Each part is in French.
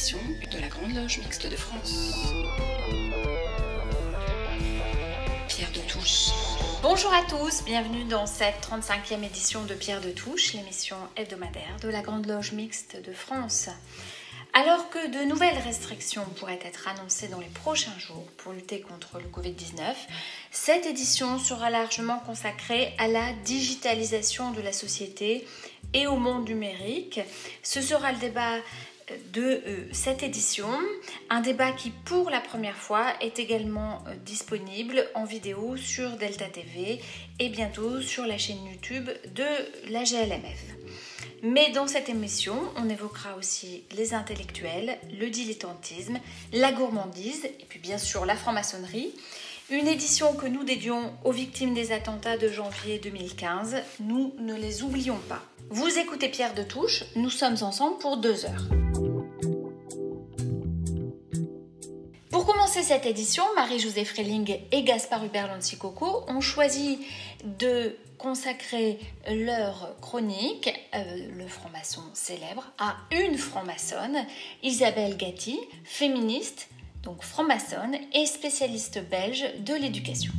de la Grande Loge Mixte de France. Pierre de Touche. Bonjour à tous, bienvenue dans cette 35e édition de Pierre de Touche, l'émission hebdomadaire de la Grande Loge Mixte de France. Alors que de nouvelles restrictions pourraient être annoncées dans les prochains jours pour lutter contre le Covid-19, cette édition sera largement consacrée à la digitalisation de la société et au monde numérique. Ce sera le débat de euh, cette édition, un débat qui pour la première fois est également euh, disponible en vidéo sur Delta TV et bientôt sur la chaîne YouTube de la GLMF. Mais dans cette émission, on évoquera aussi les intellectuels, le dilettantisme, la gourmandise et puis bien sûr la franc-maçonnerie. Une édition que nous dédions aux victimes des attentats de janvier 2015. Nous ne les oublions pas. Vous écoutez Pierre de Touche, nous sommes ensemble pour deux heures. Pour commencer cette édition, Marie-Josée Freling et Gaspard Hubert Coco ont choisi de consacrer leur chronique, euh, le franc-maçon célèbre, à une franc-maçonne, Isabelle Gatti, féministe, donc franc-maçonne et spécialiste belge de l'éducation.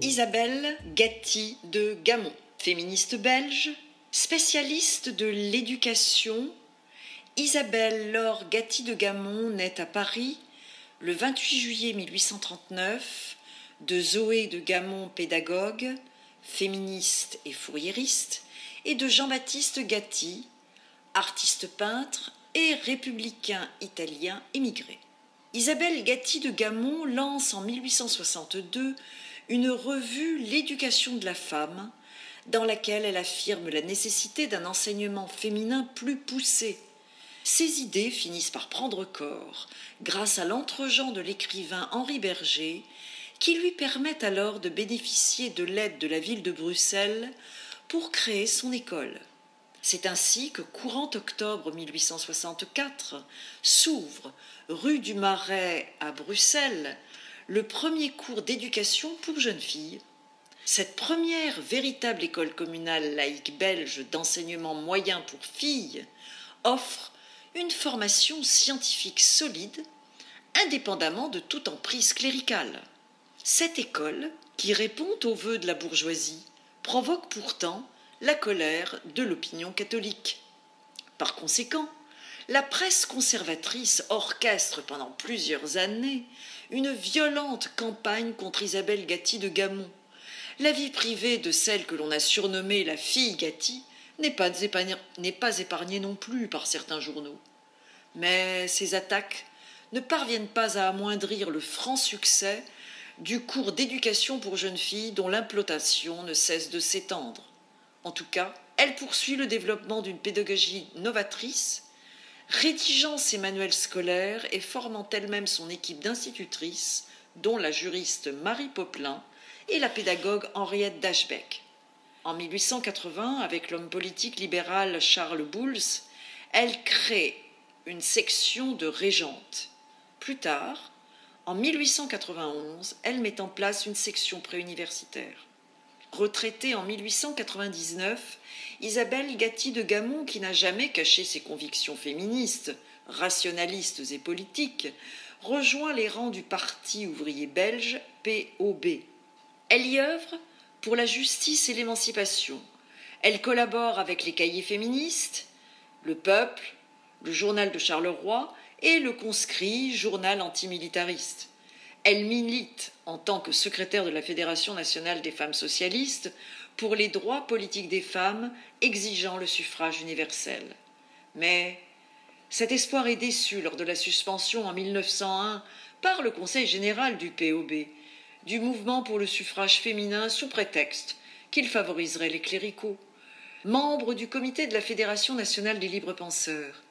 Isabelle Gatti de Gamon, féministe belge, spécialiste de l'éducation. Isabelle Laure Gatti de Gamon naît à Paris le 28 juillet 1839 de Zoé de Gamon, pédagogue, féministe et fourriériste, et de Jean-Baptiste Gatti, artiste peintre et républicain italien émigré. Isabelle Gatti de Gamon lance en 1862 une revue L'éducation de la femme, dans laquelle elle affirme la nécessité d'un enseignement féminin plus poussé. Ses idées finissent par prendre corps grâce à l'entregent de l'écrivain Henri Berger qui lui permettent alors de bénéficier de l'aide de la ville de Bruxelles pour créer son école. C'est ainsi que, courant octobre 1864, s'ouvre, rue du Marais à Bruxelles, le premier cours d'éducation pour jeunes filles. Cette première véritable école communale laïque belge d'enseignement moyen pour filles offre une formation scientifique solide, indépendamment de toute emprise cléricale. Cette école, qui répond aux vœux de la bourgeoisie, provoque pourtant la colère de l'opinion catholique. Par conséquent, la presse conservatrice orchestre pendant plusieurs années une violente campagne contre Isabelle Gatti de Gamon. La vie privée de celle que l'on a surnommée la fille Gatti n'est pas, pas épargnée non plus par certains journaux. Mais ces attaques ne parviennent pas à amoindrir le franc succès du cours d'éducation pour jeunes filles dont l'implantation ne cesse de s'étendre. En tout cas, elle poursuit le développement d'une pédagogie novatrice, rédigeant ses manuels scolaires et formant elle-même son équipe d'institutrices, dont la juriste Marie Poplin et la pédagogue Henriette Dashbeck. En 1880, avec l'homme politique libéral Charles Bouls, elle crée une section de régente. Plus tard, en 1891, elle met en place une section préuniversitaire. Retraitée en 1899, Isabelle Gatti de Gamon, qui n'a jamais caché ses convictions féministes, rationalistes et politiques, rejoint les rangs du Parti ouvrier belge POB. Elle y œuvre pour la justice et l'émancipation. Elle collabore avec les cahiers féministes, le Peuple, le journal de Charleroi et le conscrit journal antimilitariste. Elle milite en tant que secrétaire de la Fédération nationale des femmes socialistes pour les droits politiques des femmes exigeant le suffrage universel. Mais cet espoir est déçu lors de la suspension en 1901 par le Conseil général du POB du mouvement pour le suffrage féminin sous prétexte qu'il favoriserait les cléricaux. Membre du comité de la Fédération nationale des libres penseurs,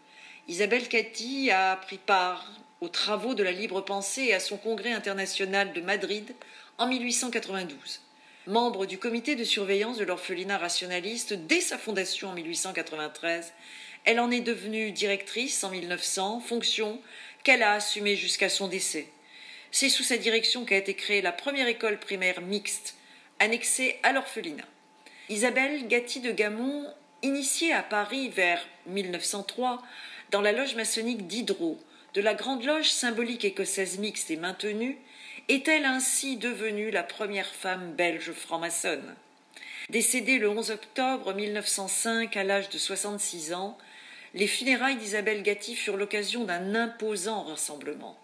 Isabelle Cathy a pris part aux travaux de la libre pensée et à son congrès international de Madrid en 1892. Membre du comité de surveillance de l'orphelinat rationaliste dès sa fondation en 1893, elle en est devenue directrice en 1900, fonction qu'elle a assumée jusqu'à son décès. C'est sous sa direction qu'a été créée la première école primaire mixte, annexée à l'orphelinat. Isabelle Gatti de Gamon, initiée à Paris vers 1903 dans la loge maçonnique d'Hydro, de la Grande Loge symbolique écossaise mixte et maintenue, est-elle ainsi devenue la première femme belge franc-maçonne Décédée le 11 octobre 1905 à l'âge de 66 ans, les funérailles d'Isabelle Gatti furent l'occasion d'un imposant rassemblement.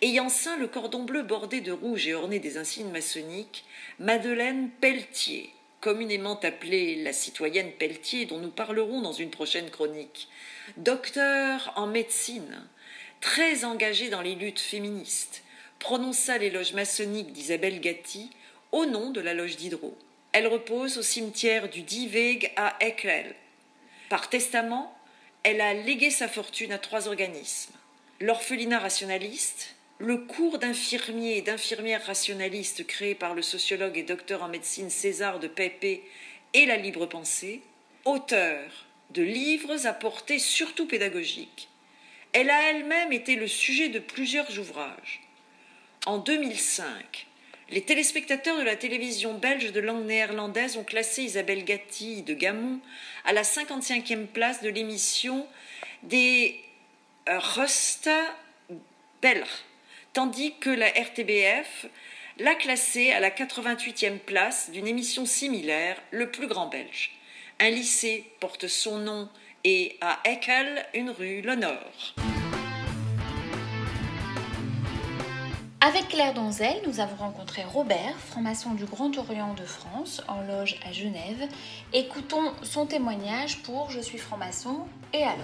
Ayant ceint le cordon bleu bordé de rouge et orné des insignes maçonniques, Madeleine Pelletier, communément appelée la citoyenne Pelletier, dont nous parlerons dans une prochaine chronique, docteur en médecine, très engagée dans les luttes féministes, prononça l'éloge maçonnique d'Isabelle Gatti au nom de la loge d'Hydro. Elle repose au cimetière du Diveg à Ekrel. Par testament, elle a légué sa fortune à trois organismes l'orphelinat rationaliste, le cours d'infirmiers et d'infirmières rationalistes créé par le sociologue et docteur en médecine César de Pépé et la libre pensée, auteur de livres à portée surtout pédagogique. Elle a elle-même été le sujet de plusieurs ouvrages. En 2005, les téléspectateurs de la télévision belge de langue néerlandaise ont classé Isabelle Gatti de Gamon à la 55e place de l'émission des Rusta Belr tandis que la RTBF l'a classé à la 88e place d'une émission similaire, Le Plus Grand Belge. Un lycée porte son nom et à Eckel, une rue l'honore. Avec Claire Donzel, nous avons rencontré Robert, franc-maçon du Grand Orient de France, en loge à Genève. Écoutons son témoignage pour Je suis franc-maçon et alors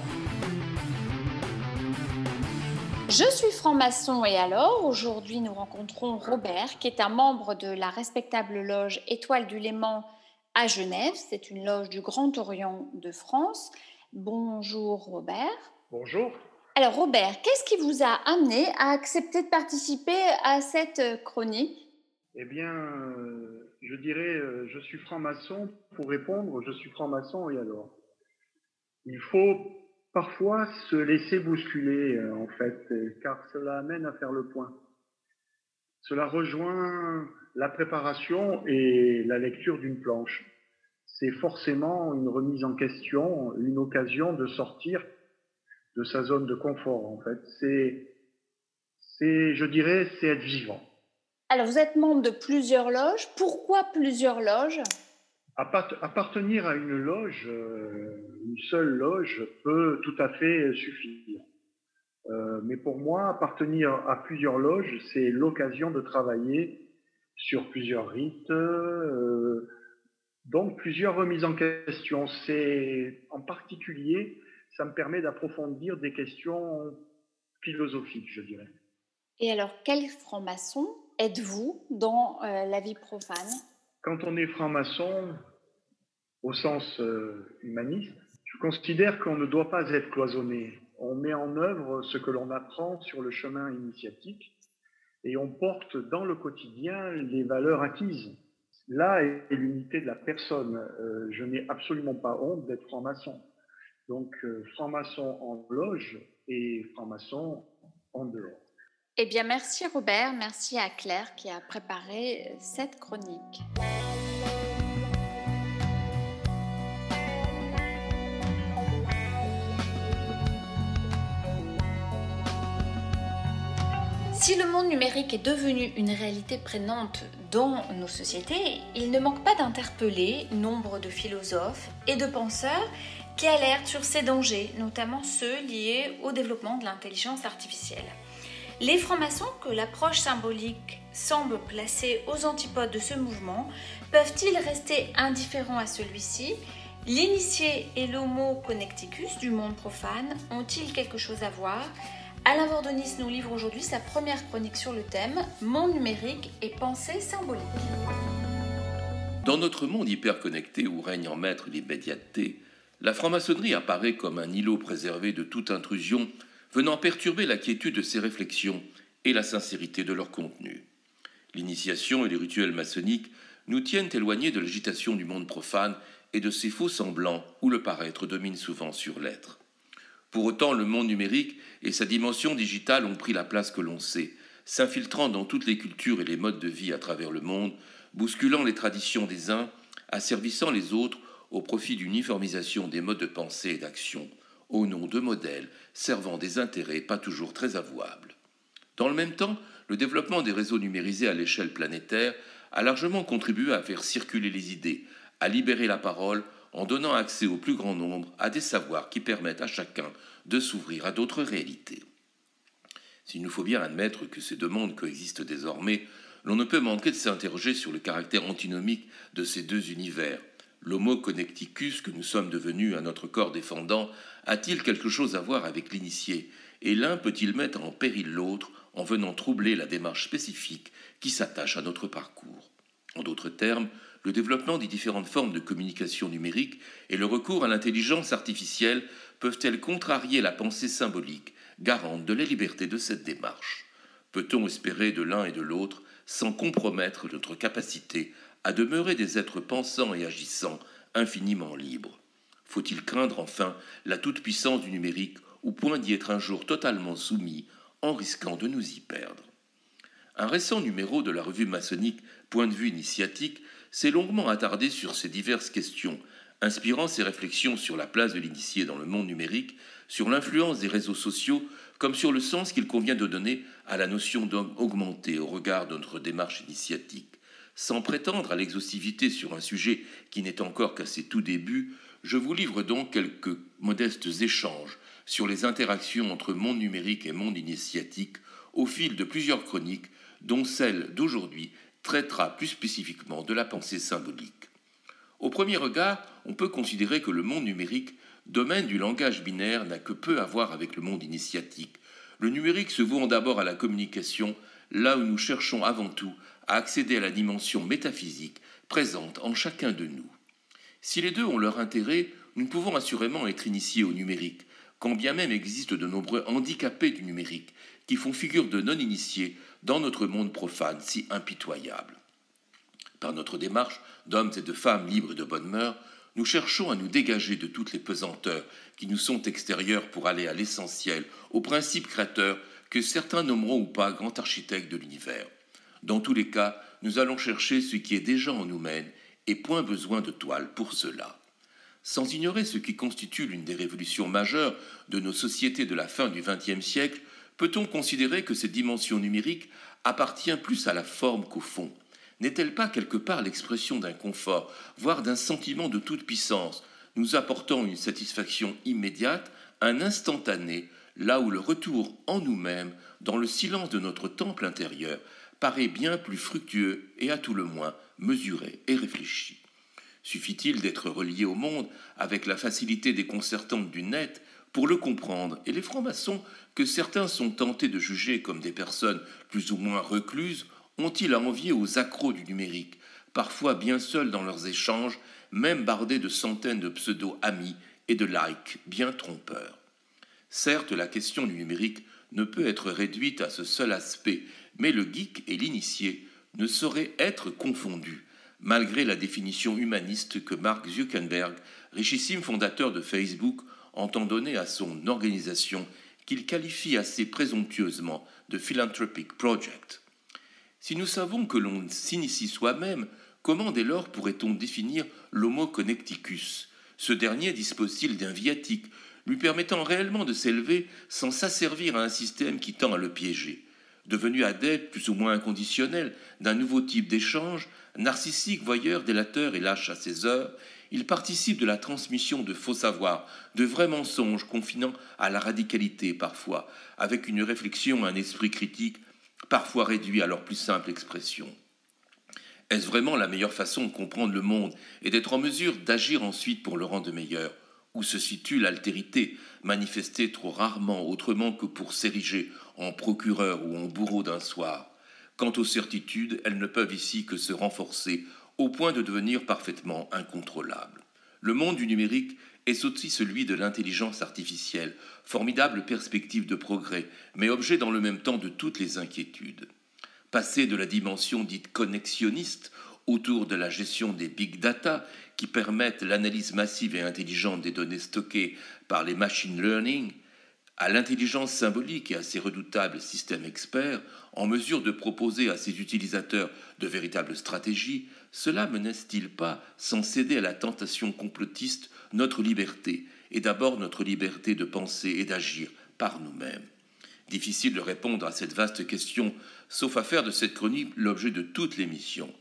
je suis franc-maçon et alors, aujourd'hui, nous rencontrons Robert, qui est un membre de la respectable loge Étoile du Léman à Genève. C'est une loge du Grand Orient de France. Bonjour Robert. Bonjour. Alors Robert, qu'est-ce qui vous a amené à accepter de participer à cette chronique? Eh bien, je dirais, euh, je suis franc-maçon. Pour répondre, je suis franc-maçon et alors? Il faut parfois se laisser bousculer, euh, en fait, car cela amène à faire le point. Cela rejoint la préparation et la lecture d'une planche. C'est forcément une remise en question, une occasion de sortir de sa zone de confort, en fait. C'est, c'est, je dirais, c'est être vivant. Alors, vous êtes membre de plusieurs loges. Pourquoi plusieurs loges? Appartenir à une loge, euh, une seule loge, peut tout à fait suffire. Euh, mais pour moi, appartenir à plusieurs loges, c'est l'occasion de travailler sur plusieurs rites, euh, donc plusieurs remises en question. C'est en particulier, ça me permet d'approfondir des questions philosophiques, je dirais. Et alors, quel franc-maçon êtes-vous dans la vie profane? Quand on est franc-maçon, au sens euh, humaniste, je considère qu'on ne doit pas être cloisonné. On met en œuvre ce que l'on apprend sur le chemin initiatique et on porte dans le quotidien les valeurs acquises. Là est l'unité de la personne. Euh, je n'ai absolument pas honte d'être franc-maçon. Donc, euh, franc-maçon en loge et franc-maçon en dehors. Eh bien, merci Robert, merci à Claire qui a préparé cette chronique. Si le monde numérique est devenu une réalité prégnante dans nos sociétés, il ne manque pas d'interpeller nombre de philosophes et de penseurs qui alertent sur ces dangers, notamment ceux liés au développement de l'intelligence artificielle. Les francs-maçons, que l'approche symbolique semble placer aux antipodes de ce mouvement, peuvent-ils rester indifférents à celui-ci? L'initié et l'homo connecticus du monde profane ont-ils quelque chose à voir? Alain Vordonis nous livre aujourd'hui sa première chronique sur le thème Monde numérique et pensée symbolique. Dans notre monde hyperconnecté où règne en maître l'immédiateté, la franc-maçonnerie apparaît comme un îlot préservé de toute intrusion venant perturber la quiétude de ses réflexions et la sincérité de leur contenu. L'initiation et les rituels maçonniques nous tiennent éloignés de l'agitation du monde profane et de ses faux semblants où le paraître domine souvent sur l'être. Pour autant, le monde numérique et sa dimension digitale ont pris la place que l'on sait, s'infiltrant dans toutes les cultures et les modes de vie à travers le monde, bousculant les traditions des uns, asservissant les autres au profit d'une uniformisation des modes de pensée et d'action, au nom de modèles servant des intérêts pas toujours très avouables. Dans le même temps, le développement des réseaux numérisés à l'échelle planétaire a largement contribué à faire circuler les idées, à libérer la parole en donnant accès au plus grand nombre à des savoirs qui permettent à chacun de s'ouvrir à d'autres réalités. S'il nous faut bien admettre que ces deux mondes coexistent désormais, l'on ne peut manquer de s'interroger sur le caractère antinomique de ces deux univers. L'homo connecticus que nous sommes devenus à notre corps défendant a-t-il quelque chose à voir avec l'initié? Et l'un peut-il mettre en péril l'autre en venant troubler la démarche spécifique qui s'attache à notre parcours? En d'autres termes, le développement des différentes formes de communication numérique et le recours à l'intelligence artificielle peuvent-elles contrarier la pensée symbolique, garante de la liberté de cette démarche? Peut-on espérer de l'un et de l'autre sans compromettre notre capacité à demeurer des êtres pensants et agissants infiniment libres? Faut-il craindre enfin la toute-puissance du numérique au point d'y être un jour totalement soumis en risquant de nous y perdre? Un récent numéro de la revue maçonnique Point de vue initiatique s'est longuement attardé sur ces diverses questions, inspirant ses réflexions sur la place de l'initié dans le monde numérique, sur l'influence des réseaux sociaux, comme sur le sens qu'il convient de donner à la notion d'homme augmenté au regard de notre démarche initiatique. Sans prétendre à l'exhaustivité sur un sujet qui n'est encore qu'à ses tout débuts, je vous livre donc quelques modestes échanges sur les interactions entre monde numérique et monde initiatique au fil de plusieurs chroniques, dont celle d'aujourd'hui traitera plus spécifiquement de la pensée symbolique. Au premier regard, on peut considérer que le monde numérique, domaine du langage binaire, n'a que peu à voir avec le monde initiatique. Le numérique se vouant d'abord à la communication, là où nous cherchons avant tout à accéder à la dimension métaphysique présente en chacun de nous. Si les deux ont leur intérêt, nous pouvons assurément être initiés au numérique, quand bien même existent de nombreux handicapés du numérique qui font figure de non-initiés dans notre monde profane si impitoyable. Par notre démarche d'hommes et de femmes libres de bonne mœurs, nous cherchons à nous dégager de toutes les pesanteurs qui nous sont extérieures pour aller à l'essentiel, au principe créateur que certains nommeront ou pas grand architecte de l'univers. Dans tous les cas, nous allons chercher ce qui est déjà en nous-mêmes et point besoin de toile pour cela. Sans ignorer ce qui constitue l'une des révolutions majeures de nos sociétés de la fin du XXe siècle, peut-on considérer que cette dimension numérique appartient plus à la forme qu'au fond? N'est-elle pas quelque part l'expression d'un confort, voire d'un sentiment de toute puissance, nous apportant une satisfaction immédiate, un instantané, là où le retour en nous-mêmes, dans le silence de notre temple intérieur, paraît bien plus fructueux et à tout le moins mesuré et réfléchi? Suffit-il d'être relié au monde avec la facilité déconcertante du net pour le comprendre, et les francs-maçons, que certains sont tentés de juger comme des personnes plus ou moins recluses, ont-ils à envier aux accros du numérique, parfois bien seuls dans leurs échanges, même bardés de centaines de pseudo-amis et de likes bien trompeurs? Certes, la question du numérique ne peut être réduite à ce seul aspect, mais le geek et l'initié ne sauraient être confondus, malgré la définition humaniste que Mark Zuckerberg, richissime fondateur de Facebook, entend donner à son organisation qu'il qualifie assez présomptueusement de philanthropic project. Si nous savons que l'on s'initie soi-même, comment dès lors pourrait-on définir l'homo connecticus? Ce dernier dispose-t-il d'un viatique, lui permettant réellement de s'élever sans s'asservir à un système qui tend à le piéger? Devenu adepte plus ou moins inconditionnel d'un nouveau type d'échange, narcissique, voyeur, délateur et lâche à ses heures, il participe de la transmission de faux savoirs, de vrais mensonges confinant à la radicalité parfois, avec une réflexion, un esprit critique, parfois réduit à leur plus simple expression. Est-ce vraiment la meilleure façon de comprendre le monde et d'être en mesure d'agir ensuite pour le rendre meilleur? Où se situe l'altérité, manifestée trop rarement autrement que pour s'ériger en procureur ou en bourreau d'un soir? Quant aux certitudes, elles ne peuvent ici que se renforcer au point de devenir parfaitement incontrôlable. Le monde du numérique est aussi celui de l'intelligence artificielle, formidable perspective de progrès, mais objet dans le même temps de toutes les inquiétudes. Passer de la dimension dite connexionniste autour de la gestion des big data qui permettent l'analyse massive et intelligente des données stockées par les machine learning à l'intelligence symbolique et à ses redoutables systèmes experts, en mesure de proposer à ses utilisateurs de véritables stratégies, cela menace-t-il pas, sans céder à la tentation complotiste, notre liberté est d'abord notre liberté de penser et d'agir par nous-mêmes? Difficile de répondre à cette vaste question, sauf à faire de cette chronique l'objet de toute l'émission.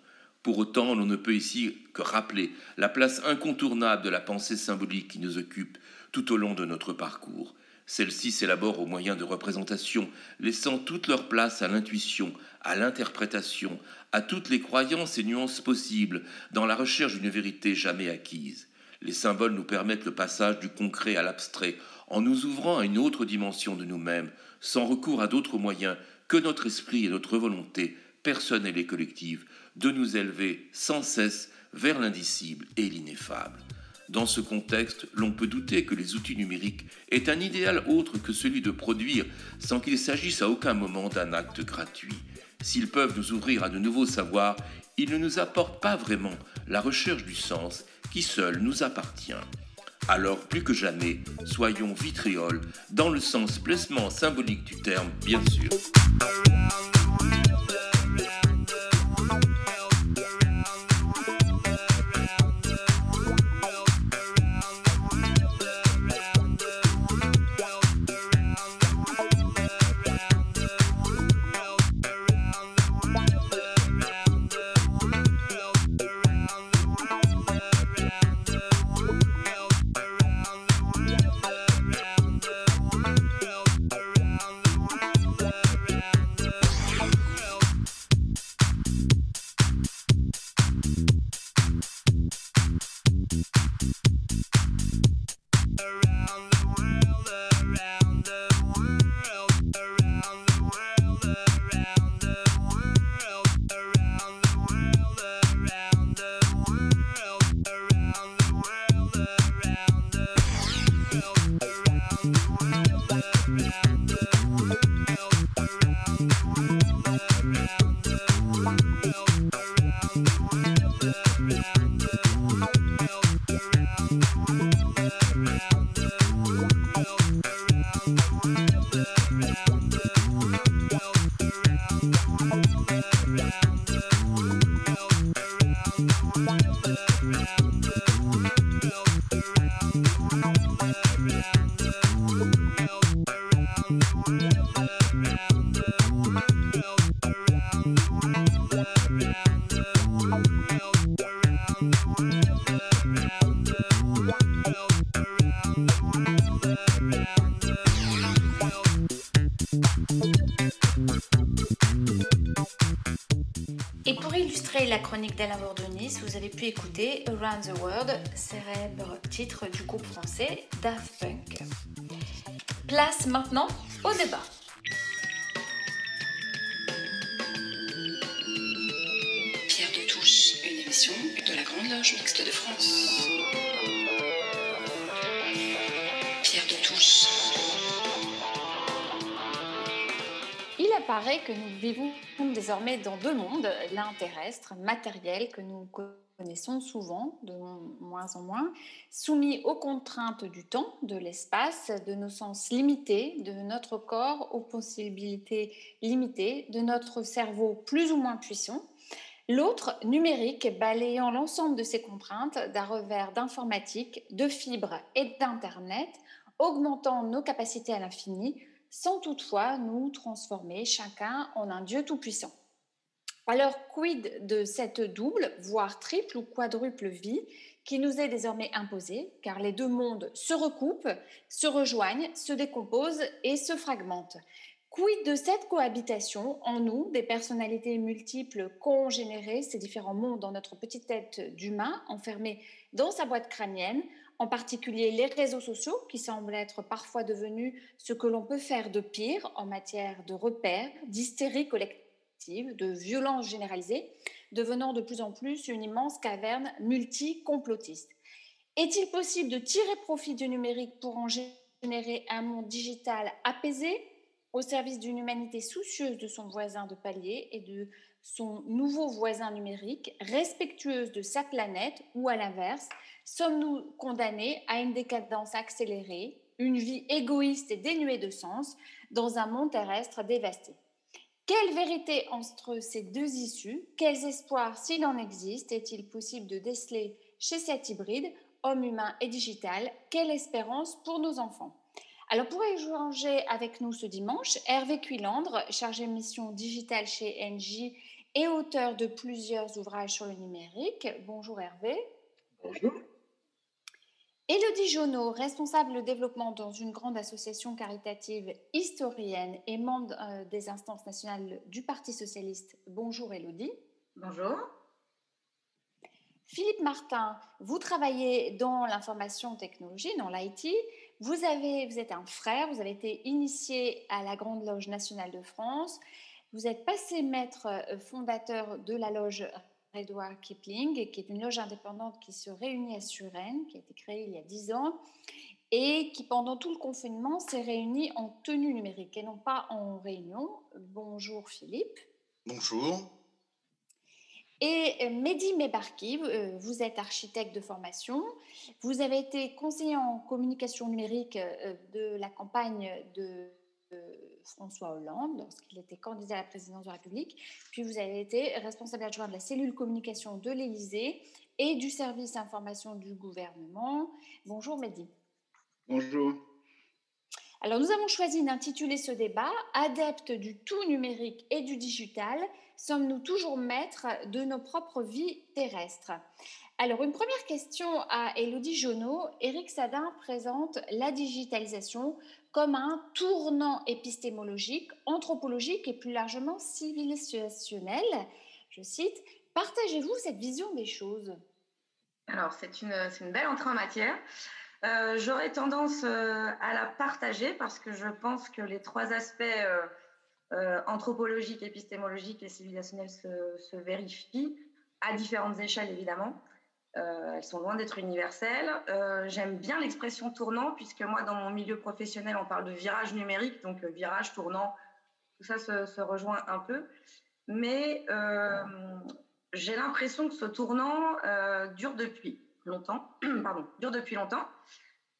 Pour autant, l'on ne peut ici que rappeler la place incontournable de la pensée symbolique qui nous occupe tout au long de notre parcours. Celle-ci s'élabore au moyen de représentations, laissant toute leur place à l'intuition, à l'interprétation, à toutes les croyances et nuances possibles, dans la recherche d'une vérité jamais acquise. Les symboles nous permettent le passage du concret à l'abstrait, en nous ouvrant à une autre dimension de nous-mêmes, sans recours à d'autres moyens que notre esprit et notre volonté, personnelle et collective, de nous élever sans cesse vers l'indicible et l'ineffable. Dans ce contexte, l'on peut douter que les outils numériques aient un idéal autre que celui de produire sans qu'il s'agisse à aucun moment d'un acte gratuit. S'ils peuvent nous ouvrir à de nouveaux savoirs, ils ne nous apportent pas vraiment la recherche du sens qui seul nous appartient. Alors plus que jamais, soyons vitrioles dans le sens placement symbolique du terme, bien sûr. Chronique d'Alain Bordenis, vous avez pu écouter Around the World, célèbre titre du groupe français Daft Punk. Place maintenant au débat. Pierre de Touche, une émission de la Grande Loge Mixte de France. Il apparaît que nous vivons désormais dans deux mondes, l'un terrestre, matériel, que nous connaissons souvent, de moins en moins, soumis aux contraintes du temps, de l'espace, de nos sens limités, de notre corps aux possibilités limitées, de notre cerveau plus ou moins puissant. L'autre, numérique, balayant l'ensemble de ces contraintes d'un revers d'informatique, de fibres et d'Internet, augmentant nos capacités à l'infini, sans toutefois nous transformer chacun en un Dieu tout-puissant. Alors, quid de cette double, voire triple ou quadruple vie qui nous est désormais imposée, car les deux mondes se recoupent, se rejoignent, se décomposent et se fragmentent? Quid de cette cohabitation en nous, des personnalités multiples qu'ont généré ces différents mondes dans notre petite tête d'humain, enfermé dans sa boîte crânienne, en particulier les réseaux sociaux qui semblent être parfois devenus ce que l'on peut faire de pire en matière de repères, d'hystérie collective, de violence généralisée, devenant de plus en plus une immense caverne multi-complotiste. Est-il possible de tirer profit du numérique pour en générer un monde digital apaisé, au service d'une humanité soucieuse de son voisin de palier et de son nouveau voisin numérique, respectueuse de sa planète, ou à l'inverse, sommes-nous condamnés à une décadence accélérée, une vie égoïste et dénuée de sens dans un monde terrestre dévasté? Quelle vérité entre ces deux issues? Quels espoirs, s'il en existe, est-il possible de déceler chez cet hybride homme humain et digital, quelle espérance pour nos enfants? Alors, pour échanger avec nous ce dimanche, Hervé Cuilandre, chargé mission digitale chez NJ et auteur de plusieurs ouvrages sur le numérique. Bonjour Hervé. Bonjour. Élodie Jonot, responsable de développement dans une grande association caritative historienne et membre euh, des instances nationales du Parti socialiste. Bonjour Élodie. Bonjour. Philippe Martin, vous travaillez dans l'information technologie, dans l'IT. Vous, avez, vous êtes un frère, vous avez été initié à la Grande Loge nationale de France. Vous êtes passé maître euh, fondateur de la loge Edouard Kipling, qui est une loge indépendante qui se réunit à Suresnes, qui a été créée il y a dix ans, et qui, pendant tout le confinement, s'est réunie en tenue numérique et non pas en réunion. Bonjour Philippe. Bonjour. Et euh, Mehdi Mebarki, euh, vous êtes architecte de formation. Vous avez été conseiller en communication numérique de la campagne de François Hollande lorsqu'il était candidat à la présidence de la République. Puis vous avez été responsable adjoint de la cellule communication de l'Élysée et du service information du gouvernement. Bonjour Mehdi. Bonjour. Alors nous avons choisi d'intituler ce débat Adeptes du tout numérique et du digital, sommes-nous toujours maîtres de nos propres vies terrestres? Alors une première question à Elodie Jonot. Éric Sadin présente la digitalisation comme un tournant épistémologique, anthropologique et plus largement civilisationnel. Je cite, partagez-vous cette vision des choses? Alors c'est une, une belle entrée en matière. Euh, j'aurais tendance euh, à la partager parce que je pense que les trois aspects euh, anthropologiques, épistémologiques et civilisationnels se, vérifient à différentes échelles, évidemment. Elles sont loin d'être universelles. J'aime bien l'expression tournant, puisque moi, dans mon milieu professionnel, on parle de virage numérique, donc virage, tournant, tout ça se, rejoint un peu. Mais j'ai l'impression que ce tournant dure depuis longtemps, pardon, dure depuis longtemps,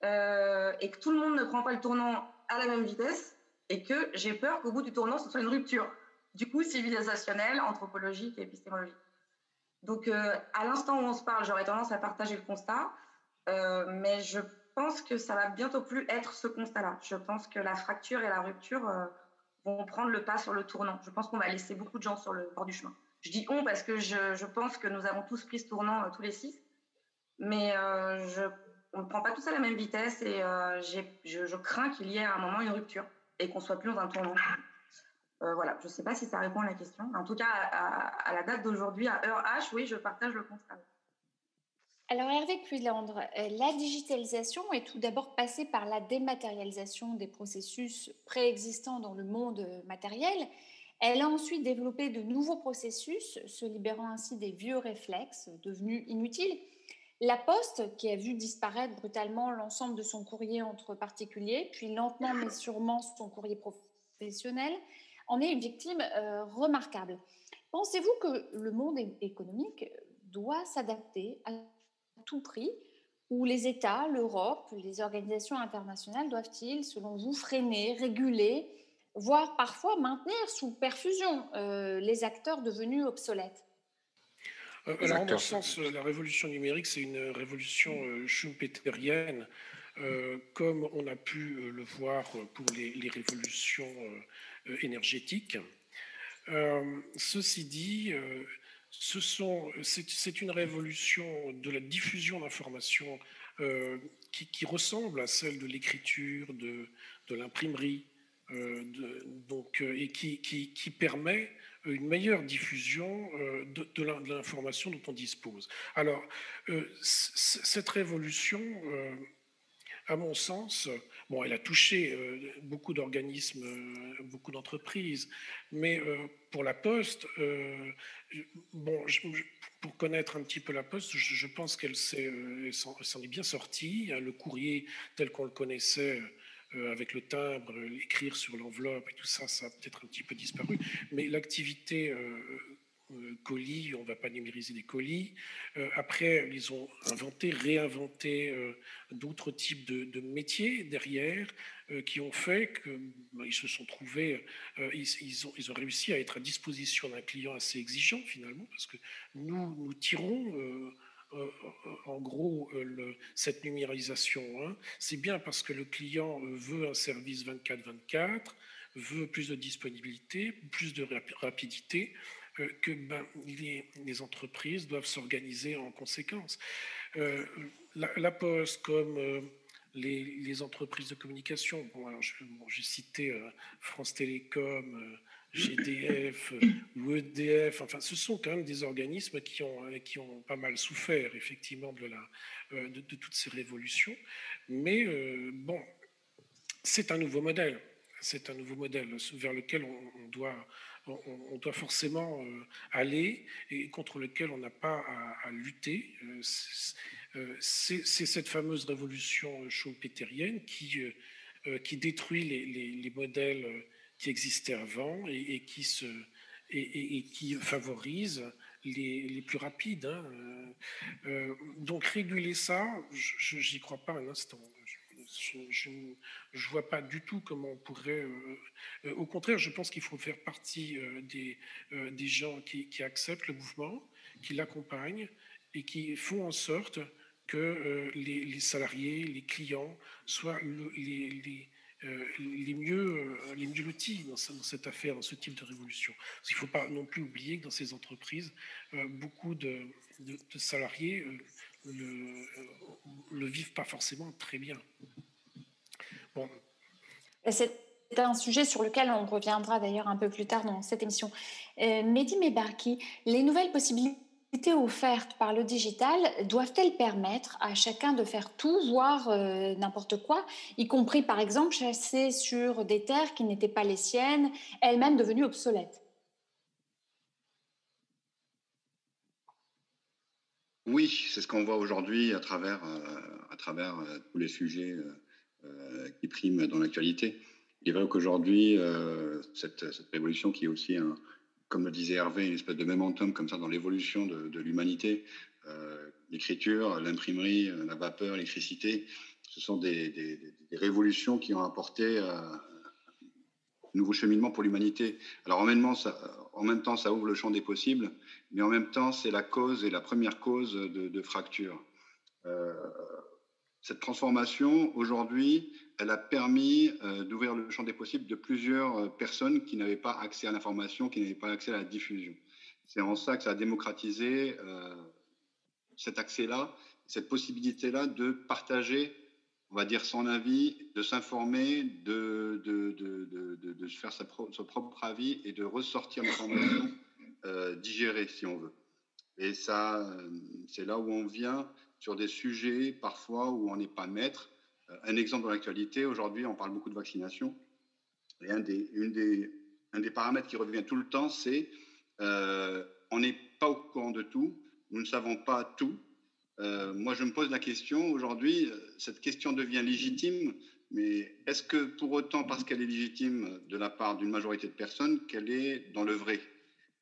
euh, et que tout le monde ne prend pas le tournant à la même vitesse, et que j'ai peur qu'au bout du tournant, ce soit une rupture, du coup, civilisationnelle, anthropologique et épistémologique. Donc, euh, à l'instant où on se parle, j'aurais tendance à partager le constat, euh, mais je pense que ça va bientôt plus être ce constat-là. Je pense que la fracture et la rupture vont prendre le pas sur le tournant. Je pense qu'on va laisser beaucoup de gens sur le bord du chemin. Je dis on parce que je, pense que nous avons tous pris ce tournant, tous les six. Mais euh, on ne prend pas tous à la même vitesse et euh, je, je, crains qu'il y ait à un moment une rupture et qu'on soit plus dans un tournant. Euh, voilà, je ne sais pas si ça répond à la question. En tout cas, à, la date d'aujourd'hui, à heure H, oui, je partage le constat. Alors Hervé Cuilandre, la digitalisation est tout d'abord passée par la dématérialisation des processus préexistants dans le monde matériel. Elle a ensuite développé de nouveaux processus, se libérant ainsi des vieux réflexes devenus inutiles. La Poste, qui a vu disparaître brutalement l'ensemble de son courrier entre particuliers, puis lentement mais sûrement son courrier professionnel, en est une victime euh, remarquable. Pensez-vous que le monde économique doit s'adapter à tout prix ou les États, l'Europe, les organisations internationales doivent-ils, selon vous, freiner, réguler, voire parfois maintenir sous perfusion euh, les acteurs devenus obsolètes? Euh, alors, en mon sens, euh, la révolution numérique, c'est une révolution euh, schumpeterienne, comme on a pu le voir pour les, révolutions énergétiques. ceci dit, c'est une révolution de la diffusion d'informations qui, ressemble à celle de l'écriture, de, de l'imprimerie, et qui, qui, permet une meilleure diffusion euh, de, l'information dont on dispose. Alors, euh, cette révolution, euh, à mon sens, bon, elle a touché beaucoup d'organismes, beaucoup d'entreprises, mais pour la Poste, bon, pour connaître un petit peu la Poste, je, pense qu'elle s'en est bien sortie. Le courrier tel qu'on le connaissait euh, avec le timbre, l'écrire sur l'enveloppe et tout ça, ça a peut-être un petit peu disparu. Mais l'activité euh, euh, colis, on ne va pas numériser des colis. après, ils ont inventé, réinventé d'autres types de, métiers derrière qui ont fait qu'ils bah, se sont trouvés, ils, ont, ils ont réussi à être à disposition d'un client assez exigeant finalement, parce que nous, nous tirons en gros, cette numérisation, hein, c'est bien parce que le client veut un service 24-24, veut plus de disponibilité, plus de rapidité, que ben, les, entreprises doivent s'organiser en conséquence. la, Poste, comme les, entreprises de communication. Bon, j'ai cité euh, France Télécom, euh, GDF euh, ou EDF. Enfin, ce sont quand même des organismes qui ont, qui ont pas mal souffert, effectivement, de, la, de, toutes ces révolutions. Mais bon, c'est un nouveau modèle. C'est un nouveau modèle vers lequel on, doit, on, doit forcément aller et contre lequel on n'a pas à, lutter. Euh, c'est cette fameuse révolution schumpeterienne qui, euh, euh, qui détruit les, modèles qui existaient avant et, qui, se, et, qui favorise les, plus rapides. Hein. donc réguler ça, je n'y crois pas un instant. Je ne vois pas du tout comment on pourrait. au contraire, je pense qu'il faut faire partie des, des gens qui, acceptent le mouvement, qui l'accompagnent et qui font en sorte que euh, les, salariés, les clients soient les, les, euh, les, mieux, euh, les mieux lotis dans, cette affaire, dans ce type de révolution. il ne faut pas non plus oublier que dans ces entreprises, beaucoup de, salariés le, le vivent pas forcément très bien. Bon. C'est un sujet sur lequel on reviendra d'ailleurs un peu plus tard dans cette émission. Mehdi Mebarki, les nouvelles possibilités offertes par le digital doivent-elles permettre à chacun de faire tout, voire euh, n'importe quoi, y compris par exemple chasser sur des terres qui n'étaient pas les siennes, elles-mêmes devenues obsolètes? Oui, c'est ce qu'on voit aujourd'hui à travers, euh, à travers euh, tous les sujets qui priment dans l'actualité. Il est vrai qu'aujourd'hui, cette, cette, révolution qui est aussi un, comme le disait Hervé, une espèce de momentum comme ça dans l'évolution de, l'humanité. Euh, l'écriture, l'imprimerie, euh, la vapeur, l'électricité, ce sont des, révolutions qui ont apporté euh, nouveau cheminement pour l'humanité. Alors en même, temps, ça, ouvre le champ des possibles, mais en même temps, c'est la cause et la première cause de, de fracture. cette transformation, aujourd'hui, elle a permis euh, d'ouvrir le champ des possibles de plusieurs euh, personnes qui n'avaient pas accès à l'information, qui n'avaient pas accès à la diffusion. C'est en ça que ça a démocratisé euh, cet accès-là, cette possibilité-là de partager, on va dire, son avis, de s'informer, de, de, de, de, faire sa son propre avis et de ressortir l'information digérée, si on veut. Et ça, c'est là où on vient sur des sujets parfois où on n'est pas maître un exemple dans l'actualité, aujourd'hui, on parle beaucoup de vaccination. Et un des, une des, un des paramètres qui revient tout le temps, c'est euh, on n'est pas au courant de tout, nous ne savons pas tout. Euh, moi, je me pose la question, aujourd'hui, cette question devient légitime, mais est-ce que pour autant, parce qu'elle est légitime de la part d'une majorité de personnes, qu'elle est dans le vrai?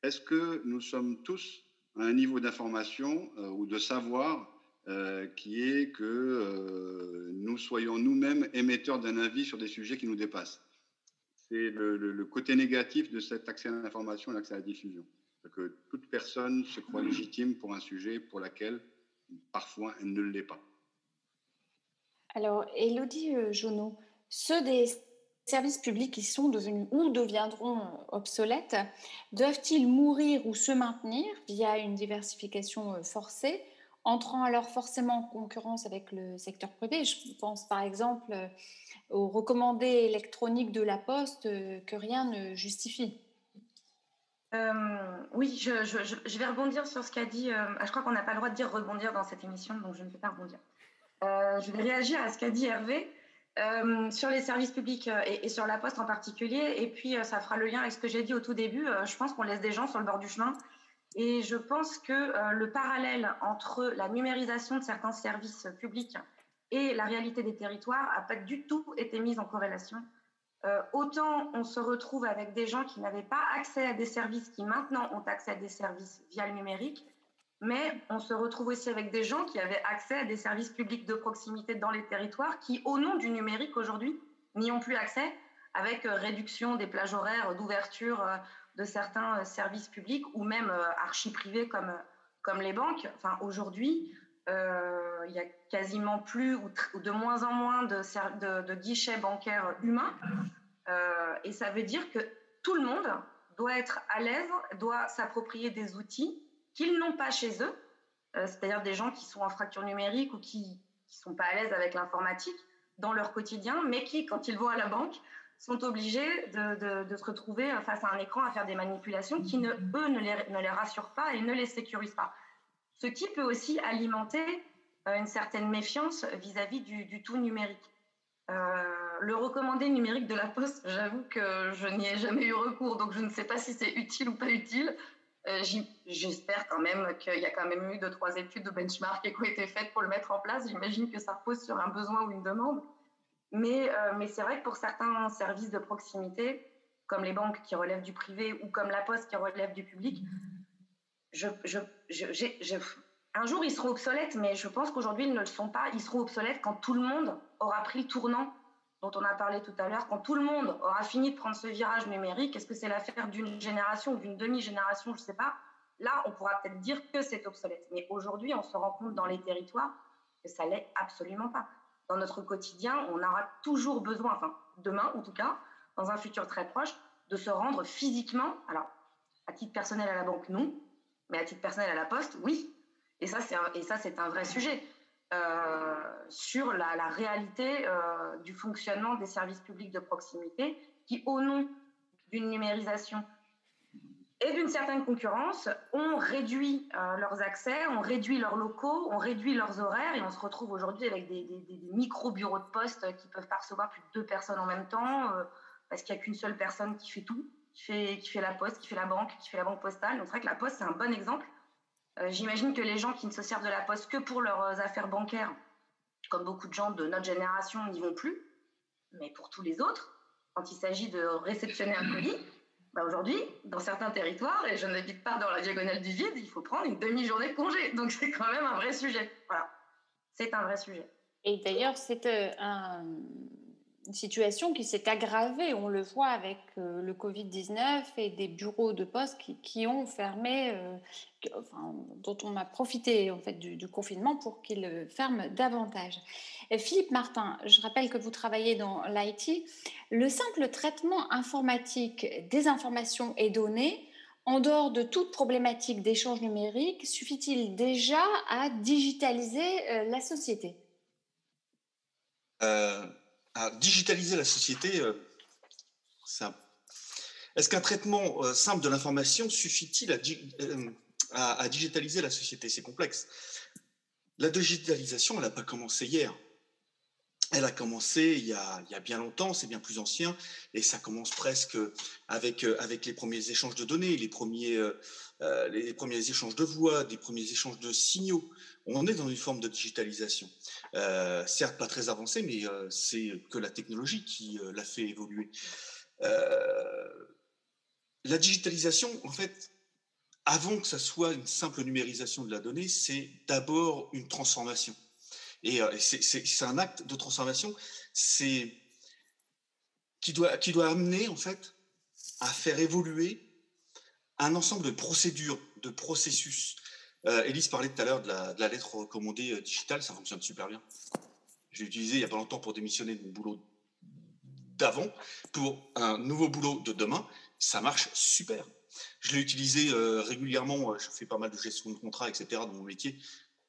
Est-ce que nous sommes tous à un niveau d'information euh, ou de savoir euh, qui est que euh, nous soyons nous-mêmes émetteurs d'un avis sur des sujets qui nous dépassent? C'est le, côté négatif de cet accès à l'information et l'accès à la diffusion. Que toute personne se croit légitime pour un sujet pour lequel parfois elle ne l'est pas. Alors, Elodie euh, Jonot, ceux des services publics qui sont devenus ou deviendront obsolètes, doivent-ils mourir ou se maintenir via une diversification forcée entrant alors forcément en concurrence avec le secteur privé? Je pense par exemple euh, aux recommandés électroniques de la Poste euh, que rien ne justifie. Euh, oui, je, vais rebondir sur ce qu'a dit. Ah, je crois qu'on n'a pas le droit de dire rebondir dans cette émission, donc je ne vais pas rebondir. je vais réagir à ce qu'a dit Hervé sur les services publics et, et, sur la Poste en particulier. Et puis, ça fera le lien avec ce que j'ai dit au tout début. je pense qu'on laisse des gens sur le bord du chemin et je pense que euh, le parallèle entre la numérisation de certains services publics et la réalité des territoires n'a pas du tout été mis en corrélation. Euh, autant on se retrouve avec des gens qui n'avaient pas accès à des services qui maintenant ont accès à des services via le numérique, mais on se retrouve aussi avec des gens qui avaient accès à des services publics de proximité dans les territoires qui, au nom du numérique aujourd'hui, n'y ont plus accès, avec euh, réduction des plages horaires d'ouverture de certains euh, services publics ou même euh, archi-privés comme, comme les banques. Enfin, aujourd'hui, euh, il y a quasiment plus ou, de moins en moins de, guichets bancaires humains. Euh, et ça veut dire que tout le monde doit être à l'aise, doit s'approprier des outils qu'ils n'ont pas chez eux, euh, c'est-à-dire des gens qui sont en fracture numérique ou qui ne sont pas à l'aise avec l'informatique dans leur quotidien, mais qui, quand ils vont à la banque, sont obligés de, se retrouver face à un écran à faire des manipulations qui, eux, ne les rassurent pas et ne les sécurisent pas. Ce qui peut aussi alimenter euh, une certaine méfiance vis-à-vis du, tout numérique. Euh, le recommandé numérique de la Poste, j'avoue que je n'y ai jamais eu recours, donc je ne sais pas si c'est utile ou pas utile. Euh, j'espère quand même qu'il y a quand même eu deux, trois études de benchmark qui ont été faites pour le mettre en place. J'imagine que ça repose sur un besoin ou une demande. Mais, mais c'est vrai que pour certains services de proximité, comme les banques qui relèvent du privé ou comme la poste qui relève du public, un jour ils seront obsolètes, mais je pense qu'aujourd'hui ils ne le sont pas. Ils seront obsolètes quand tout le monde aura pris le tournant dont on a parlé tout à l'heure, quand tout le monde aura fini de prendre ce virage numérique. Est-ce que c'est l'affaire d'une génération ou d'une demi-génération? Je ne sais pas. Là, on pourra peut-être dire que c'est obsolète. Mais aujourd'hui, on se rend compte dans les territoires que ça l'est absolument pas dans notre quotidien, on aura toujours besoin, enfin demain en tout cas, dans un futur très proche, de se rendre physiquement. Alors, à titre personnel à la banque, non, mais à titre personnel à la poste, oui. Et ça, c'est un, vrai sujet euh, sur la, réalité euh, du fonctionnement des services publics de proximité qui, au nom d'une numérisation et d'une certaine concurrence, on réduit euh, leurs accès, on réduit leurs locaux, on réduit leurs horaires et on se retrouve aujourd'hui avec des, micro-bureaux de poste qui peuvent pas recevoir plus de deux personnes en même temps parce qu'il n'y a qu'une seule personne qui fait tout, qui fait, la poste, qui fait la banque, qui fait la banque postale. Donc c'est vrai que la poste, c'est un bon exemple. Euh, j'imagine que les gens qui ne se servent de la poste que pour leurs affaires bancaires, comme beaucoup de gens de notre génération, n'y vont plus. Mais pour tous les autres, quand il s'agit de réceptionner un colis, bah, aujourd'hui, dans certains territoires, et je n'habite pas dans la diagonale du vide, il faut prendre une demi-journée de congé. Donc c'est quand même un vrai sujet. Voilà, c'est un vrai sujet. Et d'ailleurs, c'est euh, une situation qui s'est aggravée. On le voit avec euh, le Covid-19 et des bureaux de poste qui, ont fermé, euh, dont on a profité en fait du, confinement pour qu'ils ferment davantage. Philippe Martin, je rappelle que vous travaillez dans l'IT. Le simple traitement informatique des informations et données, en dehors de toute problématique d'échange numérique, suffit-il déjà à digitaliser euh, la société? Euh, Digitaliser la société, euh, Est-ce qu'un traitement simple de l'information suffit-il à, à, digitaliser la société? C'est complexe. La digitalisation, elle n'a pas commencé hier. Elle a commencé il y a, bien longtemps, c'est bien plus ancien, et ça commence presque avec, euh, les premiers échanges de données, les premiers, euh, euh, les premiers échanges de voix, des premiers échanges de signaux. On est dans une forme de digitalisation. certes, pas très avancée, mais c'est que la technologie qui l'a fait évoluer. la digitalisation, en fait, avant que ça soit une simple numérisation de la donnée, c'est d'abord une transformation. Et euh, c'est un acte de transformation qui doit, amener, en fait, à faire évoluer un ensemble de procédures, de processus. Euh, Elise parlait tout à l'heure de la, lettre recommandée euh, digitale, ça fonctionne super bien. J'ai utilisé il n'y a pas longtemps pour démissionner de mon boulot d'avant pour un nouveau boulot de demain. Ça marche super. Je l'ai utilisé euh, régulièrement. Je fais pas mal de gestion de contrat, etc. dans mon métier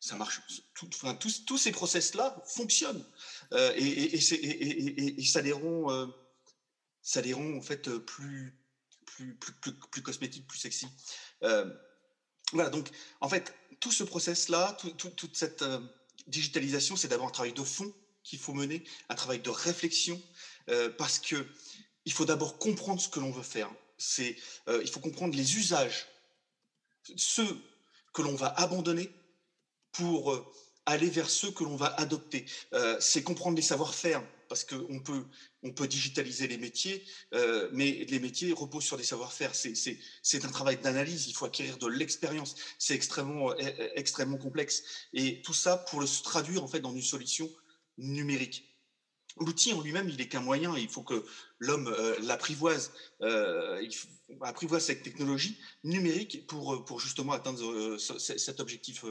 ça marche. enfin, tous, ces process-là fonctionnent euh, et, et, ça les rend, euh, en fait plus, plus, plus, plus, cosmétiques, plus sexy. Euh, voilà, donc en fait, tout ce process-là, toute cette digitalisation, c'est d'abord un travail de fond qu'il faut mener, un travail de réflexion, parce que il faut d'abord comprendre ce que l'on veut faire. C'est, il faut comprendre les usages, ceux que l'on va abandonner pour euh, aller vers ceux que l'on va adopter. Euh, c'est comprendre les savoir-faire, parce qu'on peut, on peut digitaliser les métiers, euh, mais les métiers reposent sur des savoir-faire. C'est un travail d'analyse, il faut acquérir de l'expérience. C'est extrêmement, extrêmement complexe. Et tout ça pour le traduire en fait dans une solution numérique. l'outil en lui-même, il n'est qu'un moyen. Il faut que l'homme l'apprivoise, apprivoise cette technologie numérique pour, pour justement atteindre cet objectif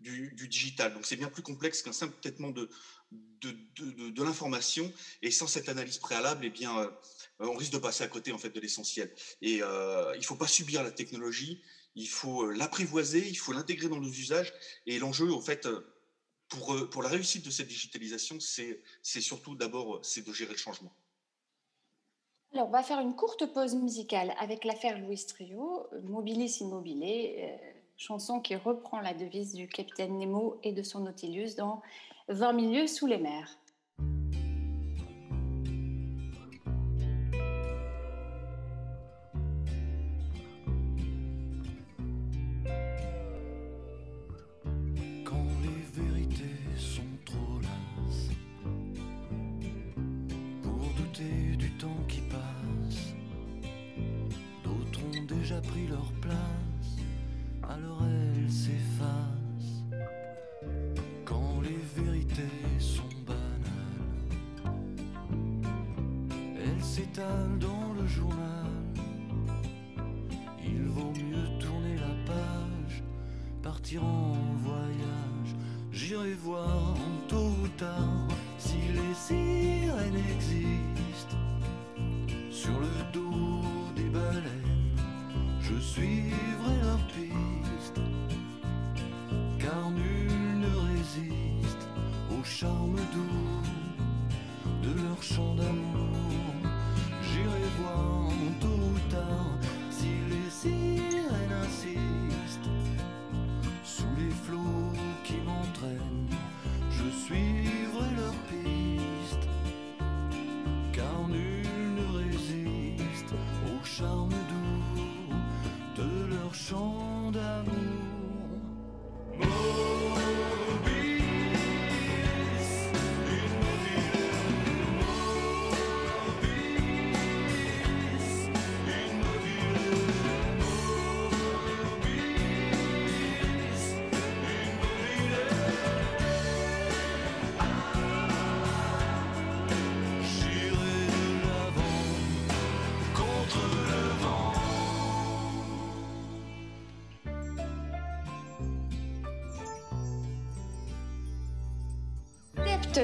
du, digital. Donc c'est bien plus complexe qu'un simple traitement de, de, de, l'information. Et sans cette analyse préalable, eh bien, euh, on risque de passer à côté en fait de l'essentiel. Et euh, il ne faut pas subir la technologie, il faut euh, l'apprivoiser, il faut l'intégrer dans nos usages. Et l'enjeu, en fait, pour, pour la réussite de cette digitalisation, c'est surtout d'abord de gérer le changement. Alors, on va faire une courte pause musicale avec l'affaire Louis Trio, Mobilis Immobilier, chanson qui reprend la devise du capitaine Nemo et de son Nautilus dans 20 milieux sous les mers. Quand les vérités passe, d'autres ont déjà pris leur place, alors elles s'effacent. dans le journal. Il vaut mieux tourner la page, partir en voyage. J'irai voir tôt ou tard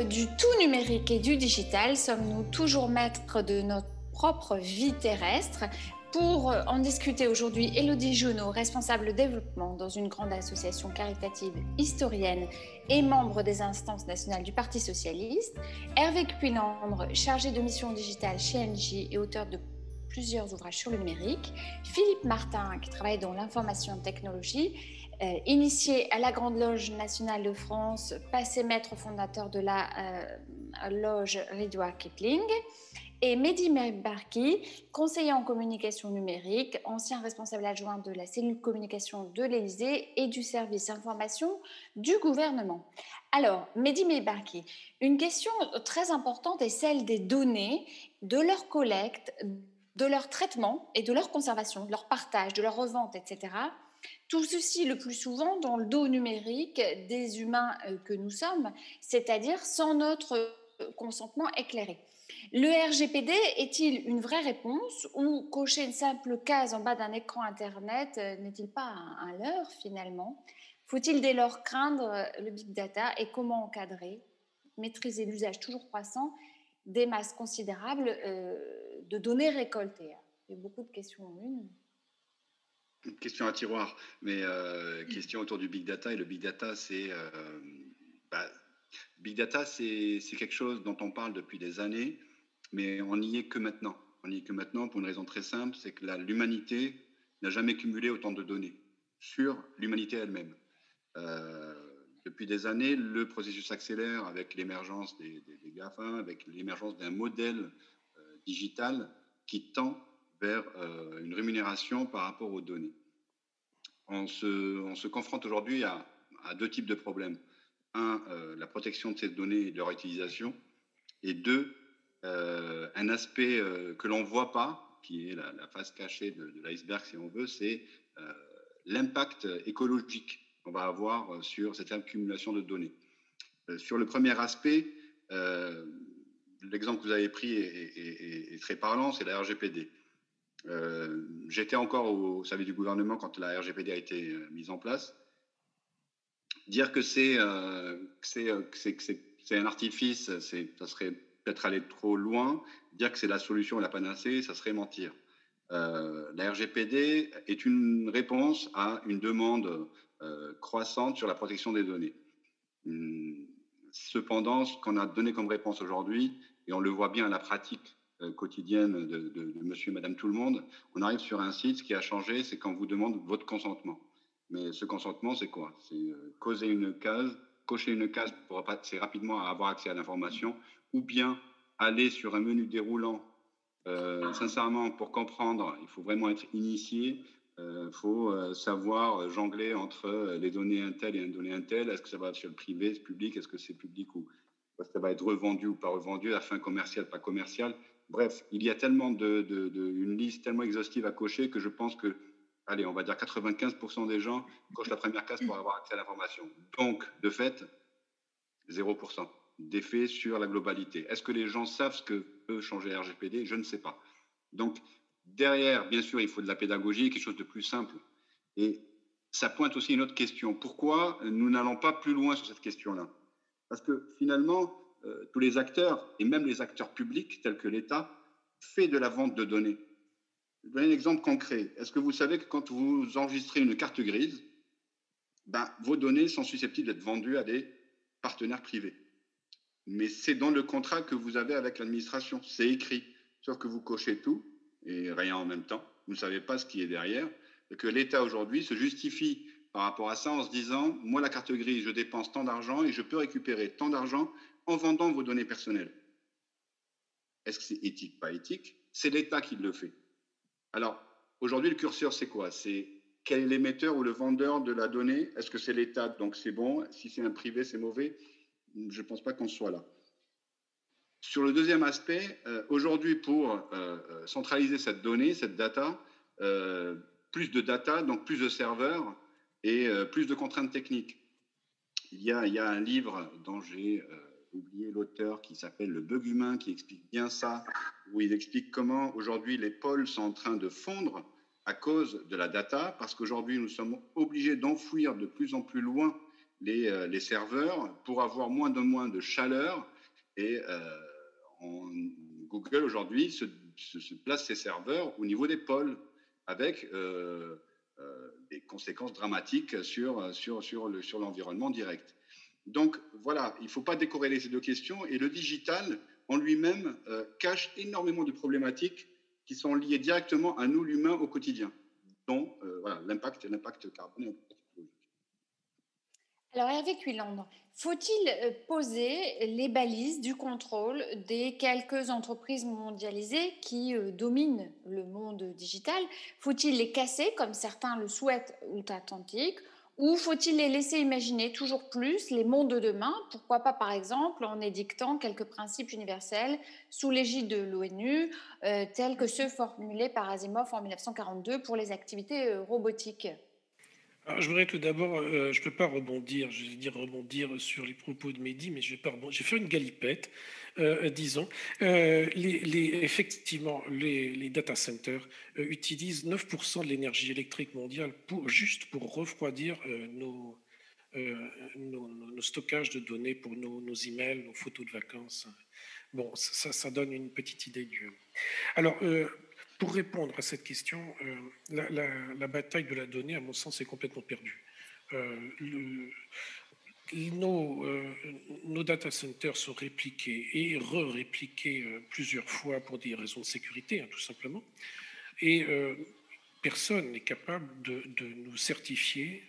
du tout numérique et du digital, sommes-nous toujours maîtres de notre propre vie terrestre pour en discuter aujourd'hui, Elodie Junot, responsable développement dans une grande association caritative historienne et membre des instances nationales du Parti socialiste, Hervé Cuilandre, chargé de mission digitale chez NJ et auteur de plusieurs ouvrages sur le numérique, Philippe Martin, qui travaille dans l'information technologie, euh, initié à la Grande Loge nationale de France, passé maître fondateur de la euh, loge Ridwa Kipling, et Mehdi Barki, conseiller en communication numérique, ancien responsable adjoint de la cellule communication de l'Élysée et du service information du gouvernement. Alors, Mehdi Barki, une question très importante est celle des données, de leur collecte, de leur traitement et de leur conservation, de leur partage, de leur revente, etc. Tout ceci le plus souvent dans le dos numérique des humains euh, que nous sommes, c'est-à-dire sans notre euh, consentement éclairé. Le RGPD est-il une vraie réponse ou cocher une simple case en bas d'un écran Internet euh, n'est-il pas un, leurre finalement? Faut-il dès lors craindre le big data et comment encadrer, maîtriser l'usage toujours croissant des masses considérables de données récoltées Il y a beaucoup de questions en une. Une question à tiroir, mais euh, question autour du big data. Et le big data, c'est euh, bah, big data, c'est quelque chose dont on parle depuis des années, mais on n'y est que maintenant. On n'y est que maintenant pour une raison très simple, c'est que l'humanité n'a jamais cumulé autant de données sur l'humanité elle-même. Euh, depuis des années, le processus s'accélère avec l'émergence des, des, GAFA, avec l'émergence d'un modèle digital qui tend vers euh, une rémunération par rapport aux données. On se, on se confronte aujourd'hui à, à, deux types de problèmes. Un, euh, la protection de ces données et de leur utilisation. Et deux, euh, un aspect que l'on ne voit pas, qui est la, face cachée de, l'iceberg, si on veut, c'est l'impact écologique qu'on va avoir sur cette accumulation de données. sur le premier aspect, l'exemple que vous avez pris est, très parlant, c'est la RGPD. Euh, j'étais encore au service du gouvernement quand la RGPD a été euh, mise en place. Dire que c'est un artifice, ça serait peut-être aller trop loin. Dire que c'est la solution la panacée, ça serait mentir. la RGPD est une réponse à une demande croissante sur la protection des données. Hum, cependant, ce qu'on a donné comme réponse aujourd'hui, et on le voit bien à la pratique euh, quotidienne de, monsieur et madame tout le monde, on arrive sur un site, ce qui a changé, c'est quand vous demande votre consentement. Mais ce consentement, c'est quoi? C'est euh, causer une case, cocher une case pour passer rapidement à avoir accès à l'information, ou bien aller sur un menu déroulant. Euh, sincèrement, pour comprendre, il faut vraiment être initié. Il faut savoir jongler entre les données Intel et les données Intel. Est-ce que ça va sur le privé, public Est-ce que c'est public ou ça va être revendu ou pas revendu, à fin commerciale, pas commerciale. Bref, il y a tellement de, une liste tellement exhaustive à cocher que je pense que, allez, on va dire 95% des gens cochent la première case pour avoir accès à l'information. Donc, de fait, 0% d'effet sur la globalité. Est-ce que les gens savent ce que peut changer RGPD Je ne sais pas. Donc, derrière, bien sûr, il faut de la pédagogie, quelque chose de plus simple. Et ça pointe aussi une autre question. Pourquoi nous n'allons pas plus loin sur cette question-là? Parce que finalement, euh, tous les acteurs, et même les acteurs publics tels que l'État, fait de la vente de données. Je vais donner un exemple concret. Est-ce que vous savez que quand vous enregistrez une carte grise, ben, vos données sont susceptibles d'être vendues à des partenaires privés? Mais c'est dans le contrat que vous avez avec l'administration. C'est écrit. Sauf que vous cochez tout et rien en même temps. Vous ne savez pas ce qui est derrière. Et que l'État aujourd'hui se justifie par rapport à ça en se disant, moi, la carte grise, je dépense tant d'argent et je peux récupérer tant d'argent en vendant vos données personnelles. Est-ce que c'est éthique, pas éthique? C'est l'État qui le fait. Alors, aujourd'hui, le curseur, c'est quoi? C'est quel est l'émetteur ou le vendeur de la donnée? Est-ce que c'est l'État? Donc c'est bon. Si c'est un privé, c'est mauvais. Je ne pense pas qu'on soit là. Sur le deuxième aspect, euh, aujourd'hui, pour euh, euh, centraliser cette donnée, cette data, plus de data, donc plus de serveurs, et plus de contraintes techniques. Il y a, il y a un livre dont j'ai oublié l'auteur qui s'appelle Le bug humain qui explique bien ça, où il explique comment aujourd'hui les pôles sont en train de fondre à cause de la data, parce qu'aujourd'hui nous sommes obligés d'enfouir de plus en plus loin les, euh, les, serveurs pour avoir moins de moins de chaleur. Et Google aujourd'hui se, place ses serveurs au niveau des pôles avec euh, des conséquences dramatiques sur, sur, sur, le, sur l'environnement direct. Donc voilà, il ne faut pas décorréler ces deux questions. Et le digital, en lui-même, euh, cache énormément de problématiques qui sont liées directement à nous, l'humain, au quotidien, dont euh, voilà, l'impact, l'impact carbone. Alors Hervé Cuilandre, faut-il euh, poser les balises du contrôle des quelques entreprises mondialisées qui dominent le monde digital? Faut-il les casser comme certains le souhaitent outre-Atlantique ou faut-il les laisser imaginer toujours plus les mondes de demain? Pourquoi pas, par exemple, en édictant quelques principes universels sous l'égide de l'ONU, euh, tels que ceux formulés par Asimov en 1942 pour les activités robotiques? Je voudrais tout d'abord, euh, je ne peux pas rebondir, je vais dire rebondir sur les propos de Mehdi, mais je vais, faire une galipette, euh, disons. Euh, effectivement, les, data centers utilisent 9% de l'énergie électrique mondiale juste pour refroidir nos, stockages de données pour nos, nos, emails, nos photos de vacances. Bon, ça, ça donne une petite idée du... Alors, pour répondre à cette question, euh, la, bataille de la donnée, à mon sens, est complètement perdue. Euh, nos, euh, nos, data centers sont répliqués et re-répliqués plusieurs fois pour des raisons de sécurité, hein, tout simplement. Et personne n'est capable de, nous certifier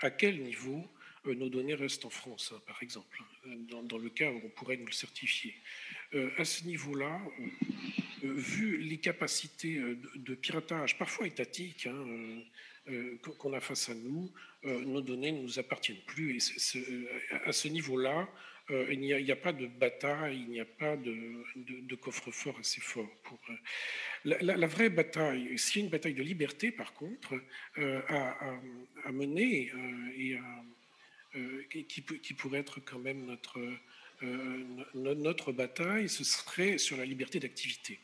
à quel niveau nos données restent en France, hein, par exemple, hein, dans, dans, le cas où on pourrait nous le certifier. à ce niveau-là, vu les capacités euh, de, piratage, parfois étatiques, hein, euh, qu'on a face à nous, nos données ne nous appartiennent plus. Et à ce niveau-là, il n'y a, pas de bataille, il n'y a pas de, coffre-fort assez fort. La, vraie bataille, s'il y a une bataille de liberté, par contre, à, mener et qui, qui, pourrait être quand même notre, notre bataille, ce serait sur la liberté d'activité.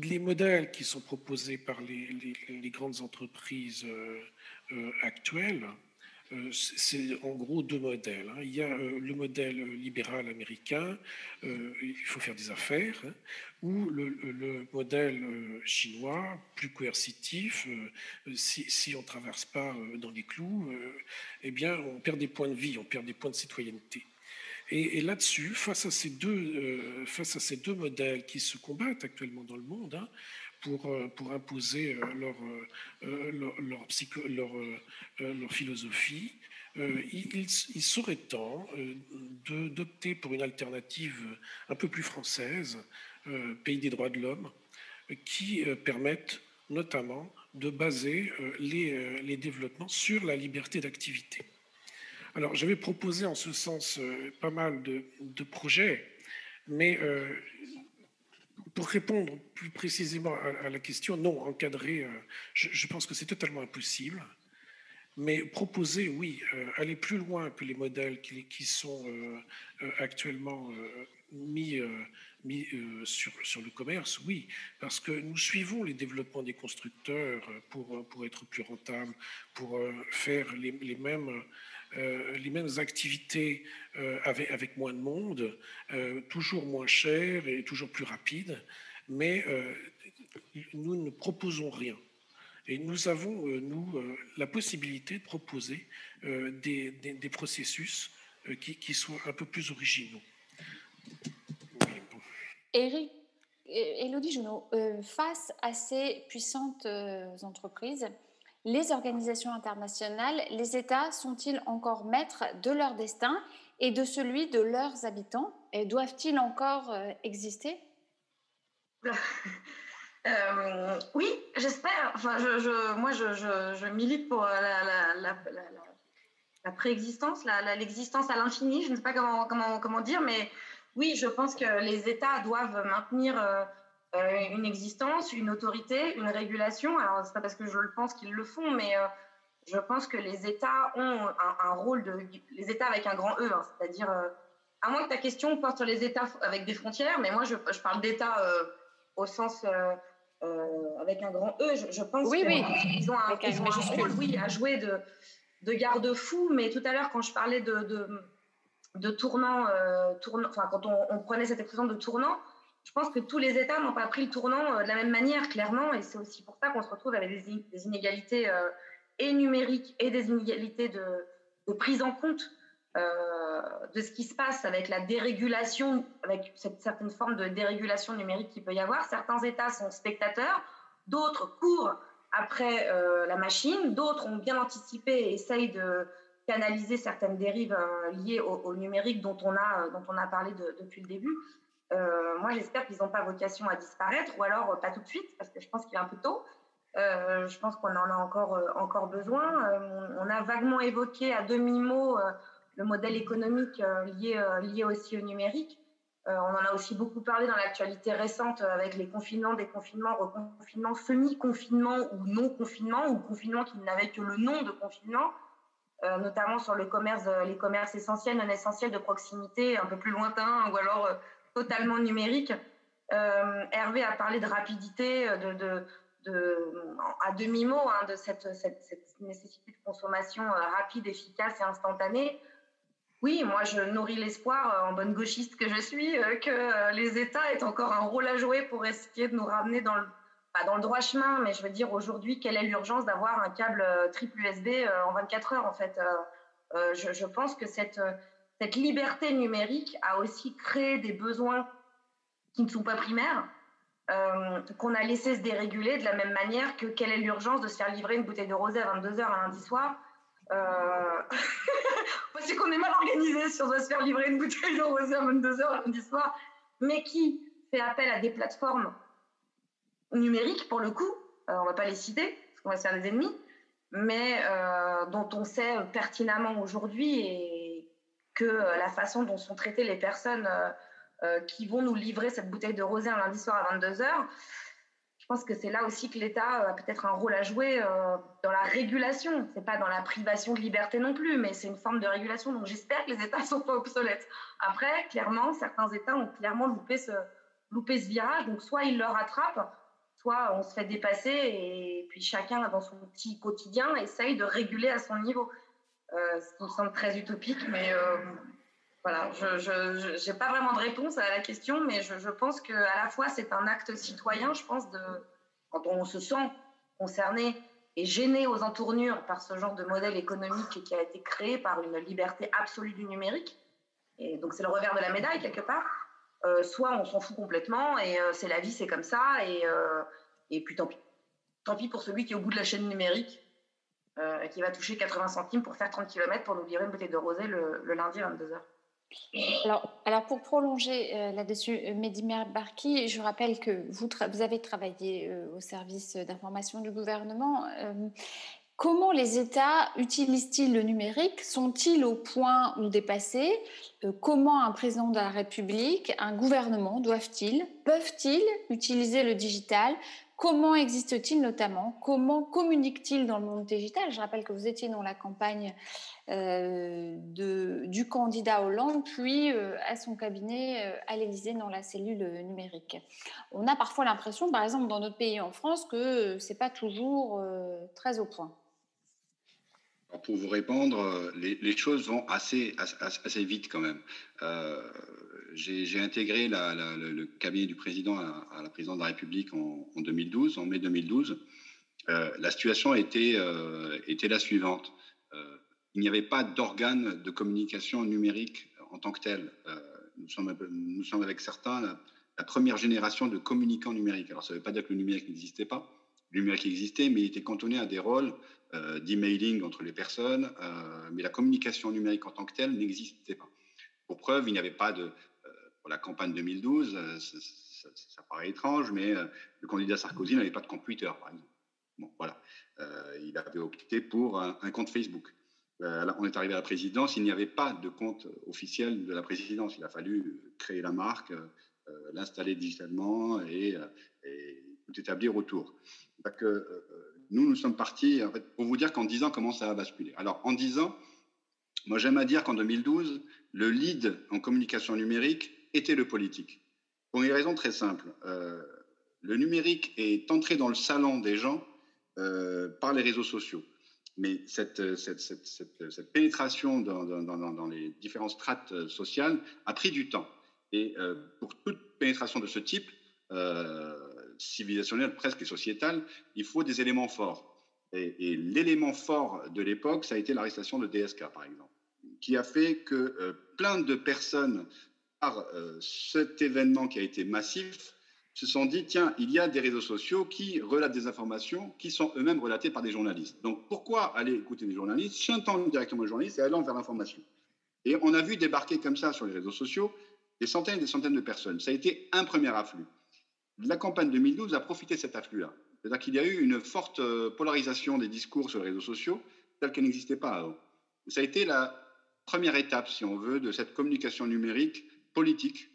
Les modèles qui sont proposés par les, grandes entreprises actuelles euh, c'est en gros deux modèles. Hein. Il y a euh, le modèle libéral américain, euh, il faut faire des affaires, hein, ou le, modèle chinois, plus coercitif, si, on ne traverse pas dans les clous, eh bien, on perd des points de vie, on perd des points de citoyenneté. Et, là-dessus, face, à ces deux, face à ces deux modèles qui se combattent actuellement dans le monde, hein, pour, euh, pour imposer euh, leur, euh, leur, philosophie. il, serait temps d'opter pour une alternative un peu plus française, pays des droits de l'homme, qui permette notamment de baser les développements sur la liberté d'activité. Alors, j'avais proposé en ce sens pas mal de, projets, mais pour répondre plus précisément à, la question, non, encadrer, euh, je, pense que c'est totalement impossible. Mais proposer, oui, euh, aller plus loin que les modèles qui, sont euh, actuellement mis, sur, le commerce, oui, parce que nous suivons les développements des constructeurs pour, pour être plus rentables, pour faire les mêmes euh, les mêmes activités euh, avec, moins de monde, euh, toujours moins cher et toujours plus rapide, mais nous ne proposons rien. Et nous avons, nous, la possibilité de proposer des, des, processus qui, qui, soient un peu plus originaux. Eric, Elodie Junot, face à ces puissantes entreprises, les organisations internationales, les États sont-ils encore maîtres de leur destin et de celui de leurs habitants? Et doivent-ils encore euh, exister? Euh, Oui, j'espère. Enfin, moi, je, milite pour la, la, préexistence, l'existence à l'infini. Je ne sais pas comment, dire, mais oui, je pense que les États doivent maintenir... Euh, euh, une existence, une autorité, une régulation. Alors, c'est pas parce que je le pense qu'ils le font, mais euh, je pense que les États ont un, rôle de. Les États avec un grand E, hein, c'est-à-dire. Euh, à moins que ta question porte sur les États avec des frontières, mais moi, je, je parle d'État au sens. avec un grand E, je, pense oui, oui. qu'ils ont un, ils ont un rôle oui, à jouer de, de garde-fou, mais tout à l'heure, quand je parlais de, de, de tournant, tournant enfin, quand on, on, prenait cette expression de tournant, je pense que tous les États n'ont pas pris le tournant euh, de la même manière, clairement, et c'est aussi pour ça qu'on se retrouve avec des, inégalités euh, et numériques et des inégalités de, prise en compte euh, de ce qui se passe avec la dérégulation, avec cette certaine forme de dérégulation numérique qu'il peut y avoir. Certains États sont spectateurs, d'autres courent après la machine, d'autres ont bien anticipé et essayent de canaliser certaines dérives liées au, numérique dont on a, dont on a parlé depuis le début. Euh, moi, j'espère qu'ils n'ont pas vocation à disparaître, ou alors euh, pas tout de suite, parce que je pense qu'il est un peu tôt. Euh, je pense qu'on en a encore, encore besoin. on a vaguement évoqué à demi-mot le modèle économique lié, lié aussi au numérique. on en a aussi beaucoup parlé dans l'actualité récente avec les confinements, déconfinements, reconfinements, semi-confinements ou non-confinements, ou confinements qui n'avaient que le nom de confinement, notamment sur les commerces essentiels, non essentiels de proximité, un peu plus lointains, ou alors totalement numérique. Euh, Hervé a parlé de rapidité, de à demi-mot, hein, de cette, nécessité de consommation euh, rapide, efficace et instantanée. Oui, moi je nourris l'espoir, euh, en bonne gauchiste que je suis, que les États aient encore un rôle à jouer pour essayer de nous ramener dans le, pas dans le droit chemin, mais je veux dire aujourd'hui, quelle est l'urgence d'avoir un câble triple USB en 24 heures en fait je, pense que cette, cette liberté numérique a aussi créé des besoins qui ne sont pas primaires, euh, qu'on a laissé se déréguler de la même manière que quelle est l'urgence de se faire livrer une bouteille de rosé à 22h un lundi soir. Euh... c'est qu'on est mal organisé si on doit se faire livrer une bouteille de rosé à 22h un lundi soir, mais qui fait appel à des plateformes numériques pour le coup, euh, on ne va pas les citer, parce qu'on va se faire des ennemis, mais euh, dont on sait pertinemment aujourd'hui et que euh, la façon dont sont traitées les personnes euh, euh, qui vont nous livrer cette bouteille de rosé un lundi soir à 22h. Je pense que c'est là aussi que l'État a peut-être un rôle à jouer dans la régulation. C'est pas dans la privation de liberté non plus, mais c'est une forme de régulation. Donc j'espère que les États sont pas obsolètes. Après, clairement, certains États ont clairement loupé ce, loupé ce virage. Donc soit ils le rattrapent, soit on se fait dépasser et puis chacun dans son petit quotidien essaye de réguler à son niveau. Euh, ça me semble très utopique, mais euh, voilà, je n'ai pas vraiment de réponse à la question, mais je, je pense qu'à la fois c'est un acte citoyen, je pense, de, quand on se sent concerné et gêné aux entournures par ce genre de modèle économique qui a été créé par une liberté absolue du numérique. Et donc c'est le revers de la médaille quelque part. Euh, soit on s'en fout complètement et c'est la vie, c'est comme ça, et, et puis tant pis. Tant pis pour celui qui est au bout de la chaîne numérique et qui va toucher 80 centimes pour faire 30 km pour nous livrer une bouteille de rosée le, lundi à 22h. Alors, alors, pour prolonger là-dessus, Médimer Barki, je rappelle que vous, vous avez travaillé au service d'information du gouvernement. Comment les États utilisent-ils le numérique? Sont-ils au point ou dépassés euh, Comment un président de la République, un gouvernement doivent-ils, peuvent-ils utiliser le digital Comment existe-t-il notamment? Comment communique-t-il dans le monde digital? Je rappelle que vous étiez dans la campagne euh, de, du candidat Hollande, puis euh, à son cabinet à l'Élysée dans la cellule numérique. On a parfois l'impression, par exemple dans notre pays en France, que ce n'est pas toujours très au point pour vous répondre, euh, les, choses vont assez, vite quand même. Euh, j'ai intégré le cabinet du président à, la présidence de la République en, 2012, en mai 2012. Euh, la situation était, était la suivante. il n'y avait pas d'organe de communication numérique en tant que tel. nous, sommes, avec certains la, la, première génération de communicants numériques. Alors ça ne veut pas dire que le numérique n'existait pas. Le numérique existait, mais il était cantonné à des rôles euh, d'emailing entre les personnes, euh, mais la communication numérique en tant que telle n'existait pas. Pour preuve, il n'y avait pas de... Euh, pour la campagne 2012, ça, paraît étrange, mais le candidat Sarkozy n'avait pas de compte Twitter, par exemple. Bon, voilà. il avait opté pour un, compte Facebook. on est arrivé à la présidence, il n'y avait pas de compte officiel de la présidence. Il a fallu créer la marque, l'installer digitalement et, tout établir autour. Donc, nous, nous sommes partis, pour vous dire qu'en 10 ans, comment ça a basculé. Alors, en 10 ans, moi, j'aime à dire qu'en 2012, le lead en communication numérique était le politique. Pour une raison très simple. Euh, le numérique est entré dans le salon des gens euh, par les réseaux sociaux. Mais cette, cette, cette, cette pénétration dans, dans, dans, les différentes strates sociales a pris du temps. Et euh, pour toute pénétration de ce type, civilisationnelle, presque sociétale, il faut des éléments forts. Et, l'élément fort de l'époque, ça a été l'arrestation de DSK, par exemple, qui a fait que euh, plein de personnes, euh, cet événement qui a été massif, se sont dit, tiens, il y a des réseaux sociaux qui relatent des informations qui sont eux-mêmes relatées par des journalistes. Donc pourquoi aller écouter des journalistes, chantant directement les journalistes et allant vers l'information? Et on a vu débarquer comme ça sur les réseaux sociaux des centaines et des centaines de personnes. Ça a été un premier afflux la campagne 2012 a profité de cet afflux-là. C'est-à-dire qu'il y a eu une forte euh, polarisation des discours sur les réseaux sociaux, telle qu'elle n'existait pas avant. Ça a été la première étape, si on veut, de cette communication numérique politique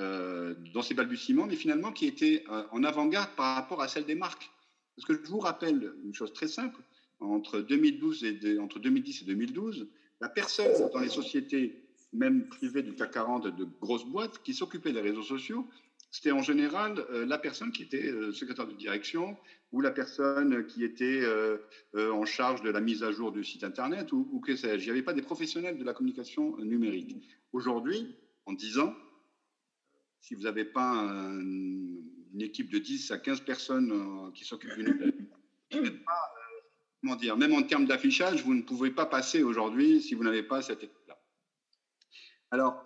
euh, dans ses balbutiements, mais finalement qui était euh, en avant-garde par rapport à celle des marques. Parce que je vous rappelle une chose très simple, entre, 2012 et entre 2010 et 2012, la personne dans les sociétés, même privées du CAC 40, de grosses boîtes, qui s'occupaient des réseaux sociaux, c'était en général euh, la personne qui était secrétaire de direction ou la personne qui était en charge de la mise à jour du site Internet ou, que sais-je. Il n'y avait pas des professionnels de la communication numérique. Aujourd'hui, en 10 ans, si vous n'avez pas une équipe de 10 à 15 personnes qui s'occupent du numérique, comment dire, même en termes d'affichage, vous ne pouvez pas passer aujourd'hui si vous n'avez pas cette équipe-là. Alors,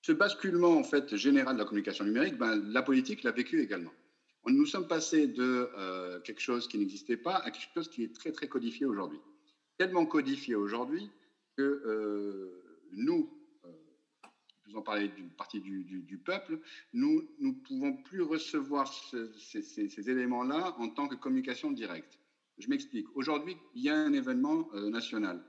ce basculement en fait général de la communication numérique, ben, la politique l'a vécu également. Nous sommes passés de euh, quelque chose qui n'existait pas à quelque chose qui est très très codifié aujourd'hui. Tellement codifié aujourd'hui que euh, nous, euh, en parler d'une partie du, peuple, nous ne pouvons plus recevoir ces, éléments-là en tant que communication directe. Je m'explique. Aujourd'hui, il y a un événement national.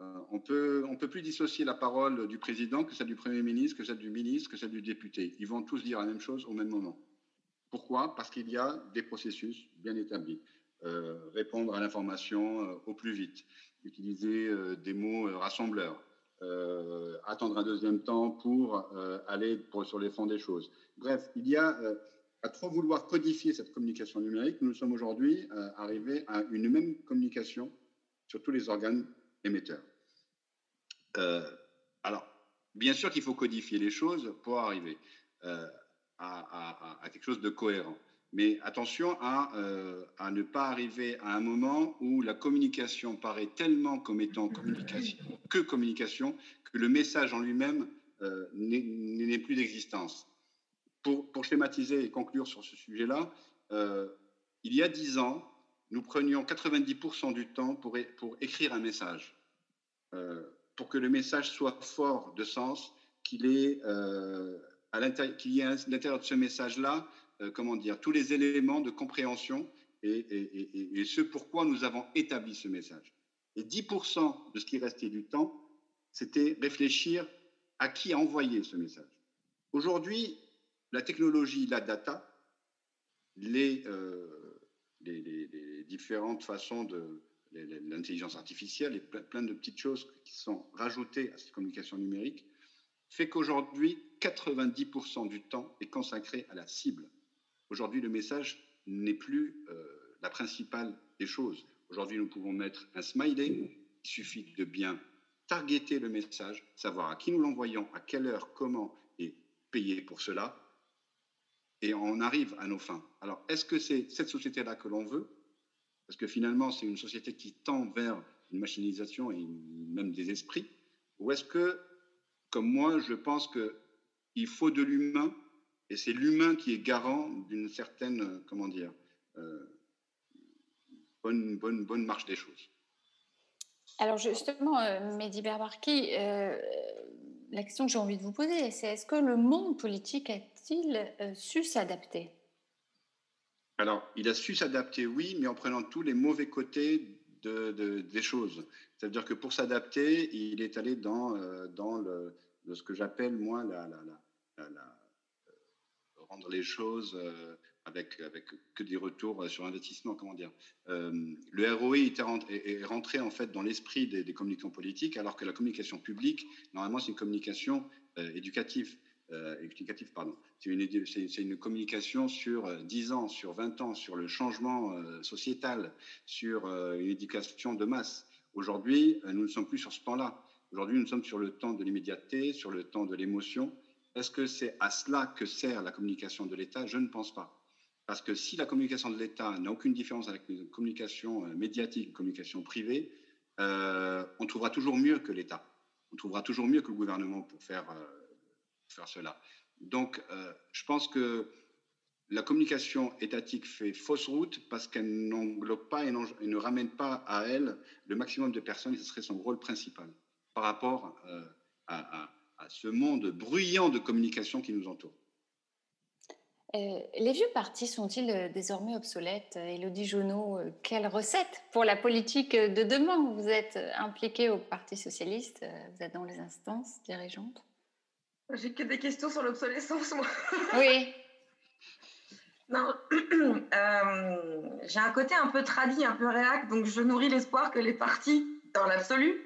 Euh, on peut, on peut plus dissocier la parole du président que celle du Premier ministre, que celle du ministre, que celle du député. Ils vont tous dire la même chose au même moment. Pourquoi? Parce qu'il y a des processus bien établis. Euh, répondre à l'information euh, au plus vite, utiliser euh, des mots rassembleurs, attendre un deuxième temps pour aller sur les fonds des choses. Bref, il y a, à trop vouloir codifier cette communication numérique, nous sommes aujourd'hui arrivés à une même communication sur tous les organes émetteurs. alors, bien sûr qu'il faut codifier les choses pour arriver à, quelque chose de cohérent. Mais attention à, euh, à, ne pas arriver à un moment où la communication paraît tellement comme étant communication, que communication que le message en lui-même euh, n'est plus d'existence. Pour, pour, schématiser et conclure sur ce sujet-là, euh, il y a dix ans, nous prenions 90% du temps pour, pour écrire un message, pour que le message soit fort de sens, qu'il y ait à l'intérieur de ce message-là, euh, comment dire, tous les éléments de compréhension et, ce pourquoi nous avons établi ce message. Et 10% de ce qui restait du temps, c'était réfléchir à qui envoyer ce message. Aujourd'hui, la technologie, la data, les, euh, les, différentes façons de l'intelligence artificielle et plein de petites choses qui sont rajoutées à cette communication numérique fait qu'aujourd'hui, 90% du temps est consacré à la cible. Aujourd'hui, le message n'est plus euh, la principale des choses. Aujourd'hui, nous pouvons mettre un smiley. Il suffit de bien targeter le message, savoir à qui nous l'envoyons, à quelle heure, comment et payer pour cela. Et on arrive à nos fins. Alors, est-ce que c'est cette société-là que l'on veut? Parce que finalement, c'est une société qui tend vers une machinisation et même des esprits. Ou est-ce que comme moi, je pense qu'il faut de l'humain, et c'est l'humain qui est garant d'une certaine, euh, comment dire, euh, bonne, bonne, bonne marche des choses. Alors justement, euh, Mehdi Berbarki, la question que j'ai envie de vous poser, c'est est-ce que le monde politique a-t-il su s'adapter? Alors, il a su s'adapter, oui, mais en prenant tous les mauvais côtés de, des choses. C'est-à-dire que pour s'adapter, il est allé dans, euh, dans le, ce que j'appelle, moi, la, la, la, euh, rendre les choses euh, avec, avec que des retours sur investissement, comment dire. le ROI est, rentré en fait dans l'esprit des, des, communicants politiques, alors que la communication publique, normalement, c'est une communication éducative. explicative, pardon. C'est une, une, communication sur 10 ans, sur 20 ans, sur le changement sociétal, sur une éducation de masse. Aujourd'hui, nous ne sommes plus sur ce temps-là. Aujourd'hui, nous sommes sur le temps de l'immédiateté, sur le temps de l'émotion. Est-ce que c'est à cela que sert la communication de l'État Je ne pense pas. Parce que si la communication de l'État n'a aucune différence avec une communication euh, médiatique, une communication privée, euh, on trouvera toujours mieux que l'État. On trouvera toujours mieux que le gouvernement pour faire, euh, faire cela. Donc, je pense que la communication étatique fait fausse route parce qu'elle n'englobe pas et, ne ramène pas à elle le maximum de personnes, et ce serait son rôle principal par rapport à, ce monde bruyant de communication qui nous entoure. Euh, les vieux partis sont-ils euh, désormais obsolètes? Élodie Jonot, quelle recette pour la politique de demain? Vous êtes impliqué au Parti socialiste, vous êtes dans les instances dirigeantes. J'ai que des questions sur l'obsolescence, moi. Oui, non, euh, j'ai un côté un peu tradit, un peu réac, donc je nourris l'espoir que les partis, dans l'absolu,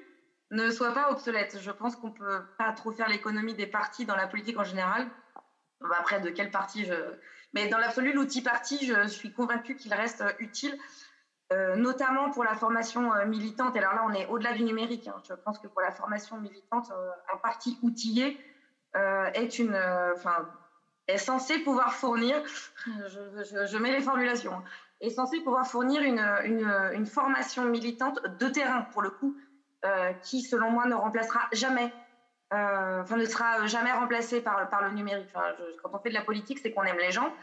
ne soient pas obsolètes. Je pense qu'on peut pas trop faire l'économie des partis dans la politique en général. Après, de quel parti je... Mais dans l'absolu, l'outil parti, je suis convaincue qu'il reste utile, euh, notamment pour la formation euh, militante. Et alors là, on est au-delà du numérique. Hein. Je pense que pour la formation militante, un parti outillé est une... Enfin, est censé pouvoir fournir, je, mets les formulations, hein, est censé pouvoir fournir une, une, formation militante de terrain, pour le coup, euh, qui, selon moi, ne remplacera jamais, euh, enfin, ne sera jamais remplacée par, le numérique. quand on fait de la politique, c'est qu'on aime les gens.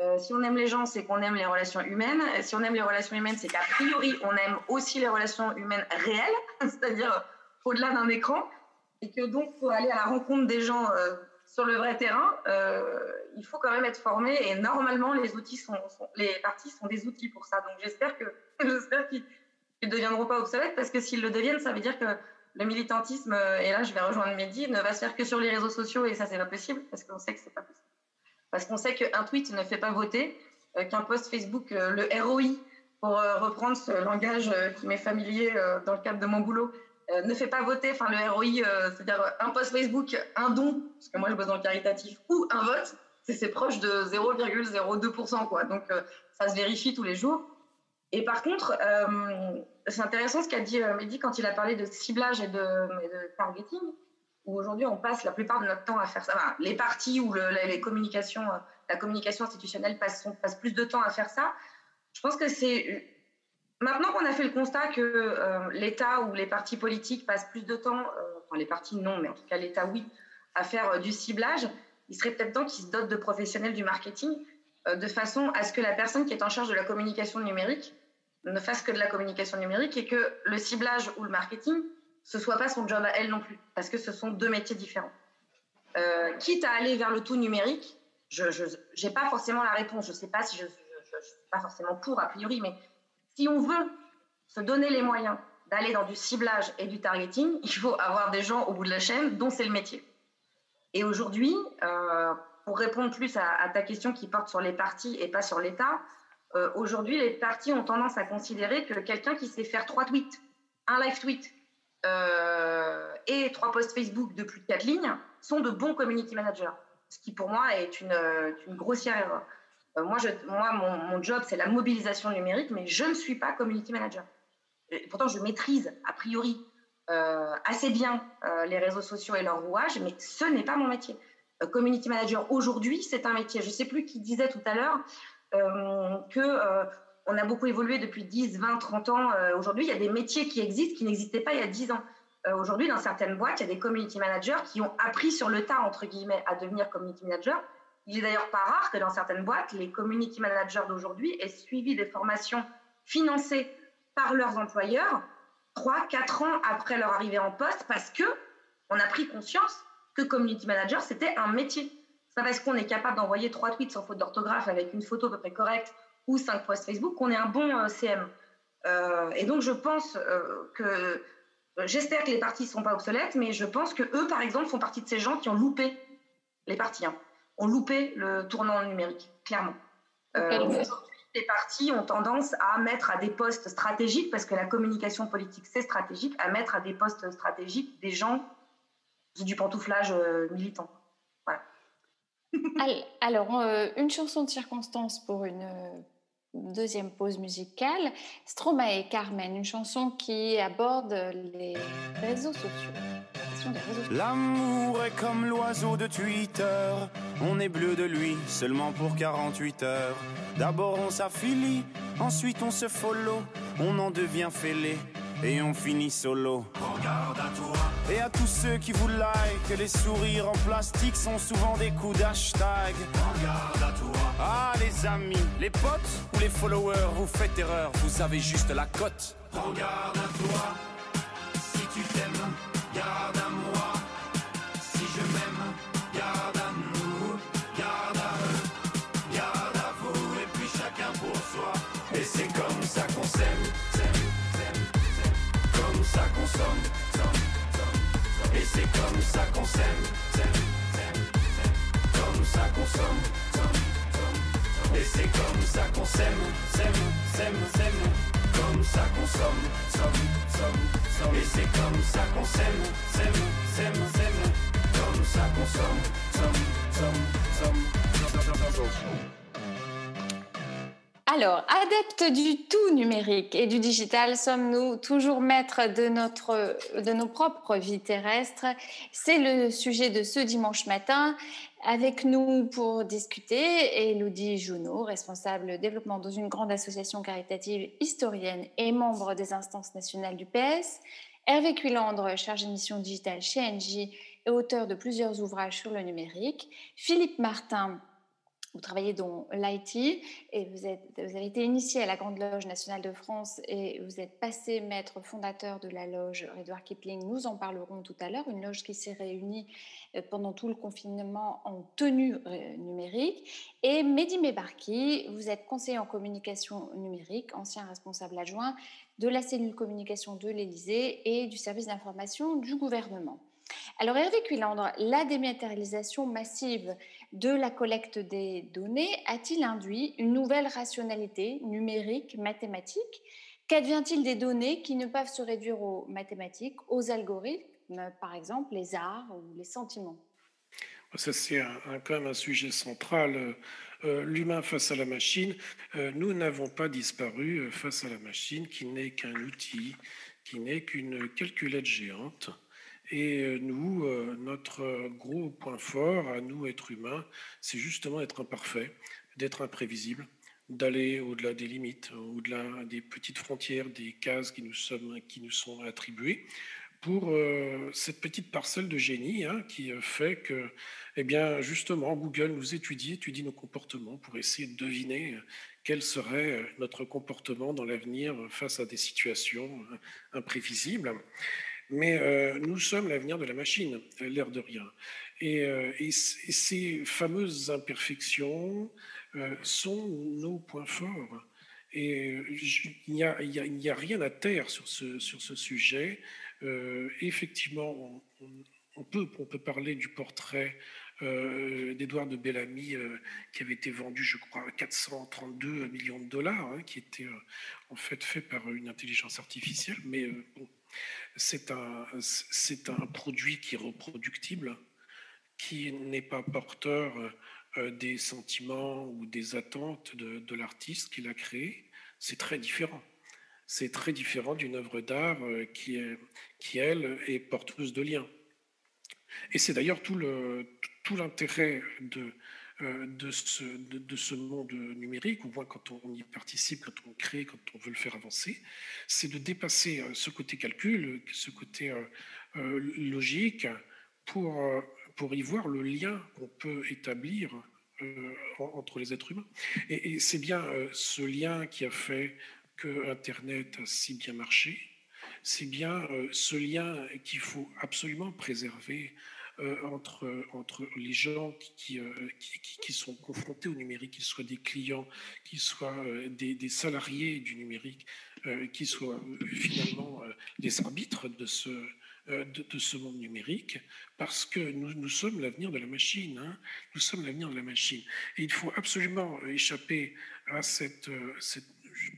Euh, si on aime les gens, c'est qu'on aime les relations humaines. si on aime les relations humaines, c'est qu'a priori, on aime aussi les relations humaines réelles, c'est-à-dire au-delà d'un écran. Et que donc, faut aller à la rencontre des gens sur le vrai terrain, euh, il faut quand même être formé et normalement les outils sont, les partis sont des outils pour ça. Donc j'espère que j'espère qu'ils ne deviendront pas obsolètes parce que s'ils le deviennent, ça veut dire que le militantisme euh, et là je vais rejoindre Mehdi ne va se faire que sur les réseaux sociaux et ça c'est pas possible parce qu'on sait que c'est pas possible. parce qu'on sait qu'un tweet ne fait pas voter, qu'un post Facebook, le ROI, pour reprendre ce langage qui m'est familier dans le cadre de mon boulot, ne fait pas voter, enfin le ROI, c'est-à-dire un post Facebook, un don, parce que moi je bosse dans le caritatif, ou un vote, c'est proche de 0,02%, quoi. Donc ça se vérifie tous les jours. Et par contre, euh, c'est intéressant ce qu'a dit euh, Mehdi quand il a parlé de ciblage et de, targeting, où aujourd'hui on passe la plupart de notre temps à faire ça. les partis ou les communications, euh, la communication institutionnelle passe, passe, plus de temps à faire ça. Je pense que c'est maintenant qu'on a fait le constat que l'État ou les partis politiques passent plus de temps, enfin les partis non, mais en tout cas l'État oui, à faire du ciblage, il serait peut-être temps qu'ils se dotent de professionnels du marketing de façon à ce que la personne qui est en charge de la communication numérique ne fasse que de la communication numérique et que le ciblage ou le marketing, ce soit pas son job à elle non plus, parce que ce sont deux métiers différents. Euh, quitte à aller vers le tout numérique, je n'ai pas forcément la réponse, je ne sais pas si je ne suis pas forcément pour a priori, mais si on veut se donner les moyens d'aller dans du ciblage et du targeting, il faut avoir des gens au bout de la chaîne dont c'est le métier. Et aujourd'hui, euh, pour répondre plus à, à, ta question qui porte sur les partis et pas sur l'État, euh, aujourd'hui, les partis ont tendance à considérer que quelqu'un qui sait faire trois tweets, un live tweet euh, et trois posts Facebook de plus de quatre lignes sont de bons community managers. Ce qui, pour moi, est une, une grossière erreur. Euh, moi, mon, job, c'est la mobilisation numérique, mais je ne suis pas community manager. Pourtant, je maîtrise, a priori, assez bien les réseaux sociaux et leur rouage, mais ce n'est pas mon métier. community manager, aujourd'hui, c'est un métier. Je ne sais plus qui disait tout à l'heure, euh, que euh, on a beaucoup évolué depuis 10, 20, 30 ans. Euh, aujourd'hui, il y a des métiers qui existent qui n'existaient pas il y a 10 ans. Aujourd'hui, dans certaines boîtes, il y a des community managers qui ont appris sur le tas, entre guillemets, à devenir community manager. Il est d'ailleurs pas rare que dans certaines boîtes, les community managers d'aujourd'hui aient suivi des formations financées par leurs employeurs 3, 4 ans après leur arrivée en poste parce que on a pris conscience que community manager, c'était un métier pas parce qu'on est capable d'envoyer trois tweets sans faute d'orthographe avec une photo à peu près correcte ou cinq posts Facebook qu'on est un bon euh, CM. Euh, et donc, je pense euh, que j'espère que les partis ne sont pas obsolètes, mais je pense que eux, par exemple, font partie de ces gens qui ont loupé les partis, hein, ont loupé le tournant numérique, clairement. les partis ont tendance à mettre à des postes stratégiques, parce que la communication politique, c'est stratégique, à mettre à des postes stratégiques des gens du pantouflage militant. Alors, euh, une chanson de circonstance pour une euh, deuxième pause musicale. Stromae et Carmen, une chanson qui aborde les réseaux sociaux. L'amour est comme l'oiseau de Twitter. On est bleu de lui seulement pour 48 heures. D'abord on s'affilie, ensuite on se follow, on en devient fêlé et on finit solo. Regarde à toi. Et à tous ceux qui vous like, les sourires en plastique sont souvent des coups d'hashtag. Regarde à toi. Ah les amis, les potes ou les followers, vous faites erreur, vous avez juste la cote. Regarde à toi. Si tu t'aimes, ça qu'on s'aime, Comme ça qu'on somme, Et c'est comme ça qu'on s'aime, s'aime, s'aime, s'aime. Comme ça qu'on somme, somme, somme. Et c'est comme ça qu'on s'aime, s'aime, s'aime, s'aime. Comme ça qu'on somme, somme, somme, somme, somme, somme. Alors, adeptes du tout numérique et du digital, sommes-nous toujours maîtres de, notre, de nos propres vies terrestres? C'est le sujet de ce dimanche matin. Avec nous pour discuter, Elodie Junot, responsable développement dans une grande association caritative historienne et membre des instances nationales du PS. Hervé Cuilandre, chargé de mission digitale chez NJ et auteur de plusieurs ouvrages sur le numérique. Philippe Martin, vous travaillez dans l'IT et vous, avez été initié à la Grande Loge nationale de France et vous êtes passé maître fondateur de la loge Edouard Kipling. Nous en parlerons tout à l'heure. Une loge qui s'est réunie euh, pendant tout le confinement en tenue euh, numérique. Et Mehdi Mebarki, vous êtes conseiller en communication numérique, ancien responsable adjoint de la cellule communication de l'Élysée et du service d'information du gouvernement. Alors Hervé Cuilandre, la dématérialisation massive de la collecte des données a-t-il induit une nouvelle rationalité numérique, mathématique? Qu'advient-il des données qui ne peuvent se réduire aux mathématiques, aux algorithmes, par exemple les arts ou les sentiments? Ça, c'est quand même un sujet central. Euh, l'humain face à la machine, euh, nous n'avons pas disparu euh, face à la machine qui n'est qu'un outil, qui n'est qu'une calculette géante. Et nous, notre gros point fort à nous, êtres humains, c'est justement d'être imparfait, d'être imprévisible, d'aller au-delà des limites, au-delà des petites frontières, des cases qui nous, sommes, qui nous sont attribuées, pour euh, cette petite parcelle de génie hein, qui euh, fait que, eh bien, justement, Google nous étudie, étudie nos comportements pour essayer de deviner euh, quel serait notre comportement dans l'avenir face à des situations imprévisibles. Mais nous sommes l'avenir de la machine, l'air de rien. Et, et, ces fameuses imperfections sont nos points forts. Et il n'y a, rien à taire sur ce, sujet. Euh, effectivement, on, peut, on peut parler du portrait euh, d'Edouard de Bellamy euh, qui avait été vendu, je crois, à 432 millions de dollars, hein, qui était en fait fait par une intelligence artificielle, mais c'est un, un produit qui est reproductible, qui n'est pas porteur des sentiments ou des attentes de, de l'artiste qui l'a créé. C'est très différent c'est très différent d'une œuvre d'art euh, qui, elle, est porteuse de liens. Et c'est d'ailleurs tout l'intérêt de, euh, de, ce, de, monde numérique, ou moins quand on y participe, quand on crée, quand on veut le faire avancer, c'est de dépasser euh, ce côté calcul, ce côté logique, pour, pour y voir le lien qu'on peut établir entre les êtres humains. Et, et c'est bien ce lien qui a fait que Internet a si bien marché, c'est bien euh, ce lien qu'il faut absolument préserver euh, entre, entre les gens qui, euh, qui, qui, sont confrontés au numérique, qu'ils soient des clients, qu'ils soient des, des, salariés du numérique, qu'ils soient finalement des arbitres de ce, de, ce monde numérique, parce que nous, nous sommes l'avenir de la machine. Hein. nous sommes l'avenir de la machine. Et il faut absolument échapper à cette, cette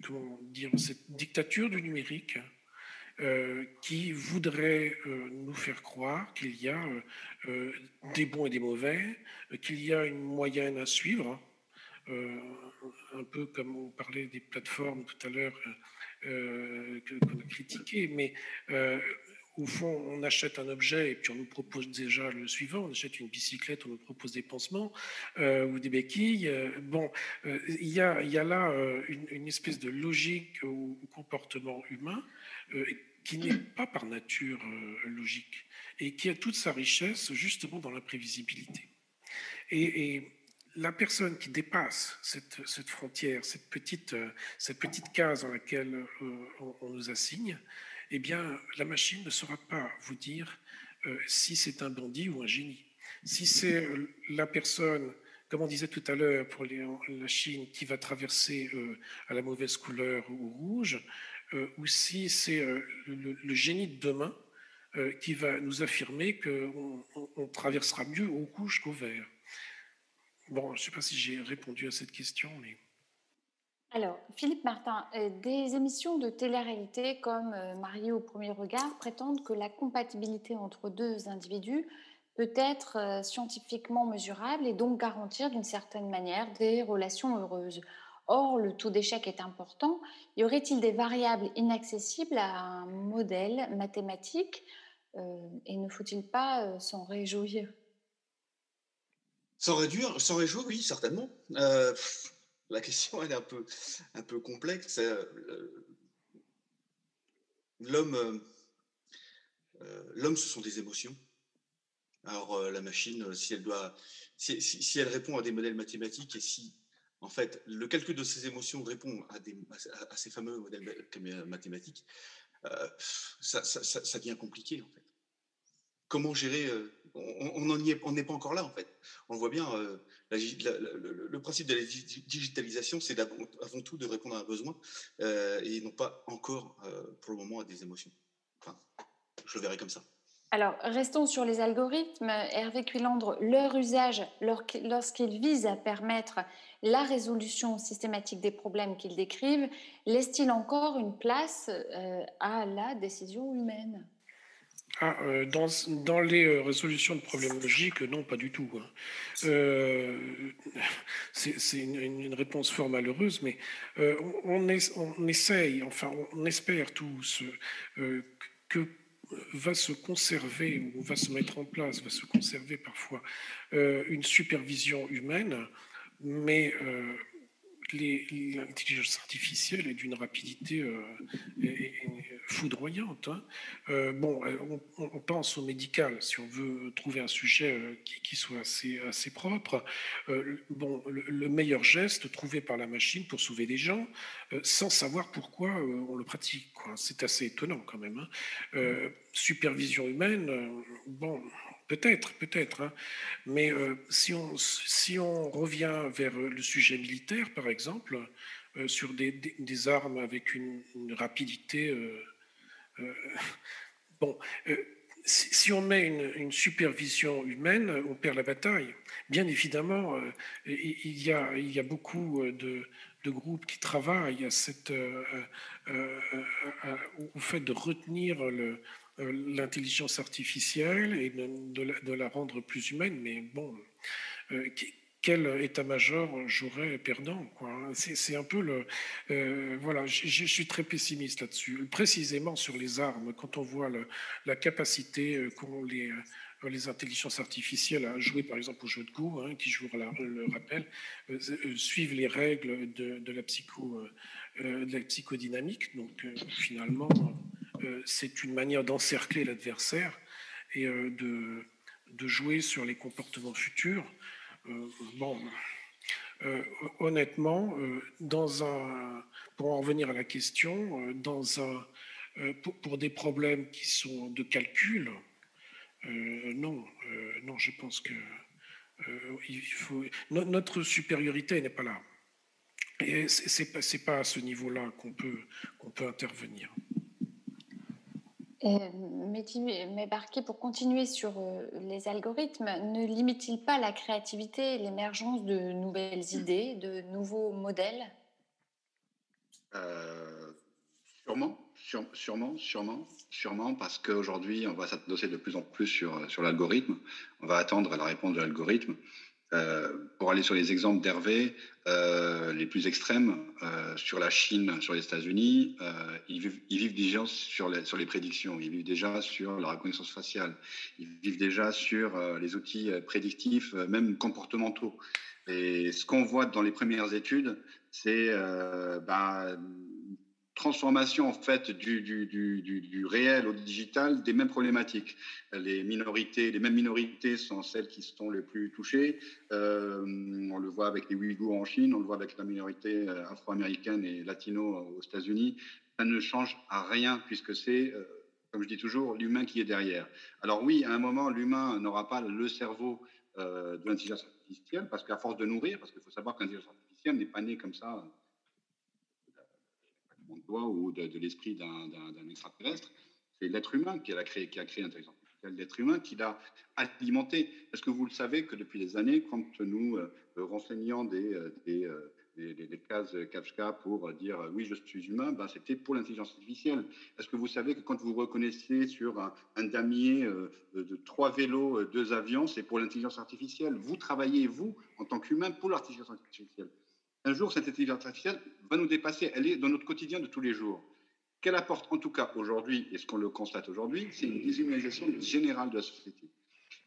comment dire, cette dictature du numérique euh, qui voudrait euh, nous faire croire qu'il y a euh, des bons et des mauvais, qu'il y a une moyenne à suivre, un peu comme on parlait des plateformes tout à l'heure qu'on a critiquées, mais au fond, on achète un objet et puis on nous propose déjà le suivant. On achète une bicyclette, on nous propose des pansements ou des béquilles. Bon, il y, a, y, a, là une, espèce de logique au, comportement humain qui n'est pas par nature logique et qui a toute sa richesse justement dans l'imprévisibilité. Et, et, la personne qui dépasse cette, frontière, cette petite, cette petite case dans laquelle on, on nous assigne, eh bien, la machine ne saura pas vous dire euh, si c'est un bandit ou un génie. Si c'est euh, la personne, comme on disait tout à l'heure pour la Chine, qui va traverser euh, à la mauvaise couleur ou rouge, ou si c'est le, génie de demain qui va nous affirmer qu'on on traversera mieux au rouge qu'au vert. Bon, je ne sais pas si j'ai répondu à cette question, mais... Alors, Philippe Martin, euh, des émissions de télé-réalité comme euh, Marié au premier regard prétendent que la compatibilité entre deux individus peut être euh, scientifiquement mesurable et donc garantir d'une certaine manière des relations heureuses. Or, le taux d'échec est important. Y aurait-il des variables inaccessibles à un modèle mathématique et ne faut-il pas s'en réjouir? S'en réduire, s'en réjouir, oui, certainement la question elle est un peu, un peu complexe. Euh, l'homme, euh, euh, l'homme, ce sont des émotions. Alors la machine, si elle doit, si, elle répond à des modèles mathématiques et si en fait le calcul de ces émotions répond à, ces fameux modèles mathématiques, ça, ça, devient compliqué en fait. Comment gérer on n'est pas encore là en fait. On voit bien, euh, le, principe de la digitalisation, c'est avant tout de répondre à un besoin euh, et non pas encore euh, pour le moment à des émotions. Enfin, je le verrai comme ça. Alors, restons sur les algorithmes. Hervé Cuilandre, leur usage, lorsqu'ils visent à permettre la résolution systématique des problèmes qu'ils décrivent, laisse-t-il encore une place euh, à la décision humaine? Ah, euh, dans, les euh, résolutions de problèmes logiques, non, pas du tout. Hein. c'est une, réponse fort malheureuse, mais on, on, essaye, enfin, on espère tous que va se conserver ou va se mettre en place, va se conserver parfois une supervision humaine mais euh, l'intelligence artificielle est d'une rapidité euh, foudroyante. Hein. Euh, bon, on, pense au médical, si on veut trouver un sujet qui, soit assez, assez propre. bon, le, meilleur geste trouvé par la machine pour sauver des gens, sans savoir pourquoi on le pratique. C'est assez étonnant quand même. Hein. supervision humaine, bon, Peut-être, peut-être. Hein. Mais euh, si, on, si on revient vers le sujet militaire, par exemple, euh, sur des, des, armes avec une, rapidité... Euh, bon, si, on met une, supervision humaine, on perd la bataille. Bien évidemment, il y, a, il y a beaucoup de, de groupes qui travaillent à cette, au fait de retenir le, euh, l'intelligence artificielle et de, la, rendre plus humaine. Mais bon, euh, quel état-major j'aurais perdant. C'est un peu le... Euh, voilà, je suis très pessimiste là-dessus. Précisément sur les armes, quand on voit la capacité qu'ont les, les intelligences artificielles à jouer par exemple au jeu de Go, hein, qui, je vous le rappelle, suivent les règles de, la, psycho, de la psychodynamique. Donc finalement euh, c'est une manière d'encercler l'adversaire et euh, de, jouer sur les comportements futurs. Euh, bon, honnêtement, pour en revenir à la question, pour, des problèmes qui sont de calcul, non, non, je pense que notre supériorité n'est pas là. Et c'est pas, pas à ce niveau-là qu'on peut intervenir. Mais Barquet, pour continuer sur euh, les algorithmes, ne limite-t-il pas la créativité et l'émergence de nouvelles idées, de nouveaux modèles? Euh, Sûrement, sûrement, sûrement, sûrement, parce qu'aujourd'hui, on va s'adosser de plus en plus sur, sur l'algorithme. On va attendre la réponse de l'algorithme. Euh, pour aller sur les exemples d'Hervé, euh, les plus extrêmes, euh, sur la Chine, sur les États-Unis, ils, vivent, déjà sur les, sur les prédictions, ils vivent déjà sur la reconnaissance faciale, ils vivent déjà sur les outils prédictifs, même comportementaux. Et ce qu'on voit dans les premières études, c'est bah, transformation en fait du, réel au digital des mêmes problématiques. Les minorités, les mêmes minorités sont celles qui sont les plus touchées. Euh, on le voit avec les Ouïghours en Chine, on le voit avec la minorité euh, afro-américaine et latino aux États-Unis. Ça ne change à rien puisque c'est, euh, comme je dis toujours, l'humain qui est derrière. Alors oui, à un moment, l'humain n'aura pas le cerveau de l'intelligence artificielle parce qu'à force de nourrir, parce qu'il faut savoir qu'un l'intelligence artificielle n'est pas né comme ça ou de, l'esprit d'un extraterrestre. C'est l'être humain qui a créé, créé l'intelligence artificielle, l'être humain qui l'a alimenté. Est-ce que vous le savez que depuis des années, quand nous euh, renseignons des, euh, euh, des, des, cases Kafka pour dire oui, je suis humain, ben, c'était pour l'intelligence artificielle. Est-ce que vous savez que quand vous reconnaissez sur un, damier de trois vélos, deux avions, c'est pour l'intelligence artificielle? Vous travaillez, vous, en tant qu'humain, pour l'intelligence artificielle. Un jour, cette intelligence artificielle va nous dépasser. Elle est dans notre quotidien de tous les jours. Qu'elle apporte, en tout cas aujourd'hui, et ce qu'on le constate aujourd'hui, c'est une déshumanisation générale de la société.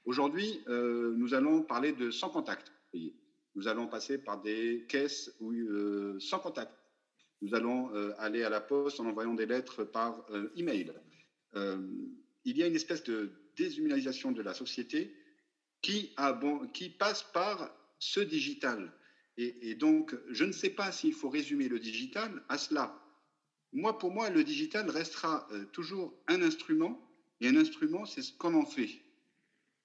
Aujourd'hui, euh, nous allons parler de sans contact. Nous allons passer par des caisses euh, sans contact. Nous allons euh, aller à la poste en envoyant des lettres par email. il y a une espèce de déshumanisation de la société qui passe par ce digital. Et, donc, je ne sais pas s'il faut résumer le digital à cela. Moi, pour moi, le digital restera euh, toujours un instrument, et un instrument, c'est ce qu'on en fait.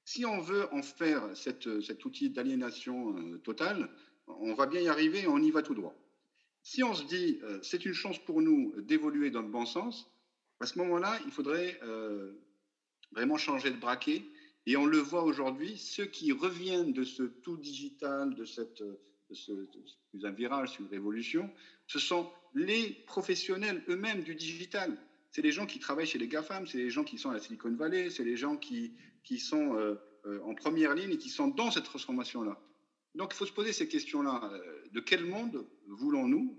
Si on veut en faire cette, cet outil d'aliénation euh, totale, on va bien y arriver, on y va tout droit. Si on se dit, euh, c'est une chance pour nous d'évoluer dans le bon sens, à ce moment-là, il faudrait vraiment changer de braquet. Et on le voit aujourd'hui, ceux qui reviennent de ce tout digital, de, cette, ce, plus un virage, c'est une révolution, ce sont les professionnels eux-mêmes du digital. C'est les gens qui travaillent chez les GAFAM, c'est les gens qui sont à la Silicon Valley, c'est les gens qui, qui sont euh, euh, en première ligne et qui sont dans cette transformation-là. Donc il faut se poser ces questions-là. Euh, de quel monde voulons-nous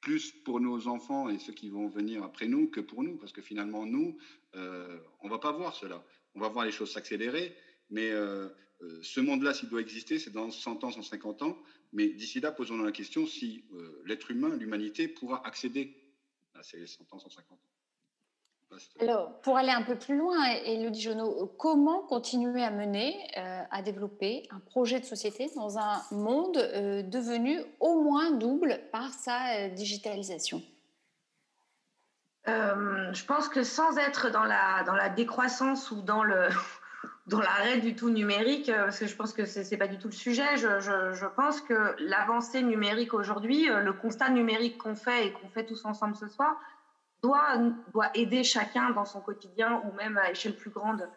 plus pour nos enfants et ceux qui vont venir après nous que pour nous, parce que finalement, nous, on va pas voir cela. On va voir les choses s'accélérer, mais ce monde-là, s'il doit exister, c'est dans 100 ans, 150 ans. Mais d'ici là, posons-nous la question si l'être humain, l'humanité, pourra accéder à ces 100 ans, 150 ans. Alors, pour aller un peu plus loin, Elodie Jonot, comment continuer à mener, euh, à développer un projet de société dans un monde euh, devenu au moins double par sa euh, digitalisation? Je pense que sans être dans la, dans la décroissance ou dans le dans l'arrêt du tout numérique, parce que je pense que ce n'est pas du tout le sujet, je, pense que l'avancée numérique aujourd'hui, le constat numérique qu'on fait et qu'on fait tous ensemble ce soir, doit, doit aider chacun dans son quotidien ou même à échelle plus grande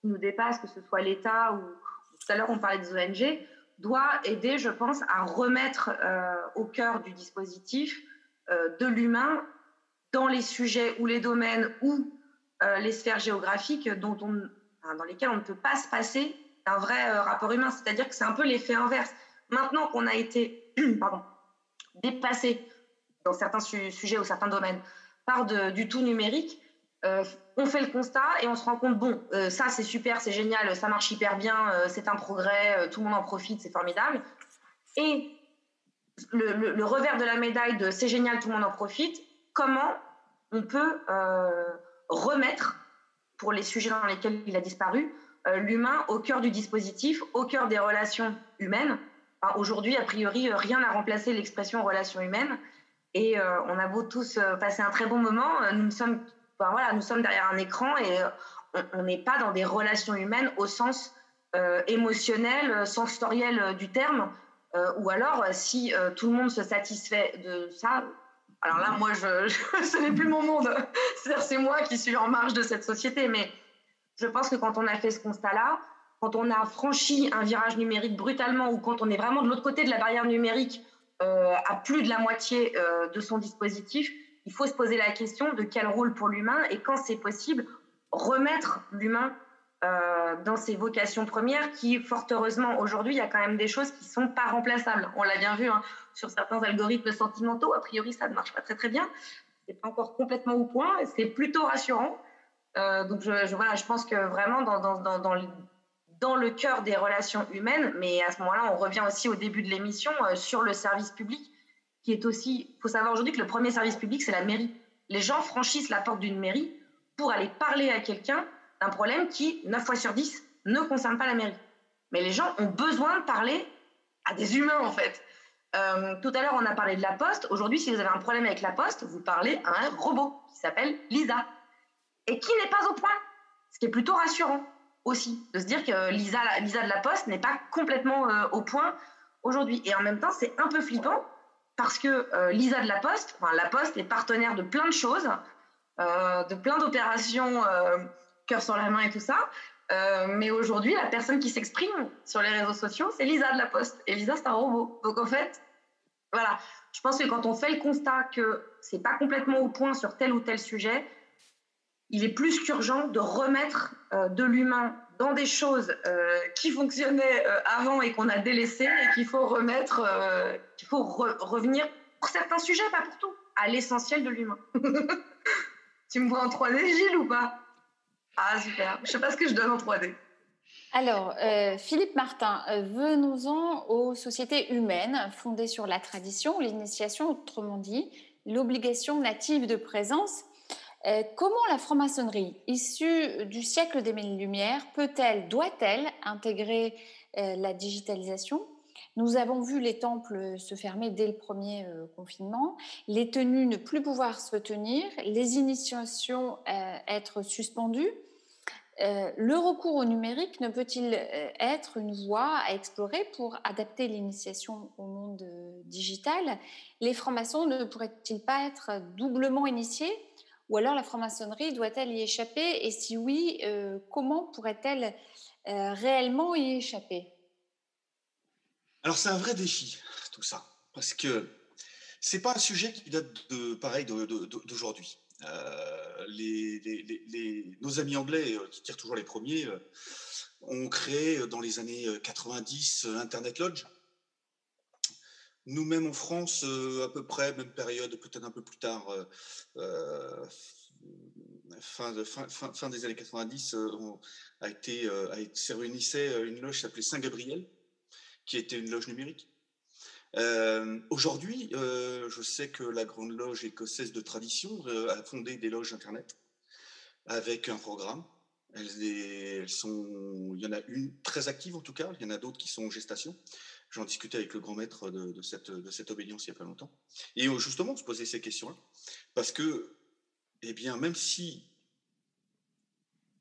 qui nous dépasse, que ce soit l'État ou tout à l'heure on parlait des ONG, doit aider, je pense, à remettre euh, au cœur du dispositif euh, de l'humain dans les sujets ou les domaines ou euh, les sphères géographiques dont on, dans lesquelles on ne peut pas se passer d'un vrai rapport humain. C'est-à-dire que c'est un peu l'effet inverse. Maintenant qu'on a été pardon, dépassé dans certains sujets ou certains domaines part du tout numérique, euh, on fait le constat et on se rend compte, bon, euh, ça c'est super, c'est génial, ça marche hyper bien, euh, c'est un progrès, tout le monde en profite, c'est formidable. Et le, revers de la médaille de c'est génial, tout le monde en profite, comment on peut remettre, pour les sujets dans lesquels il a disparu, l'humain au cœur du dispositif, au cœur des relations humaines. Aujourd'hui, a priori, rien n'a remplacé l'expression relation humaine. Et euh, on a beau tous euh, passer un très bon moment, euh, nous sommes, voilà, nous sommes derrière un écran et on n'est pas dans des relations humaines au sens émotionnel, sensoriel du terme. ou alors, si tout le monde se satisfait de ça, alors là, moi, je, ce n'est plus mon monde. C'est-à-dire, c'est moi qui suis en marge de cette société. Mais je pense que quand on a fait ce constat-là, quand on a franchi un virage numérique brutalement ou quand on est vraiment de l'autre côté de la barrière numérique euh, à plus de la moitié euh, de son dispositif, il faut se poser la question de quel rôle pour l'humain et quand c'est possible, remettre l'humain euh, dans ses vocations premières qui, fort heureusement, aujourd'hui, il y a quand même des choses qui sont pas remplaçables. On l'a bien vu hein, sur certains algorithmes sentimentaux, a priori, ça ne marche pas très très bien. C'est pas encore complètement au point, c'est plutôt rassurant. donc, je, voilà, je pense que vraiment, dans le cœur des relations humaines, mais à ce moment-là, on revient aussi au début de l'émission euh, sur le service public, qui est aussi, il faut savoir aujourd'hui que le premier service public, c'est la mairie. Les gens franchissent la porte d'une mairie pour aller parler à quelqu'un d'un problème qui, 9 fois sur 10, ne concerne pas la mairie. Mais les gens ont besoin de parler à des humains, en fait. Euh, tout à l'heure, on a parlé de la poste. Aujourd'hui, si vous avez un problème avec la poste, vous parlez à un robot qui s'appelle Lisa et qui n'est pas au point, ce qui est plutôt rassurant aussi, de se dire que Lisa, Lisa de la Poste n'est pas complètement euh, au point aujourd'hui. Et en même temps, c'est un peu flippant parce que euh, Lisa de la Poste, enfin, la Poste est partenaire de plein de choses, de plein d'opérations, cœur sur la main et tout ça. mais aujourd'hui, la personne qui s'exprime sur les réseaux sociaux, c'est Lisa de la Poste. Et Lisa, c'est un robot. Donc en fait, voilà. Je pense que quand on fait le constat que c'est pas complètement au point sur tel ou tel sujet, il est plus qu'urgent de remettre euh, de l'humain dans des choses euh, qui fonctionnaient euh, avant et qu'on a délaissées et qu'il faut remettre, qu'il faut revenir pour certains sujets, pas pour tout, à l'essentiel de l'humain. tu me vois en 3D, Gilles, ou pas? Ah, super. Je sais pas ce que je donne en 3D. Alors, Philippe Martin, venons-en aux sociétés humaines fondées sur la tradition, l'initiation, autrement dit, l'obligation native de présence euh, comment la franc-maçonnerie, issue du siècle des mille lumières, peut-elle, doit-elle intégrer euh, la digitalisation? Nous avons vu les temples se fermer dès le premier euh, confinement, les tenues ne plus pouvoir se tenir, les initiations être suspendues. le recours au numérique ne peut-il être une voie à explorer pour adapter l'initiation au monde digital? Les francs-maçons ne pourraient-ils pas être doublement initiés? Ou alors la franc-maçonnerie doit-elle y échapper? Et si oui, euh, comment pourrait-elle euh, réellement y échapper? Alors c'est un vrai défi, tout ça, parce que c'est pas un sujet qui date de pareil d'aujourd'hui. Euh, nos amis anglais, qui tirent toujours les premiers, ont créé dans les années 90 Internet Lodge. Nous-mêmes en France, à peu près, même période, peut-être un peu plus tard, fin, de, fin, fin, des années 90, on a été, a se réunissait une loge qui s'appelait Saint-Gabriel, qui était une loge numérique. Aujourd'hui, je sais que la Grande Loge écossaise de tradition a fondé des loges Internet avec un programme elles, sont, il y en a une très active en tout cas, il y en a d'autres qui sont en gestation. J'en discutais avec le grand maître de, cette, de obédience il n'y a pas longtemps. Et euh, justement, on se posait ces questions-là. Parce que, eh bien, même si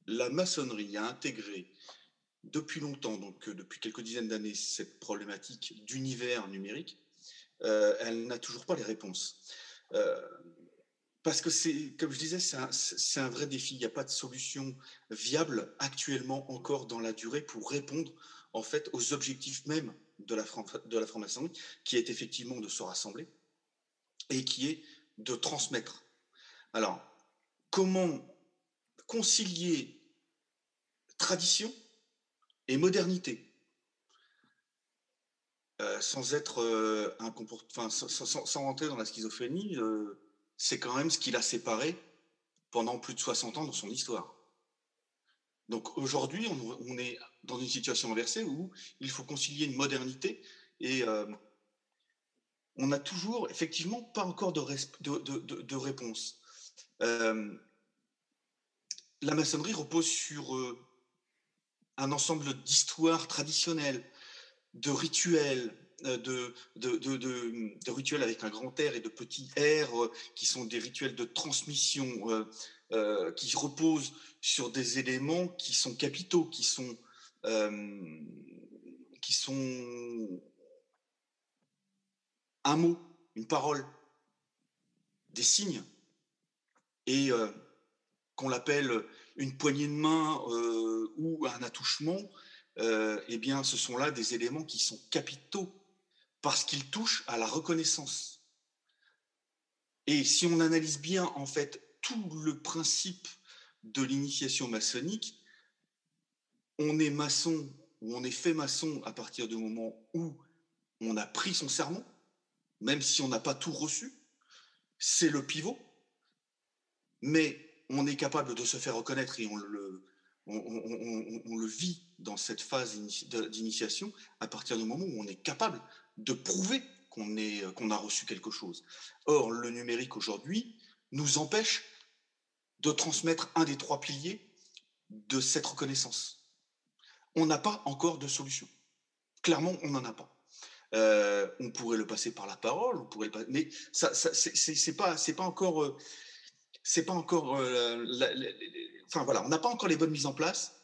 la maçonnerie a intégré depuis longtemps, donc euh, depuis quelques dizaines d'années, cette problématique d'univers numérique, euh, elle n'a toujours pas les réponses parce que comme je disais, c'est un, vrai défi. Il n'y a pas de solution viable actuellement encore dans la durée pour répondre en fait aux objectifs même de la, de la franc-maçonnerie, qui est effectivement de se rassembler et qui est de transmettre. Alors, comment concilier tradition et modernité euh, sans être euh, un comportement, sans, rentrer dans la schizophrénie. Euh, c'est quand même ce qui l'a séparé pendant plus de 60 ans dans son histoire. Donc aujourd'hui, on, est dans une situation inversée où il faut concilier une modernité et on n'a toujours effectivement pas encore de, réponse. La maçonnerie repose sur un ensemble d'histoires traditionnelles, de rituels, euh, de, rituels avec un grand R et de petits R, euh, qui sont des rituels de transmission, euh, qui reposent sur des éléments qui sont capitaux, qui sont, qui sont un mot, une parole, des signes, et qu'on l'appelle une poignée de main ou un attouchement, eh bien, ce sont là des éléments qui sont capitaux parce qu'il touche à la reconnaissance. Et si on analyse bien, en fait, tout le principe de l'initiation maçonnique, on est maçon ou on est fait maçon à partir du moment où on a pris son serment, même si on n'a pas tout reçu, c'est le pivot, mais on est capable de se faire reconnaître et on le, on le vit dans cette phase d'initiation à partir du moment où on est capable de prouver qu'on a reçu quelque chose. Or, le numérique aujourd'hui nous empêche de transmettre un des trois piliers de cette reconnaissance. On n'a pas encore de solution. Clairement, on n'en a pas. Euh, on pourrait le passer par la parole, on pourrait le mais ça, ça c'est pas, c'est pas encore, c'est pas encore, euh, enfin voilà, on n'a pas encore les bonnes mises en place.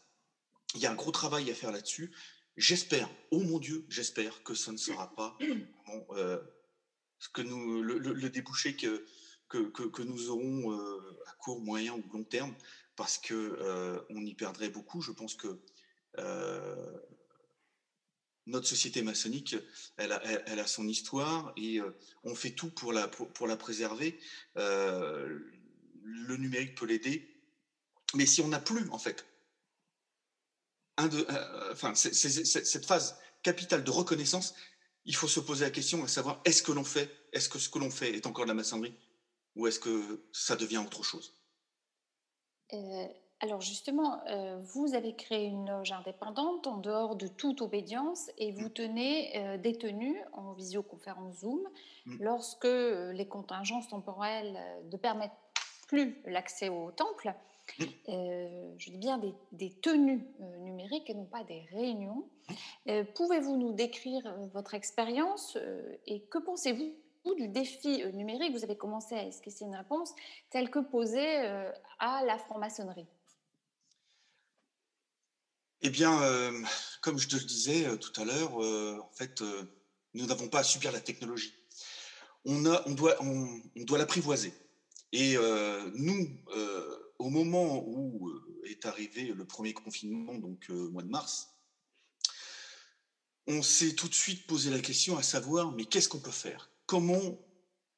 Il y a un gros travail à faire là-dessus. J'espère, oh mon Dieu, j'espère que ça ne sera pas euh, ce que nous, le, débouché que, que, nous aurons euh, à court, moyen ou long terme, parce que on y perdrait beaucoup. Je pense que notre société maçonnique, elle a, elle, a, son histoire et on fait tout pour la, pour la préserver. Le numérique peut l'aider, mais si on n'a plus en fait de, euh, enfin, cette phase capitale de reconnaissance, il faut se poser la question à savoir est-ce que l'on fait, est-ce que ce que l'on fait est encore de la maçonnerie ou est-ce que ça devient autre chose? Euh, Alors justement, euh, vous avez créé une loge indépendante en dehors de toute obédience et vous mmh. tenez des tenues en visioconférence Zoom mmh. lorsque les contingences temporelles ne permettent plus l'accès au temple. Euh, je dis bien des, tenues euh, numériques et non pas des réunions. Euh, pouvez-vous nous décrire votre expérience et que pensez-vous du défi numérique? Vous avez commencé à esquisser une réponse telle que posée à la franc-maçonnerie. Eh bien, comme je te le disais tout à l'heure, en fait, nous n'avons pas à subir la technologie. On, a, on doit, on doit l'apprivoiser. Et nous, au moment où est arrivé le premier confinement, donc au mois de mars, on s'est tout de suite posé la question à savoir, mais qu'est-ce qu'on peut faire? Comment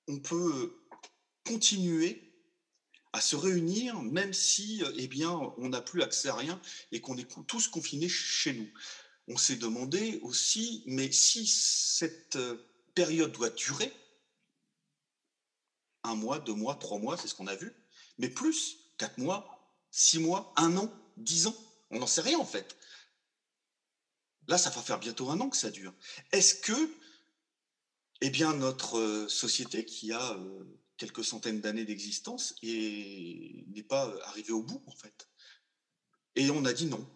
on peut continuer à se réunir, même si, eh bien, on n'a plus accès à rien et qu'on est tous confinés chez nous? On s'est demandé aussi, mais si cette période doit durer, un mois, deux mois, trois mois, c'est ce qu'on a vu, mais plus, quatre mois, six mois, un an, dix ans, on n'en sait rien en fait. Là, ça va faire bientôt un an que ça dure. Est-ce que, eh bien, notre société qui a quelques centaines d'années d'existence n'est pas arrivé au bout en fait? Et on a dit non.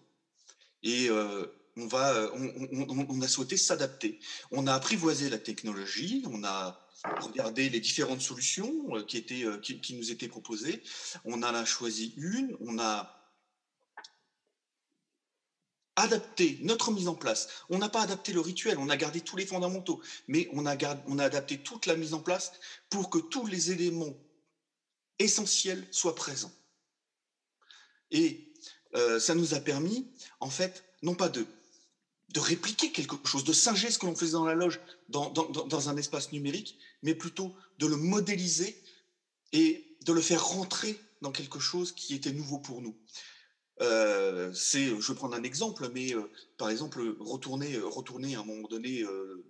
Et euh, on, va, on, a souhaité s'adapter. On a apprivoisé la technologie, on a regardé les différentes solutions euh, qui, étaient, euh, qui, nous étaient proposées. On a choisi une, on a adapté notre mise en place. On n'a pas adapté le rituel, on a gardé tous les fondamentaux, mais on a, on a adapté toute la mise en place pour que tous les éléments essentiels soient présents. Et euh, ça nous a permis, en fait, non pas de, de répliquer quelque chose, de singer ce que l'on faisait dans la loge dans, un espace numérique, mais plutôt de le modéliser et de le faire rentrer dans quelque chose qui était nouveau pour nous. Euh, c'est, je vais prendre un exemple, mais euh, par exemple, retourner, retourner à un moment donné euh,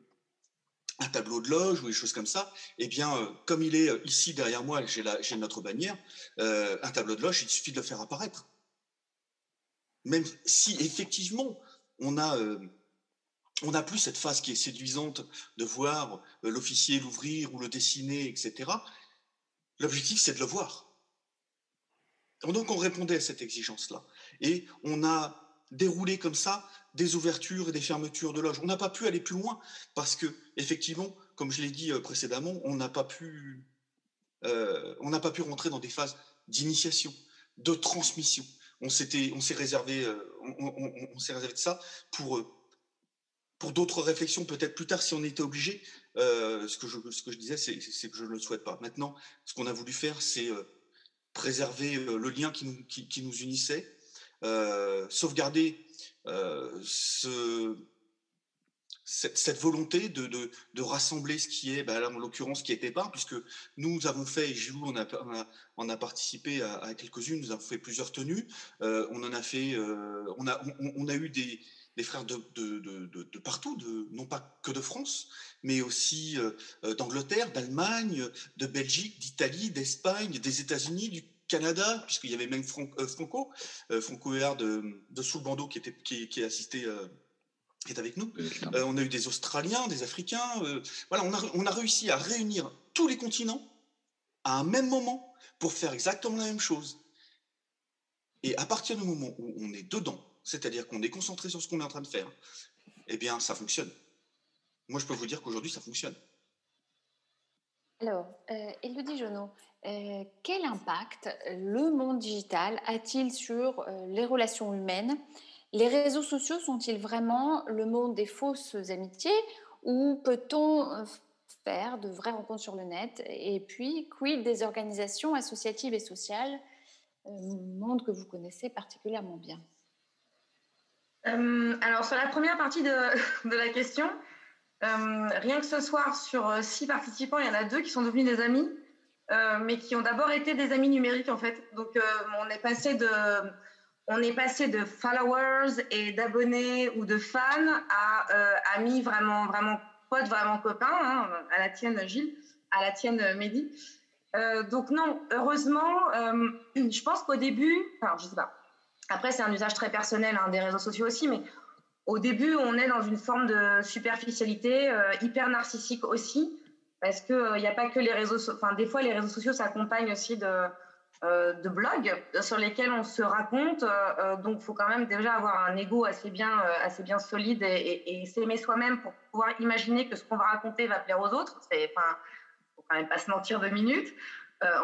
un tableau de loge ou des choses comme ça, eh bien, comme il est ici derrière moi, j'ai notre bannière, un tableau de loge, il suffit de le faire apparaître. Même si effectivement, on a, on n'a plus cette phase qui est séduisante de voir l'officier l'ouvrir ou le dessiner, etc. L'objectif, c'est de le voir. Donc on répondait à cette exigence-là. Et on a déroulé comme ça des ouvertures et des fermetures de loges. On n'a pas pu aller plus loin parce que, effectivement, comme je l'ai dit euh, précédemment, on n'a pas pu, euh, on n'a pas pu rentrer dans des phases d'initiation, de transmission. On s'était, on s'est réservé, euh, on, s'est réservé de ça pour pour d'autres réflexions peut-être plus tard si on était obligé. ce que je ce que je disais, c'est, que je ne le souhaite pas. Maintenant, ce qu'on a voulu faire, c'est préserver le lien qui nous, unissait, euh, sauvegarder euh, ce, cette, volonté de, de, rassembler ce qui est, bah en l'occurrence, ce qui était pas, puisque nous avons fait, et Gilou, on a, on a, participé à, quelques-unes, nous avons fait plusieurs tenues, euh, on en a fait, on, a, on, a eu des, des frères de, de, de, de, partout, de, non pas que de France, mais aussi d'Angleterre, d'Allemagne, de Belgique, d'Italie, d'Espagne, des États-Unis, du Canada, puisqu'il y avait même euh, Franco, euh, Franco ER de, de Sous le bandeau qui, était, qui, qui, euh, qui est avec nous. on a eu des Australiens, des Africains. voilà, on a, on a réussi à réunir tous les continents à un même moment pour faire exactement la même chose. Et à partir du moment où on est dedans, c'est-à-dire qu'on est concentré sur ce qu'on est en train de faire, eh bien, ça fonctionne. Moi, je peux vous dire qu'aujourd'hui, ça fonctionne. Alors, euh, Elodie Jonot, euh, quel impact le monde digital a-t-il sur euh, les relations humaines Les réseaux sociaux sont-ils vraiment le monde des fausses amitiés ou peut-on euh, faire de vraies rencontres sur le net? Et puis, quid des organisations associatives et sociales, monde que vous connaissez particulièrement bien? Alors, sur la première partie de, la question, rien que ce soir, sur six participants, il y en a deux qui sont devenus des amis. Euh, mais qui ont d'abord été des amis numériques en fait. Donc euh, on est passé de on est passé de followers et d'abonnés ou de fans à euh, amis vraiment vraiment potes, vraiment copains. Hein, à la tienne Gilles, à la tienne Mehdi. donc non, heureusement, je pense qu'au début, enfin je sais pas. Après c'est un usage très personnel hein, des réseaux sociaux aussi, mais au début on est dans une forme de superficialité hyper narcissique aussi parce qu'il n'y euh, a pas que les réseaux. Enfin, des fois, les réseaux sociaux s'accompagnent aussi de, euh, de blogs sur lesquels on se raconte. Euh, donc, il faut quand même déjà avoir un ego assez bien, assez bien solide et, s'aimer soi-même pour pouvoir imaginer que ce qu'on va raconter va plaire aux autres. Il enfin, faut quand même pas se mentir deux minutes.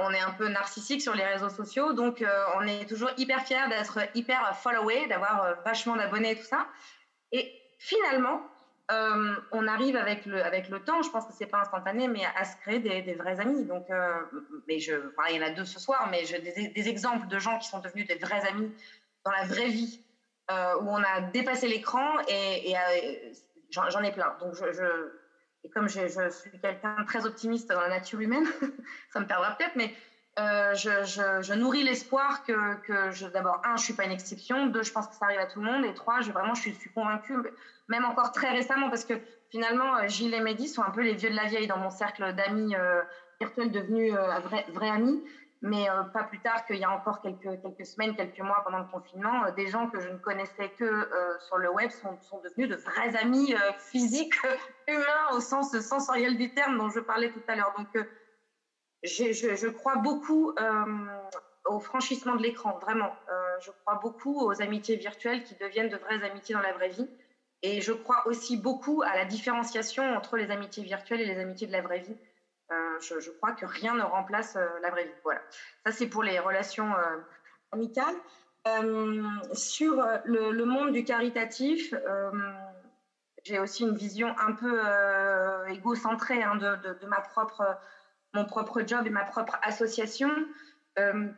on est un peu narcissique sur les réseaux sociaux, donc on est toujours hyper fier d'être hyper followé, d'avoir vachement d'abonnés et tout ça. Et finalement, euh, on arrive avec le, avec le temps, je pense que c'est pas instantané, mais à, se créer des, vrais amis. Donc, euh, mais je, il y en a deux ce soir, mais des, exemples de gens qui sont devenus des vrais amis dans la vraie vie, euh, où on a dépassé l'écran et, j'en ai plein. Donc, et comme je, je suis quelqu'un de très optimiste dans la nature humaine, ça me perdra peut-être, mais je, nourris l'espoir que, que d'abord, un, je suis pas une exception, deux, je pense que ça arrive à tout le monde, et trois, je, vraiment, je suis, suis convaincue même encore très récemment, parce que finalement, euh, Gilles et Mehdi sont un peu les vieux de la vieille dans mon cercle d'amis euh, virtuels devenus euh, vrais, amis. Mais pas plus tard qu'il y a encore quelques, quelques semaines, quelques mois pendant le confinement, des gens que je ne connaissais que sur le web sont, sont, devenus de vrais amis physiques, humains, au sens sensoriel du terme dont je parlais tout à l'heure. Donc, je, crois beaucoup au franchissement de l'écran, vraiment. je crois beaucoup aux amitiés virtuelles qui deviennent de vraies amitiés dans la vraie vie. Et je crois aussi beaucoup à la différenciation entre les amitiés virtuelles et les amitiés de la vraie vie. Euh, je, crois que rien ne remplace euh, la vraie vie. Voilà. Ça, c'est pour les relations euh, amicales. sur le, monde du caritatif, j'ai aussi une vision un peu égocentrée hein, de, ma propre, mon propre job et ma propre association,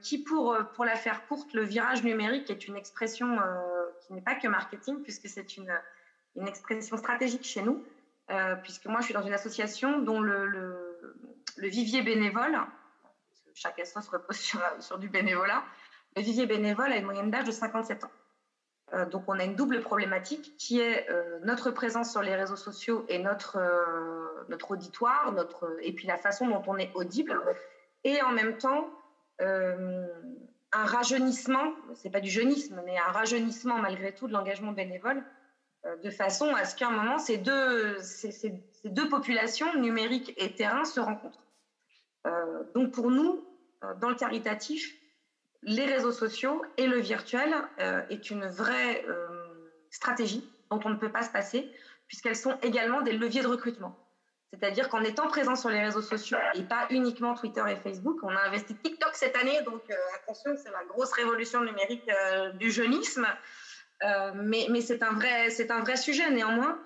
qui, pour, pour la faire courte, le virage numérique est une expression qui n'est pas que marketing, puisque c'est une une expression stratégique chez nous, euh, puisque moi, je suis dans une association dont le, le, vivier bénévole, chaque association se repose sur, sur, du bénévolat, le vivier bénévole a une moyenne d'âge de 57 ans. Euh, donc, on a une double problématique qui est euh, notre présence sur les réseaux sociaux et notre, notre auditoire, notre, et puis la façon dont on est audible, et en même temps, un rajeunissement, c'est pas du jeunisme, mais un rajeunissement malgré tout de l'engagement bénévole euh, de façon à ce qu'à un moment, ces deux, ces, deux populations, numériques et terrain, se rencontrent. Euh, donc pour nous, euh, dans le caritatif, les réseaux sociaux et le virtuel est une vraie stratégie dont on ne peut pas se passer, puisqu'elles sont également des leviers de recrutement. C'est-à-dire qu'en étant présent sur les réseaux sociaux et pas uniquement Twitter et Facebook, on a investi TikTok cette année, donc attention, c'est la grosse révolution numérique du jeunisme. Euh, mais, c'est un, vrai, un vrai sujet néanmoins.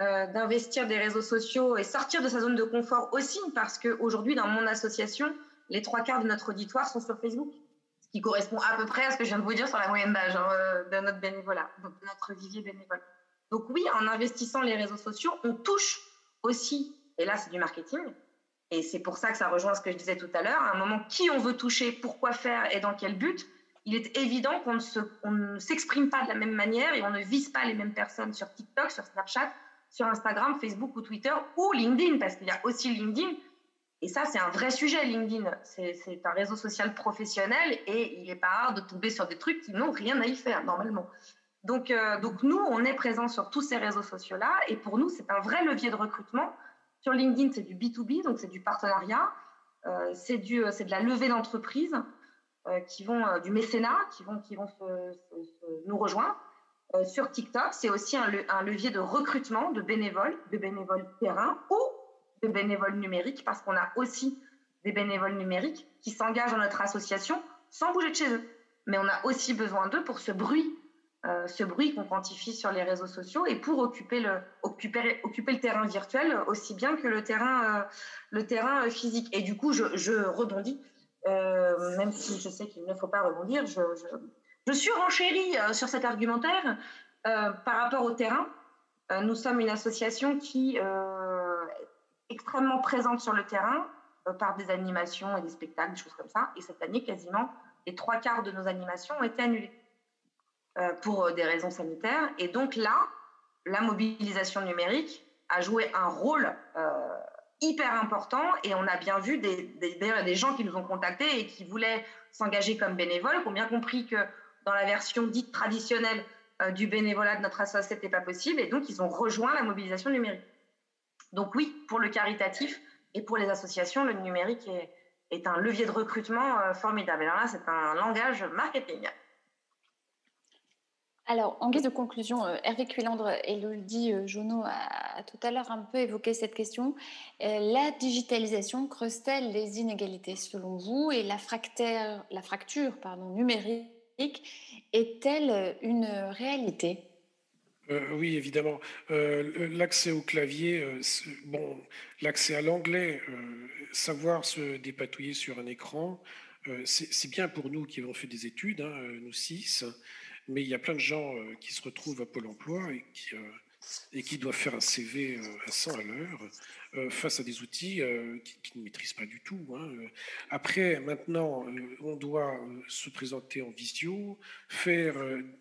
Euh, d'investir des réseaux sociaux et sortir de sa zone de confort aussi, parce qu'aujourd'hui, dans mon association, les trois quarts de notre auditoire sont sur Facebook, ce qui correspond à peu près à ce que je viens de vous dire sur la moyenne d'âge hein, euh, de notre bénévolat, de notre vivier bénévole. Donc oui, en investissant les réseaux sociaux, on touche aussi, et là c'est du marketing, et c'est pour ça que ça rejoint ce que je disais tout à l'heure, à un moment qui on veut toucher, pourquoi faire et dans quel but, il est évident qu'on ne s'exprime pas de la même manière et on ne vise pas les mêmes personnes sur TikTok, sur Snapchat, sur Instagram, Facebook ou Twitter ou LinkedIn, parce qu'il y a aussi LinkedIn. Et ça, c'est un vrai sujet, LinkedIn. C'est un réseau social professionnel et il n'est pas rare de tomber sur des trucs qui n'ont rien à y faire, normalement. Donc, euh, donc nous, on est présent sur tous ces réseaux sociaux-là et pour nous, c'est un vrai levier de recrutement. Sur LinkedIn, c'est du B2B, donc c'est du partenariat, euh, c'est de la levée d'entreprise. Euh, qui vont euh, du mécénat, qui vont, qui vont nous rejoindre. Euh, sur TikTok, c'est aussi un, levier de recrutement de bénévoles, de bénévoles terrain ou de bénévoles numériques, parce qu'on a aussi des bénévoles numériques qui s'engagent dans notre association sans bouger de chez eux. Mais on a aussi besoin d'eux pour ce bruit, ce bruit qu'on quantifie sur les réseaux sociaux et pour occuper le, occuper, occuper le terrain virtuel aussi bien que le terrain, le terrain physique. Et du coup, je, je rebondis euh, même si je sais qu'il ne faut pas rebondir, je, je, euh, sur cet argumentaire euh, par rapport au terrain. nous sommes une association qui extrêmement présente sur le terrain par des animations et des spectacles, des choses comme ça. Et cette année, quasiment les trois quarts de nos animations ont été annulées pour des raisons sanitaires. Et donc là, la mobilisation numérique a joué un rôle hyper important et on a bien vu des, des, gens qui nous ont contactés et qui voulaient s'engager comme bénévoles, qui ont bien compris que dans la version dite traditionnelle euh, du bénévolat de notre association, n'était pas possible et donc ils ont rejoint la mobilisation numérique. Donc oui, pour le caritatif et pour les associations, le numérique est, un levier de recrutement euh, formidable. Alors là, c'est un langage marketing. Alors, en guise de conclusion, euh, Hervé Cuilandre et Loldi euh, Jono a, tout à l'heure un peu évoqué cette question. Euh, la digitalisation creuse-t-elle les inégalités selon vous et la, fracture, la fracture numérique est-elle une réalité? Oui, évidemment. l'accès au clavier, bon, l'accès à l'anglais, savoir se dépatouiller sur un écran, c'est bien pour nous qui avons fait des études, hein, nous six, mais il y a plein de gens qui se retrouvent à Pôle emploi et qui, et doivent faire un CV à 100 à l'heure face à des outils qu'ils ne maîtrisent pas du tout. Hein. Après, maintenant, on doit se présenter en visio, faire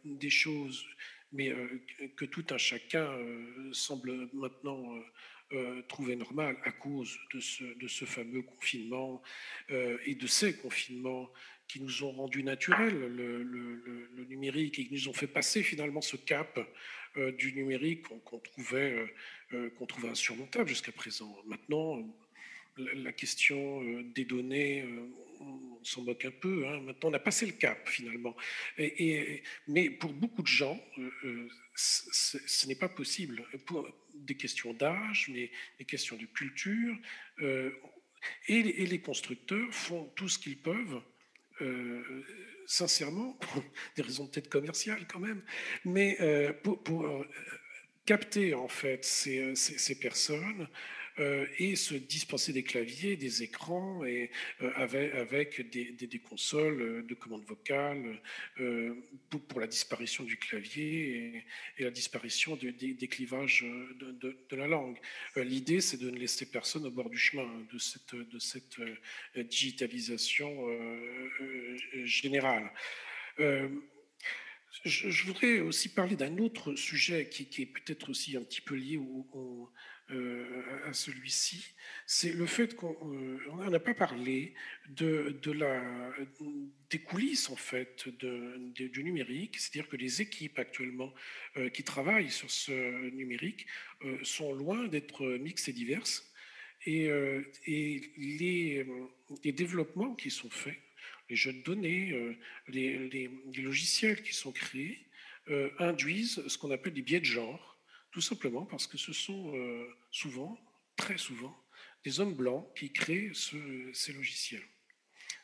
des choses mais euh, que tout un chacun euh, semble maintenant euh, trouver normal à cause de ce, de fameux confinement et de ces confinements qui nous ont rendu naturels le, le, numérique et qui nous ont fait passer finalement ce cap du numérique qu'on trouvait, qu'on trouvait insurmontable jusqu'à présent. Maintenant, la question des données, on s'en moque un peu. Hein. Maintenant, on a passé le cap finalement. Mais pour beaucoup de gens, euh, euh, ce n'est pas possible. Pour des questions d'âge, mais des questions de culture. Euh, et, les constructeurs font tout ce qu'ils peuvent. sincèrement, pour des raisons peut-être commerciales quand même, mais pour, capter en fait ces, personnes, et se dispenser des claviers, des écrans, et euh, avec, des, consoles euh, de commande vocale pour, la disparition du clavier et, la disparition des, des, clivages de, de, la langue. L'idée, c'est de ne laisser personne au bord du chemin de cette, de cette digitalisation générale. Je, voudrais aussi parler d'un autre sujet qui, est peut-être aussi un petit peu lié au, euh, à celui-ci, c'est le fait qu'on euh, n'a pas parlé de, la, des coulisses en fait du numérique, c'est-à-dire que les équipes actuellement euh, qui travaillent sur ce numérique sont loin d'être mixtes et diverses, et, les, développements qui sont faits, les jeux de données, les logiciels qui sont créés, induisent ce qu'on appelle des biais de genre tout simplement parce que ce sont euh, souvent, très souvent, des hommes blancs qui créent ces logiciels,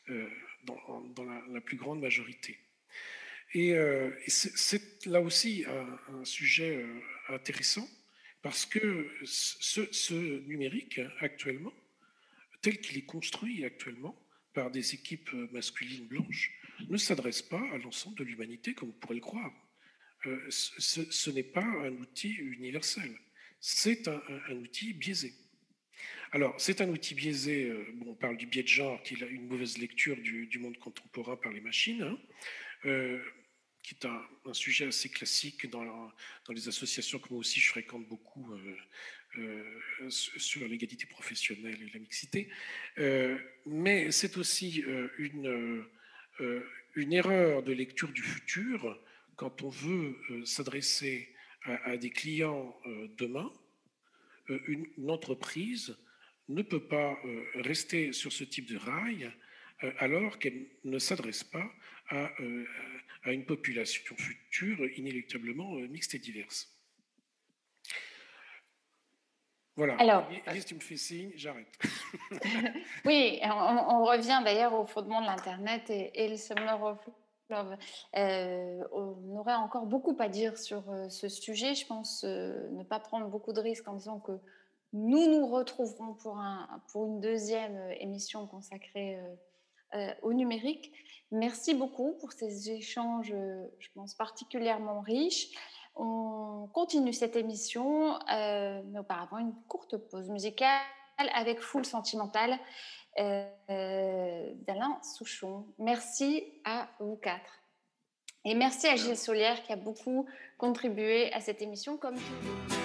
euh, dans, la, plus grande majorité. Et, euh, c'est là aussi un, sujet intéressant, parce que ce, ce numérique, actuellement, tel qu'il est construit actuellement par des équipes masculines blanches, ne s'adresse pas à l'ensemble de l'humanité comme on pourrait le croire. Euh, ce, n'est pas un outil universel, c'est un, outil biaisé. Alors, c'est un outil biaisé, euh, bon, on parle du biais de genre, qui est une mauvaise lecture du, monde contemporain par les machines, hein, euh, qui est un, sujet assez classique dans, les associations que moi aussi je fréquente beaucoup sur l'égalité professionnelle et la mixité. mais c'est aussi une erreur de lecture du futur quand on veut euh, s'adresser à, des clients euh, demain, euh, une, entreprise ne peut pas rester sur ce type de rail alors qu'elle ne s'adresse pas à, à, une population future inéluctablement mixte et diverse. Voilà. Alors, tu me fais signe, j'arrête. oui, on, revient d'ailleurs au fondement de l'Internet et, et le Summer of euh, on aurait encore beaucoup à dire sur euh, ce sujet. Je pense euh, ne pas prendre beaucoup de risques en disant que nous nous retrouverons pour, un, pour une deuxième émission consacrée au numérique. Merci beaucoup pour ces échanges, je pense, particulièrement riches. On continue cette émission, mais auparavant une courte pause musicale avec Full Sentimental euh, d'Alain Souchon. Merci à vous quatre. Et merci à Gilles Solière qui a beaucoup contribué à cette émission comme tout.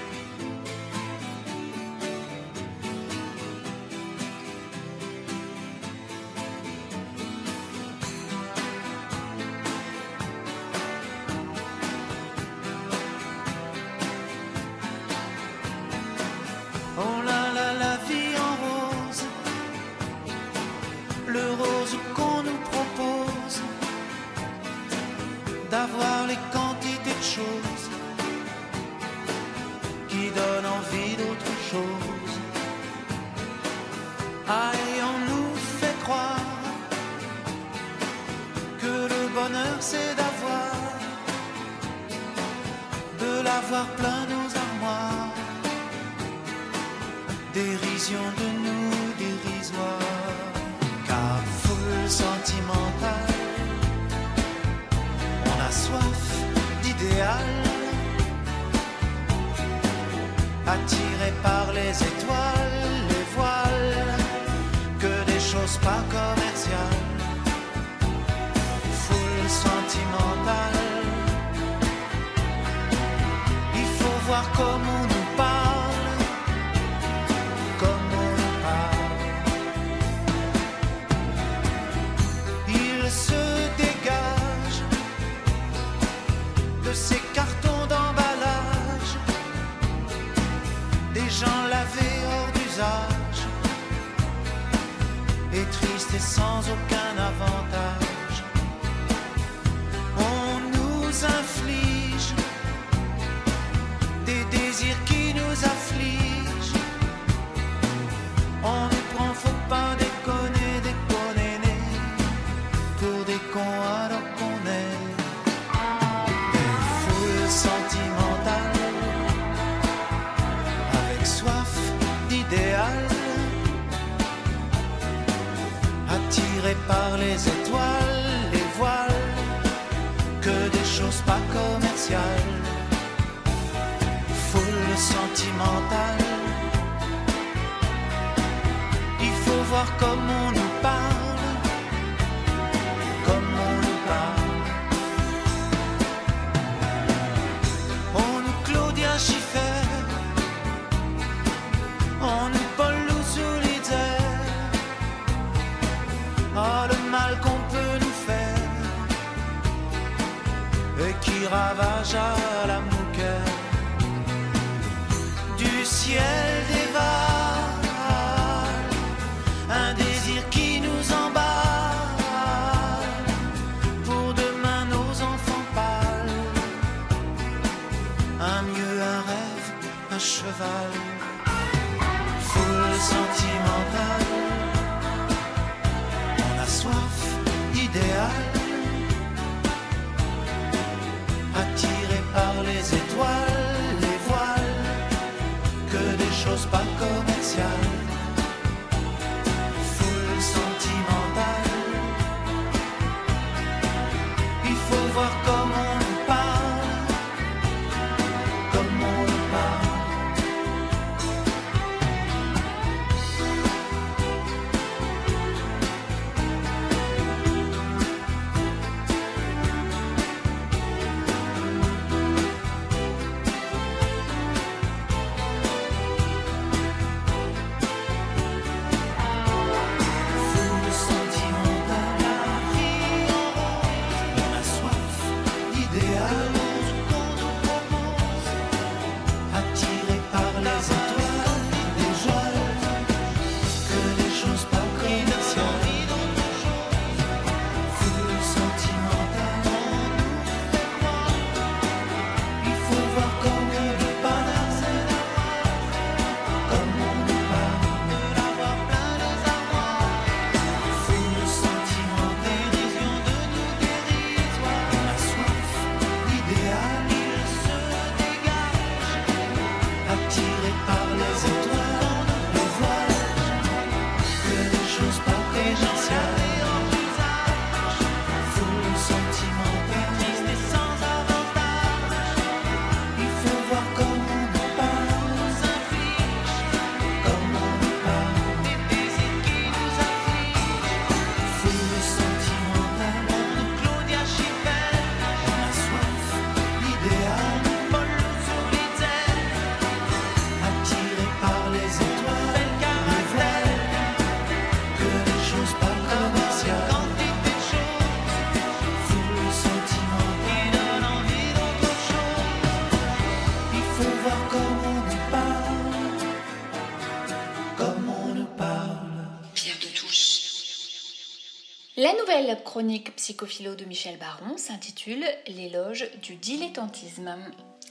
chronique psychophilo de Michel Baron s'intitule L'éloge du dilettantisme.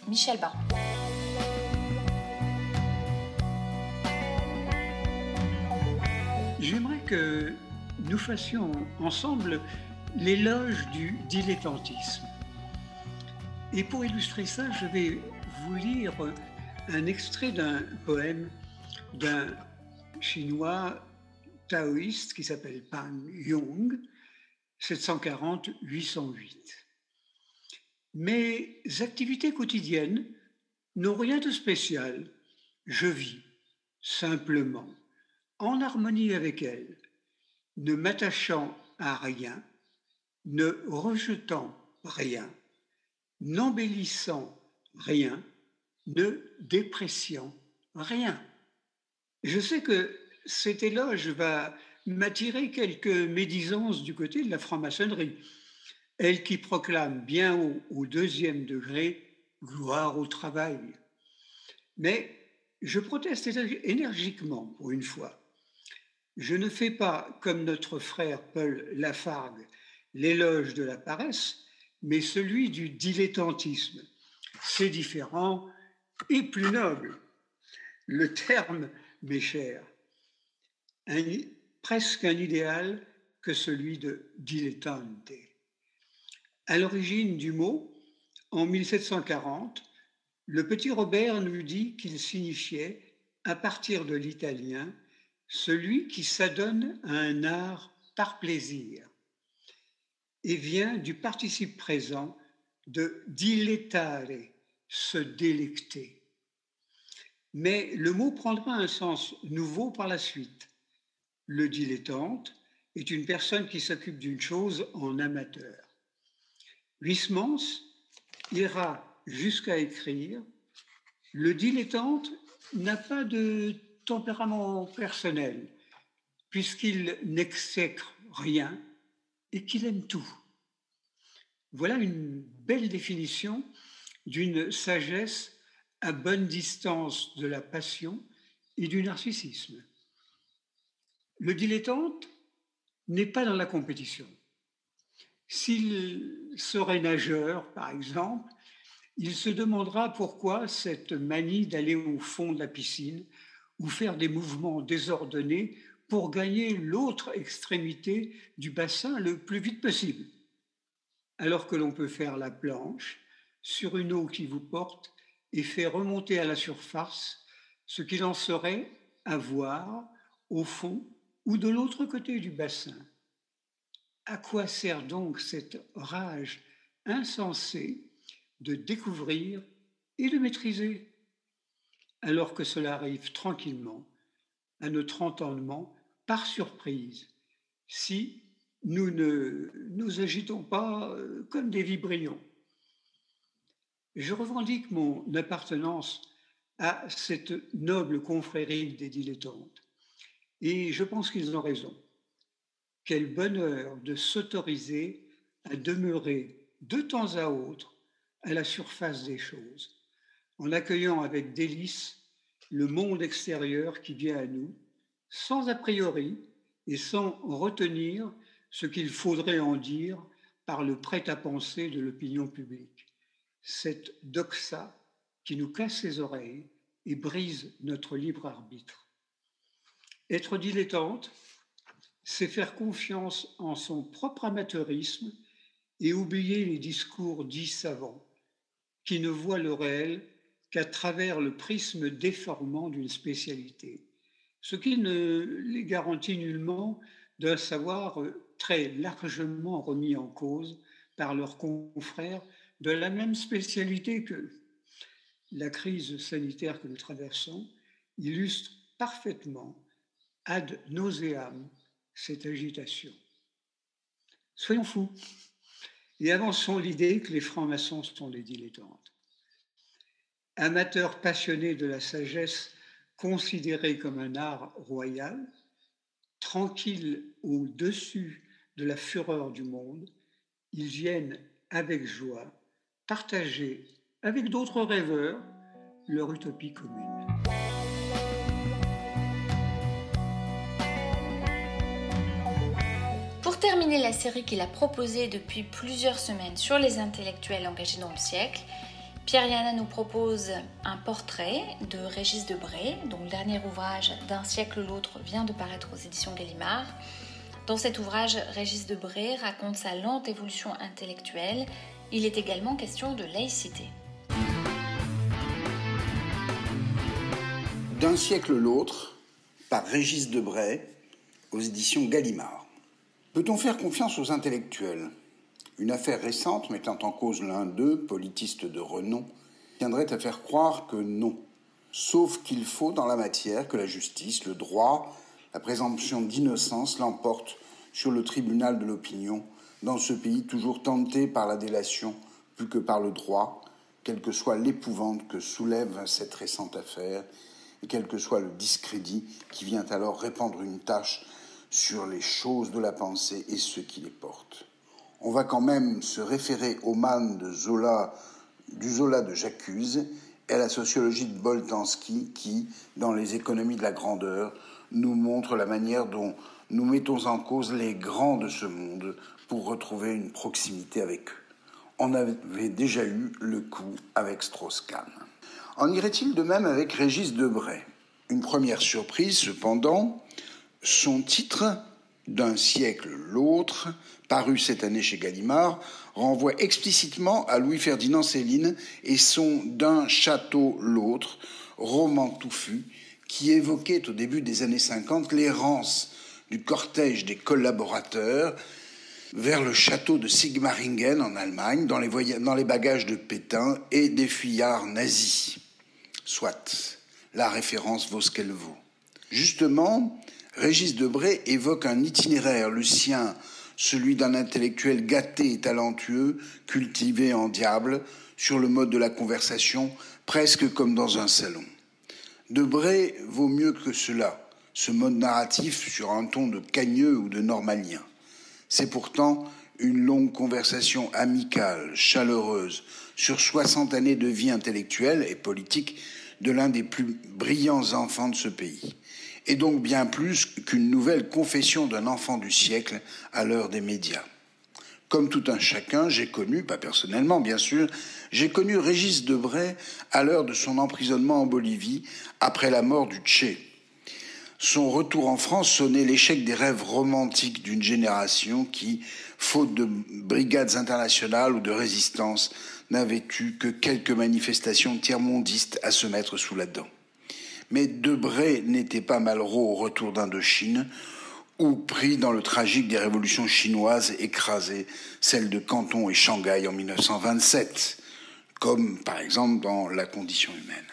Michel Baron. J'aimerais que nous fassions ensemble l'éloge du dilettantisme. Et pour illustrer ça, je vais vous lire un extrait d'un poème d'un chinois taoïste qui s'appelle Pang Yong, 740-808. Mes activités quotidiennes n'ont rien de spécial. Je vis simplement, en harmonie avec elles, ne m'attachant à rien, ne rejetant rien, n'embellissant rien, ne dépréciant rien. Je sais que cet éloge va m'attirer quelques médisances du côté de la franc-maçonnerie, elle qui proclame bien haut au deuxième degré gloire au travail. Mais je proteste énergiquement pour une fois. Je ne fais pas, comme notre frère Paul Lafargue, l'éloge de la paresse, mais celui du dilettantisme. C'est différent et plus noble. Le terme m'est cher. Presque un idéal que celui de dilettante. À l'origine du mot, en 1740, le petit Robert nous dit qu'il signifiait, à partir de l'italien, celui qui s'adonne à un art par plaisir, et vient du participe présent de dilettare, se délecter. Mais le mot prendra un sens nouveau par la suite. Le dilettante est une personne qui s'occupe d'une chose en amateur. Huysmans ira jusqu'à écrire Le dilettante n'a pas de tempérament personnel, puisqu'il n'exècre rien et qu'il aime tout. Voilà une belle définition d'une sagesse à bonne distance de la passion et du narcissisme. Le dilettante n'est pas dans la compétition. S'il serait nageur, par exemple, il se demandera pourquoi cette manie d'aller au fond de la piscine ou faire des mouvements désordonnés pour gagner l'autre extrémité du bassin le plus vite possible, alors que l'on peut faire la planche sur une eau qui vous porte et fait remonter à la surface ce qu'il en serait à voir au fond ou de l'autre côté du bassin. À quoi sert donc cette rage insensée de découvrir et de maîtriser, alors que cela arrive tranquillement à notre entendement par surprise, si nous ne nous agitons pas euh, comme des vibrions. Je revendique mon appartenance à cette noble confrérie des dilettantes, et je pense qu'ils ont raison. Quel bonheur de s'autoriser à demeurer de temps à autre à la surface des choses, en accueillant avec délice le monde extérieur qui vient à nous, sans a priori et sans retenir ce qu'il faudrait en dire par le prêt-à-penser de l'opinion publique. Cette doxa qui nous casse les oreilles et brise notre libre arbitre. Être dilettante, c'est faire confiance en son propre amateurisme et oublier les discours dits savants qui ne voient le réel qu'à travers le prisme déformant d'une spécialité, ce qui ne les garantit nullement d'un savoir très largement remis en cause par leurs confrères de la même spécialité que la crise sanitaire que nous traversons illustre parfaitement ad nauseam cette agitation. Soyons fous et avançons l'idée que les francs-maçons sont des dilettantes. Amateurs passionnés de la sagesse considérée comme un art royal, tranquilles au-dessus de la fureur du monde, ils viennent avec joie partager avec d'autres rêveurs leur utopie commune. Terminer la série qu'il a proposée depuis plusieurs semaines sur les intellectuels engagés dans le siècle, Pierre Yana nous propose un portrait de Régis Debray, dont le dernier ouvrage D'un siècle l'autre vient de paraître aux éditions Gallimard. Dans cet ouvrage, Régis Debray raconte sa lente évolution intellectuelle. Il est également question de laïcité. D'un siècle l'autre, par Régis Debray, aux éditions Gallimard. Peut-on faire confiance aux intellectuels? Une affaire récente mettant en cause l'un d'eux, politiste de renom, tiendrait à faire croire que non. Sauf qu'il faut dans la matière que la justice, le droit, la présomption d'innocence l'emportent sur le tribunal de l'opinion, dans ce pays toujours tenté par la délation plus que par le droit, quelle que soit l'épouvante que soulève cette récente affaire, et quel que soit le discrédit qui vient alors répandre une tâche sur les choses de la pensée et ceux qui les portent. On va quand même se référer au man de Zola, du Zola de J'accuse et à la sociologie de Boltanski qui, dans les économies de la grandeur, nous montre la manière dont nous mettons en cause les grands de ce monde pour retrouver une proximité avec eux. On avait déjà eu le coup avec Strauss-Kahn. En irait-il de même avec Régis Debray? Une première surprise, cependant, son titre, D'un siècle l'autre, paru cette année chez Gallimard, renvoie explicitement à Louis-Ferdinand Céline et son D'un château l'autre, roman touffu, qui évoquait au début des années 50 l'errance du cortège des collaborateurs vers le château de Sigmaringen en Allemagne, dans les, dans les bagages de Pétain et des fuyards nazis. Soit, la référence vaut ce qu'elle vaut. Justement, Régis Debray évoque un itinéraire, le sien, celui d'un intellectuel gâté et talentueux, cultivé en diable, sur le mode de la conversation, presque comme dans un salon. Debray vaut mieux que cela, ce mode narratif sur un ton de cagneux ou de normalien. C'est pourtant une longue conversation amicale, chaleureuse, sur 60 années de vie intellectuelle et politique de l'un des plus brillants enfants de ce pays, et donc bien plus qu'une nouvelle confession d'un enfant du siècle à l'heure des médias. Comme tout un chacun, j'ai connu, pas personnellement bien sûr, j'ai connu Régis Debray à l'heure de son emprisonnement en Bolivie après la mort du Tché. Son retour en France sonnait l'échec des rêves romantiques d'une génération qui, faute de brigades internationales ou de résistance, n'avait eu que quelques manifestations tiers-mondistes à se mettre sous la dent. Mais Debray n'était pas Malraux au retour d'Indochine, ou pris dans le tragique des révolutions chinoises écrasées, celles de Canton et Shanghai en 1927, comme par exemple dans La condition humaine.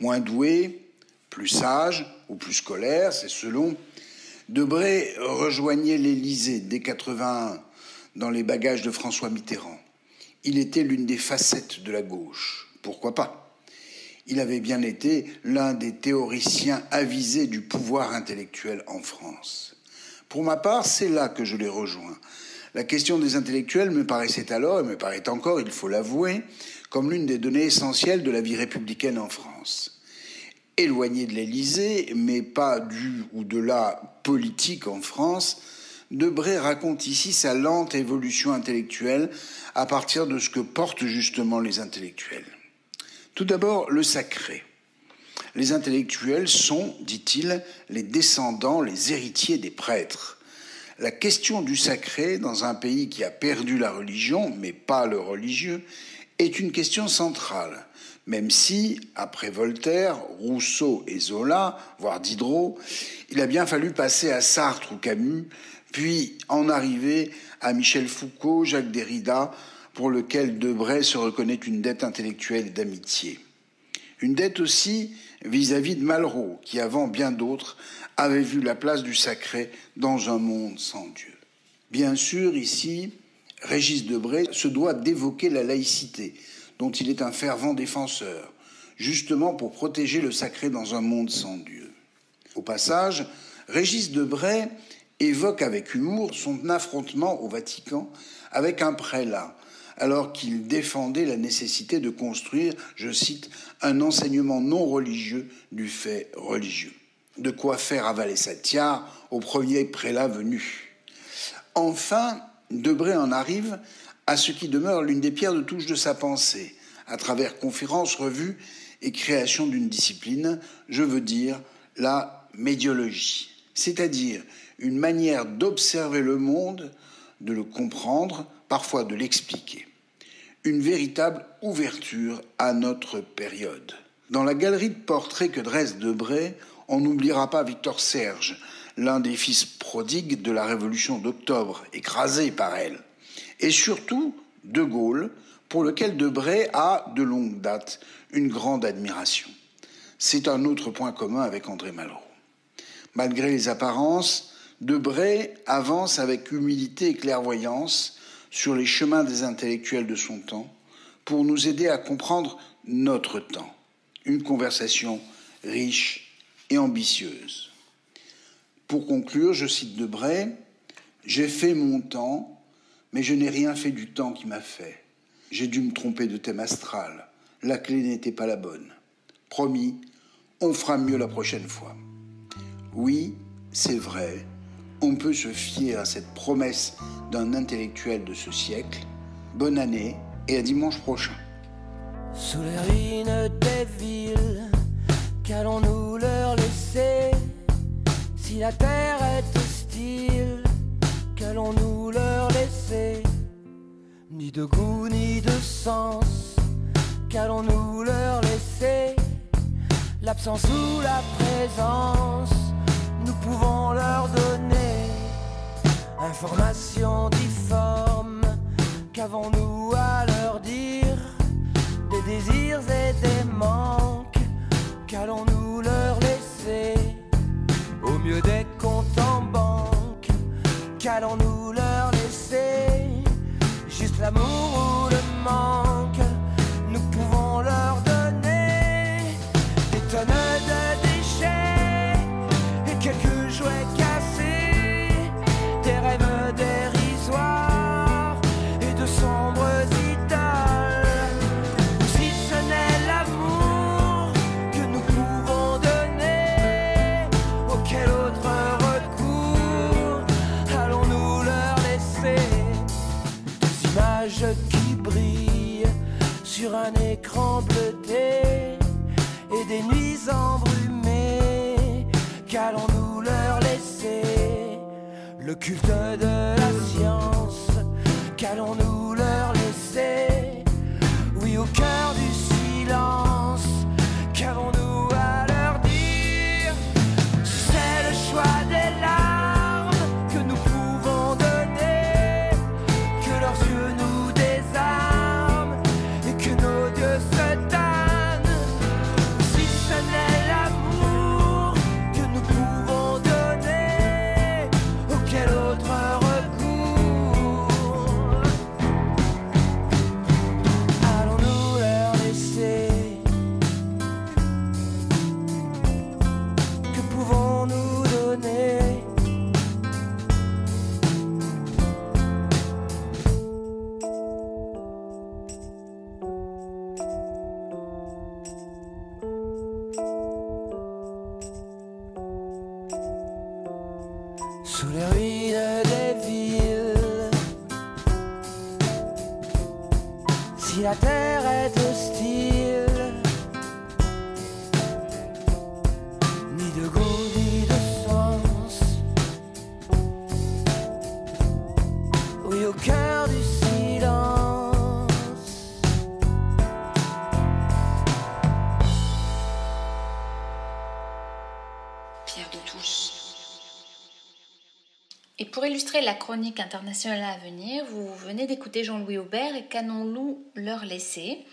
Moins doué, plus sage ou plus scolaire, c'est selon, Debray rejoignait l'Élysée dès 81 dans les bagages de François Mitterrand. Il était l'une des facettes de la gauche. Pourquoi pas? Il avait bien été l'un des théoriciens avisés du pouvoir intellectuel en France. Pour ma part, c'est là que je l'ai rejoint. La question des intellectuels me paraissait alors, et me paraît encore, il faut l'avouer, comme l'une des données essentielles de la vie républicaine en France. Éloigné de l'Élysée, mais pas du ou de la politique en France, Debray raconte ici sa lente évolution intellectuelle à partir de ce que portent justement les intellectuels. Tout d'abord, le sacré. Les intellectuels sont, dit-il, les descendants, les héritiers des prêtres. La question du sacré dans un pays qui a perdu la religion, mais pas le religieux, est une question centrale, même si, après Voltaire, Rousseau et Zola, voire Diderot, il a bien fallu passer à Sartre ou Camus, puis en arriver à Michel Foucault, Jacques Derrida, pour lequel Debray se reconnaît une dette intellectuelle d'amitié. Une dette aussi vis-à-vis de Malraux, qui avant bien d'autres avait vu la place du sacré dans un monde sans Dieu. Bien sûr, ici, Régis Debray se doit d'évoquer la laïcité, dont il est un fervent défenseur, justement pour protéger le sacré dans un monde sans Dieu. Au passage, Régis Debray évoque avec humour son affrontement au Vatican avec un prélat, alors qu'il défendait la nécessité de construire, je cite, un enseignement non religieux du fait religieux. De quoi faire avaler sa tiare au premier prélat venu. Enfin, Debray en arrive à ce qui demeure l'une des pierres de touche de sa pensée, à travers conférences, revues et création d'une discipline, je veux dire la médiologie, c'est-à-dire une manière d'observer le monde, de le comprendre, parfois de l'expliquer. Une véritable ouverture à notre période. Dans la galerie de portraits que dresse Debray, on n'oubliera pas Victor Serge, l'un des fils prodigues de la Révolution d'octobre, écrasé par elle. Et surtout, De Gaulle, pour lequel Debray a, de longue date, une grande admiration. C'est un autre point commun avec André Malraux. Malgré les apparences, Debray avance avec humilité et clairvoyance sur les chemins des intellectuels de son temps pour nous aider à comprendre notre temps. Une conversation riche et ambitieuse. Pour conclure, je cite Debray J'ai fait mon temps, mais je n'ai rien fait du temps qui m'a fait. J'ai dû me tromper de thème astral. La clé n'était pas la bonne. Promis, on fera mieux la prochaine fois. Oui, c'est vrai, on peut se fier à cette promesse d'un intellectuel de ce siècle. Bonne année et à dimanche prochain. Sous les ruines des villes, qu'allons-nous leur laisser? Si la terre est hostile, qu'allons-nous leur laisser? Ni de goût ni de sens, qu'allons-nous leur laisser? L'absence ou la présence, nous pouvons leur donner information difforme. Qu'avons-nous à leur dire? Des désirs et des manques, qu'allons-nous leur laisser? Au mieux des comptes en banque, qu'allons-nous leur laisser? Juste l'amour ou le manque, le illustrer la chronique internationale à venir, vous venez d'écouter Jean-Louis Aubert et Canon-Loup leur laisser.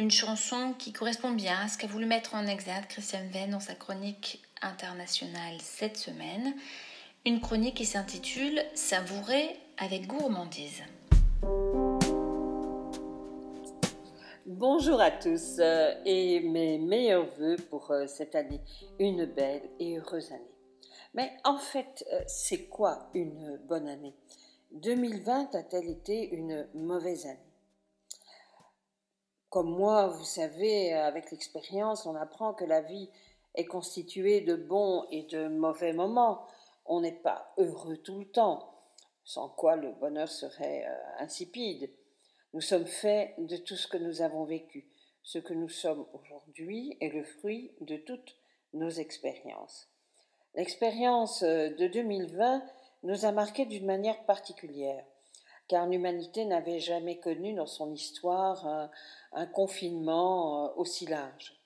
Une chanson qui correspond bien à ce qu'a voulu mettre en exergue Christian Venn dans sa chronique internationale cette semaine. Une chronique qui s'intitule Savourer avec gourmandise. Bonjour à tous euh, et mes meilleurs voeux pour euh, cette année. Une belle et heureuse année. Mais en fait, euh, c'est quoi une bonne année? 2020 a-t-elle été une mauvaise année? Comme moi, vous savez, avec l'expérience, on apprend que la vie est constituée de bons et de mauvais moments. On n'est pas heureux tout le temps, sans quoi le bonheur serait euh, insipide. Nous sommes faits de tout ce que nous avons vécu. Ce que nous sommes aujourd'hui est le fruit de toutes nos expériences. L'expérience euh, de 2020 nous a marqués d'une manière particulière, car l'humanité n'avait jamais connu dans son histoire un, confinement euh, aussi large.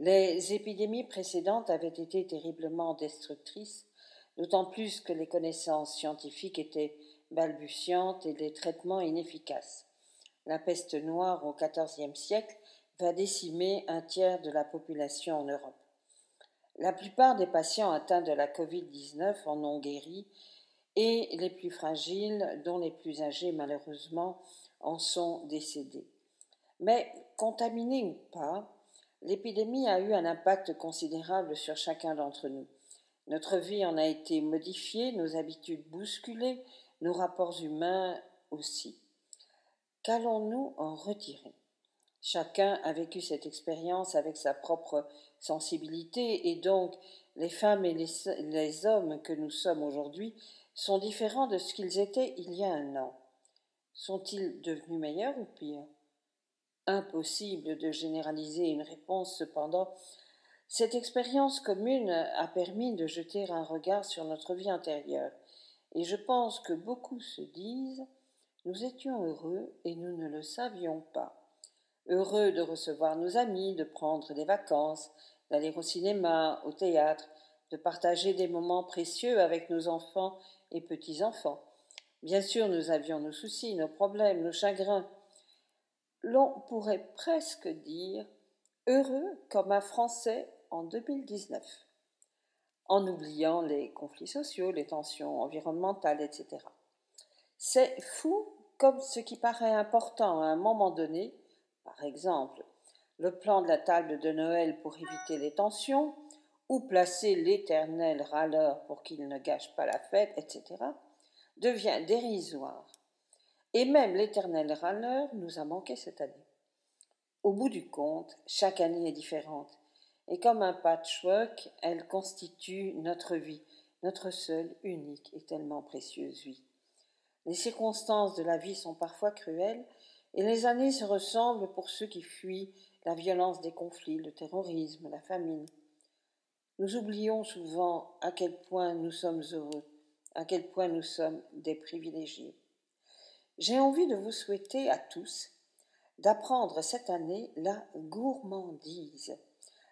Les épidémies précédentes avaient été terriblement destructrices, d'autant plus que les connaissances scientifiques étaient balbutiantes et les traitements inefficaces. La peste noire au XIVe siècle va décimer un tiers de la population en Europe. La plupart des patients atteints de la Covid-19 en ont guéri et les plus fragiles, dont les plus âgés malheureusement, en sont décédés. Mais contaminés ou pas, l'épidémie a eu un impact considérable sur chacun d'entre nous. Notre vie en a été modifiée, nos habitudes bousculées, nos rapports humains aussi. Qu'allons-nous en retirer? Chacun a vécu cette expérience avec sa propre sensibilité et donc les femmes et les, hommes que nous sommes aujourd'hui sont différents de ce qu'ils étaient il y a un an. Sont-ils devenus meilleurs ou pires? Impossible de généraliser une réponse cependant. Cette expérience commune a permis de jeter un regard sur notre vie intérieure, et je pense que beaucoup se disent nous étions heureux et nous ne le savions pas. Heureux de recevoir nos amis, de prendre des vacances, d'aller au cinéma, au théâtre, de partager des moments précieux avec nos enfants et petits-enfants. Bien sûr, nous avions nos soucis, nos problèmes, nos chagrins. L'on pourrait presque dire heureux comme un Français en 2019, en oubliant les conflits sociaux, les tensions environnementales, etc. C'est fou comme ce qui paraît important à un moment donné, par exemple le plan de la table de Noël pour éviter les tensions, ou placer l'éternel râleur pour qu'il ne gâche pas la fête, etc., devient dérisoire. Et même l'éternel râleur nous a manqué cette année. Au bout du compte, chaque année est différente, et comme un patchwork, elle constitue notre vie, notre seule, unique et tellement précieuse vie. Les circonstances de la vie sont parfois cruelles, et les années se ressemblent pour ceux qui fuient la violence des conflits, le terrorisme, la famine. Nous oublions souvent à quel point nous sommes heureux, à quel point nous sommes des privilégiés. J'ai envie de vous souhaiter à tous d'apprendre cette année la gourmandise,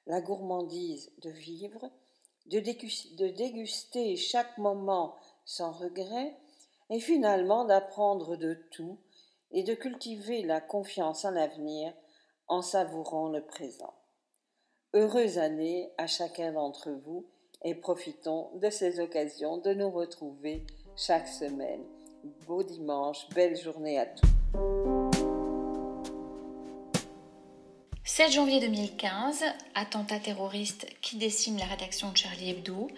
la gourmandise de vivre, de déguster chaque moment sans regret, et finalement d'apprendre de tout et de cultiver la confiance en l'avenir en savourant le présent. Heureuse année à chacun d'entre vous et profitons de ces occasions de nous retrouver chaque semaine. Beau dimanche, belle journée à tous. 7 janvier 2015, attentat terroriste qui décime la rédaction de Charlie Hebdo.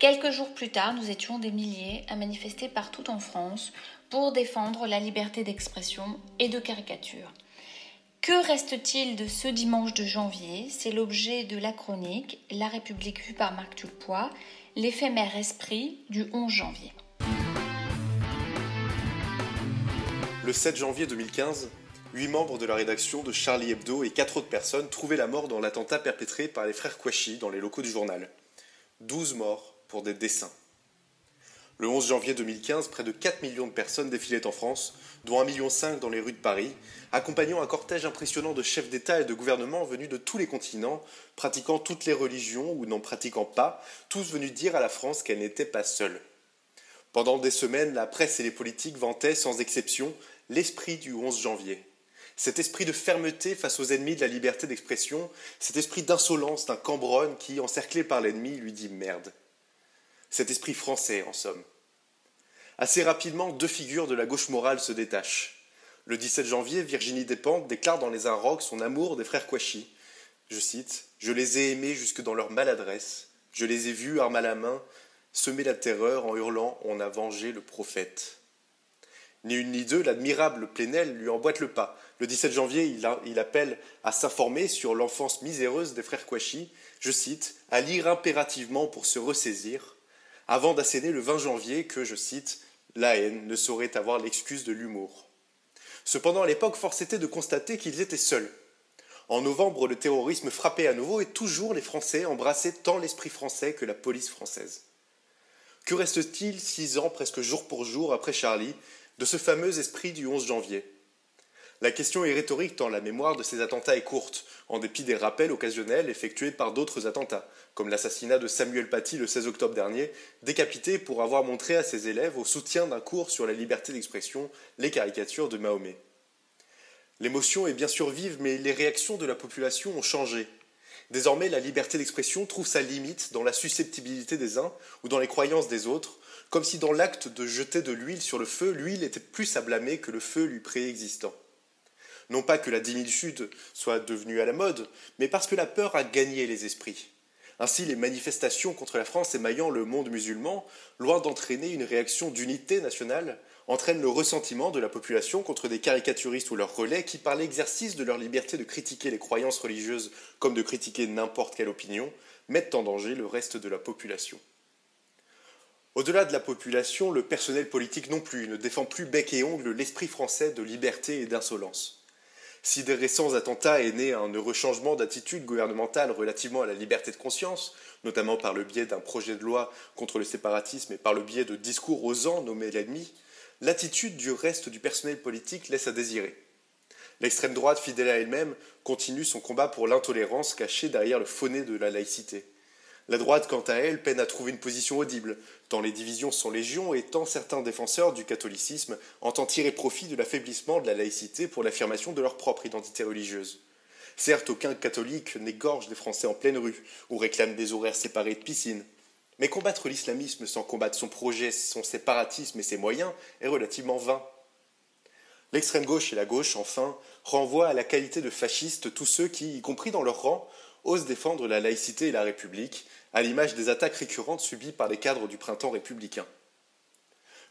Quelques jours plus tard, nous étions des milliers à manifester partout en France pour défendre la liberté d'expression et de caricature. Que reste-t-il de ce dimanche de janvier? C'est l'objet de la chronique La République vue par Marc Tulpois, l'éphémère esprit du 11 janvier. Le 7 janvier 2015, huit membres de la rédaction de Charlie Hebdo et quatre autres personnes trouvaient la mort dans l'attentat perpétré par les frères Kouachi dans les locaux du journal. 12 morts pour des dessins. Le 11 janvier 2015, près de 4 millions de personnes défilaient en France, dont 1,5 million dans les rues de Paris, accompagnant un cortège impressionnant de chefs d'État et de gouvernement venus de tous les continents, pratiquant toutes les religions ou n'en pratiquant pas, tous venus dire à la France qu'elle n'était pas seule. Pendant des semaines, la presse et les politiques vantaient, sans exception, l'esprit du 11 janvier. Cet esprit de fermeté face aux ennemis de la liberté d'expression, cet esprit d'insolence d'un Cambronne qui, encerclé par l'ennemi, lui dit merde cet esprit français en somme. Assez rapidement, deux figures de la gauche morale se détachent. Le 17 janvier, Virginie Despentes déclare dans Les Inrocks son amour des frères Kouachi. Je cite Je les ai aimés jusque dans leur maladresse. Je les ai vus, armes à la main, semer la terreur en hurlant On a vengé le prophète. Ni une ni deux, l'admirable Plenel lui emboîte le pas. Le 17 janvier, il, appelle à s'informer sur l'enfance miséreuse des frères Kouachi, je cite, à lire impérativement pour se ressaisir, avant d'asséner le 20 janvier que, je cite, la haine ne saurait avoir l'excuse de l'humour. Cependant, à l'époque, force était de constater qu'ils étaient seuls. En novembre, le terrorisme frappait à nouveau et toujours les Français embrassaient tant l'esprit français que la police française. Que reste-t-il six ans, presque jour pour jour, après Charlie, de ce fameux esprit du 11 janvier? La question est rhétorique tant la mémoire de ces attentats est courte, en dépit des rappels occasionnels effectués par d'autres attentats, comme l'assassinat de Samuel Paty le 16 octobre dernier, décapité pour avoir montré à ses élèves, au soutien d'un cours sur la liberté d'expression, les caricatures de Mahomet. L'émotion est bien sûr vive, mais les réactions de la population ont changé. Désormais, la liberté d'expression trouve sa limite dans la susceptibilité des uns ou dans les croyances des autres, comme si dans l'acte de jeter de l'huile sur le feu, l'huile était plus à blâmer que le feu lui préexistant. Non pas que la dimilitude soit devenue à la mode, mais parce que la peur a gagné les esprits. Ainsi, les manifestations contre la France émaillant le monde musulman, loin d'entraîner une réaction d'unité nationale, entraînent le ressentiment de la population contre des caricaturistes ou leurs relais qui, par l'exercice de leur liberté de critiquer les croyances religieuses comme de critiquer n'importe quelle opinion, mettent en danger le reste de la population. Au-delà de la population, le personnel politique non plus ne défend plus bec et ongle l'esprit français de liberté et d'insolence. Si des récents attentats est né un heureux changement d'attitude gouvernementale relativement à la liberté de conscience, notamment par le biais d'un projet de loi contre le séparatisme et par le biais de discours osant nommer l'ennemi, l'attitude du reste du personnel politique laisse à désirer. L'extrême droite, fidèle à elle-même, continue son combat pour l'intolérance cachée derrière le fauné de la laïcité. La droite, quant à elle, peine à trouver une position audible, tant les divisions sont légion et tant certains défenseurs du catholicisme entendent tirer profit de l'affaiblissement de la laïcité pour l'affirmation de leur propre identité religieuse. Certes, aucun catholique n'égorge des Français en pleine rue ou réclame des horaires séparés de piscine. Mais combattre l'islamisme sans combattre son projet, son séparatisme et ses moyens est relativement vain. L'extrême gauche et la gauche, enfin, renvoient à la qualité de fascistes tous ceux qui, y compris dans leur rang, osent défendre la laïcité et la République, à l'image des attaques récurrentes subies par les cadres du printemps républicain.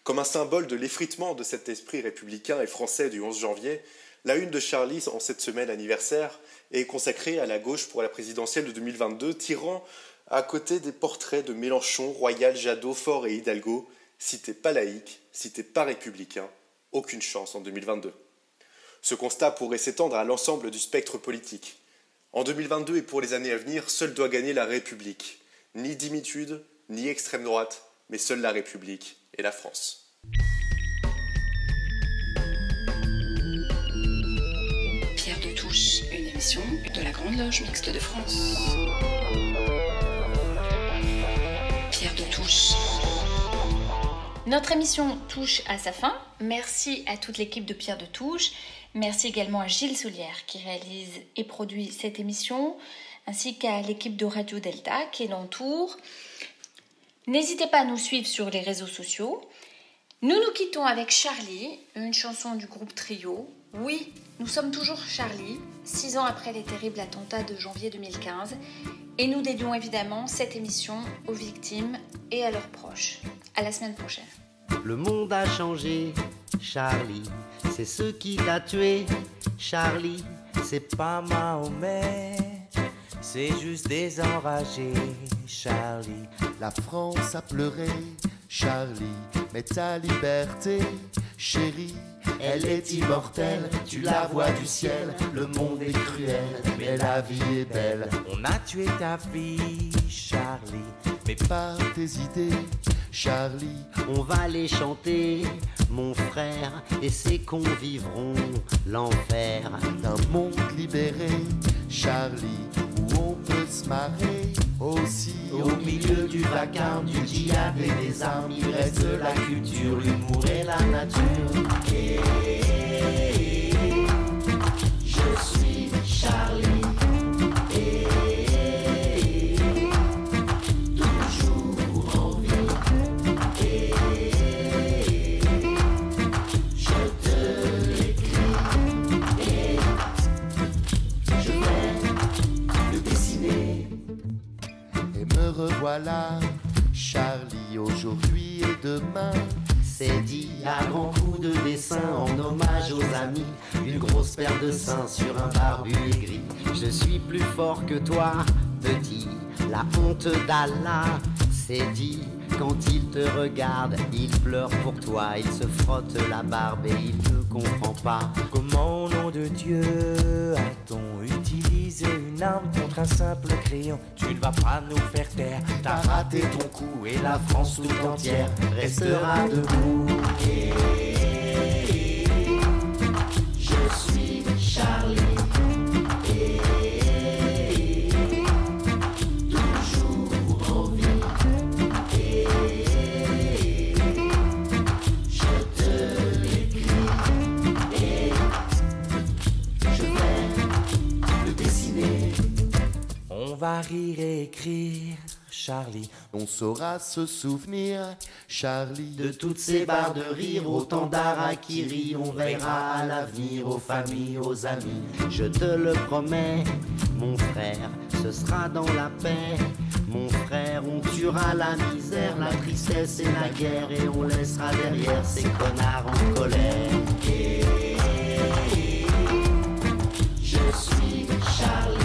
Comme un symbole de l'effritement de cet esprit républicain et français du 11 janvier, la une de Charlie en cette semaine anniversaire est consacrée à la gauche pour la présidentielle de 2022, tirant à côté des portraits de Mélenchon, Royal, Jadot, Faure et Hidalgo, si t'es pas laïque, si pas républicain, aucune chance en 2022. Ce constat pourrait s'étendre à l'ensemble du spectre politique. En 2022 et pour les années à venir, seule doit gagner la République. Ni dimitude, ni extrême droite, mais seule la République et la France. Pierre de Touche, une émission de la Grande Loge Mixte de France. Pierre de Touche. Notre émission touche à sa fin. Merci à toute l'équipe de Pierre de Touche. Merci également à Gilles Soulière qui réalise et produit cette émission, ainsi qu'à l'équipe de Radio Delta qui l'entoure. N'hésitez pas à nous suivre sur les réseaux sociaux. Nous nous quittons avec Charlie, une chanson du groupe Trio. Oui, nous sommes toujours Charlie, six ans après les terribles attentats de janvier 2015, et nous dédions évidemment cette émission aux victimes et à leurs proches. À la semaine prochaine. Le monde a changé, Charlie. C'est ce qui t'a tué, Charlie. C'est pas Mahomet. C'est juste des enragés, Charlie. La France a pleuré, Charlie. Mais ta liberté, chérie, elle est immortelle. Tu la vois du ciel, le monde est cruel, mais la vie est belle. On a tué ta fille, Charlie. Mais par tes idées, Charlie, On va les chanter, mon frère, et c'est qu'on vivront l'enfer. d'un monde libéré, Charlie, où on peut se marrer aussi. Au milieu du vacarme, du djihad et des armes, il reste la culture, l'humour et la nature. Et je suis Charlie. Revoilà, Charlie, aujourd'hui et demain. C'est dit à grands coups de dessin en hommage aux amis. Une grosse paire de seins sur un barbu gris. Je suis plus fort que toi, petit. La honte d'Allah, c'est dit. Quand il te regarde, il pleure pour toi. Il se frotte la barbe et il ne comprend pas. Comment au nom de Dieu a-t-on utilisé une arme contre un simple crayon Tu ne vas pas nous faire taire, t'as raté ton coup et la France tout entière restera debout. Je suis Charlie. et écrire. Charlie, on saura se souvenir, Charlie, de toutes ces barres de rire, autant d'harakiri, on verra à l'avenir, aux familles, aux amis. Je te le promets, mon frère, ce sera dans la paix. Mon frère, on tuera la misère, la tristesse et la guerre, et on laissera derrière ces connards en colère. Je suis Charlie.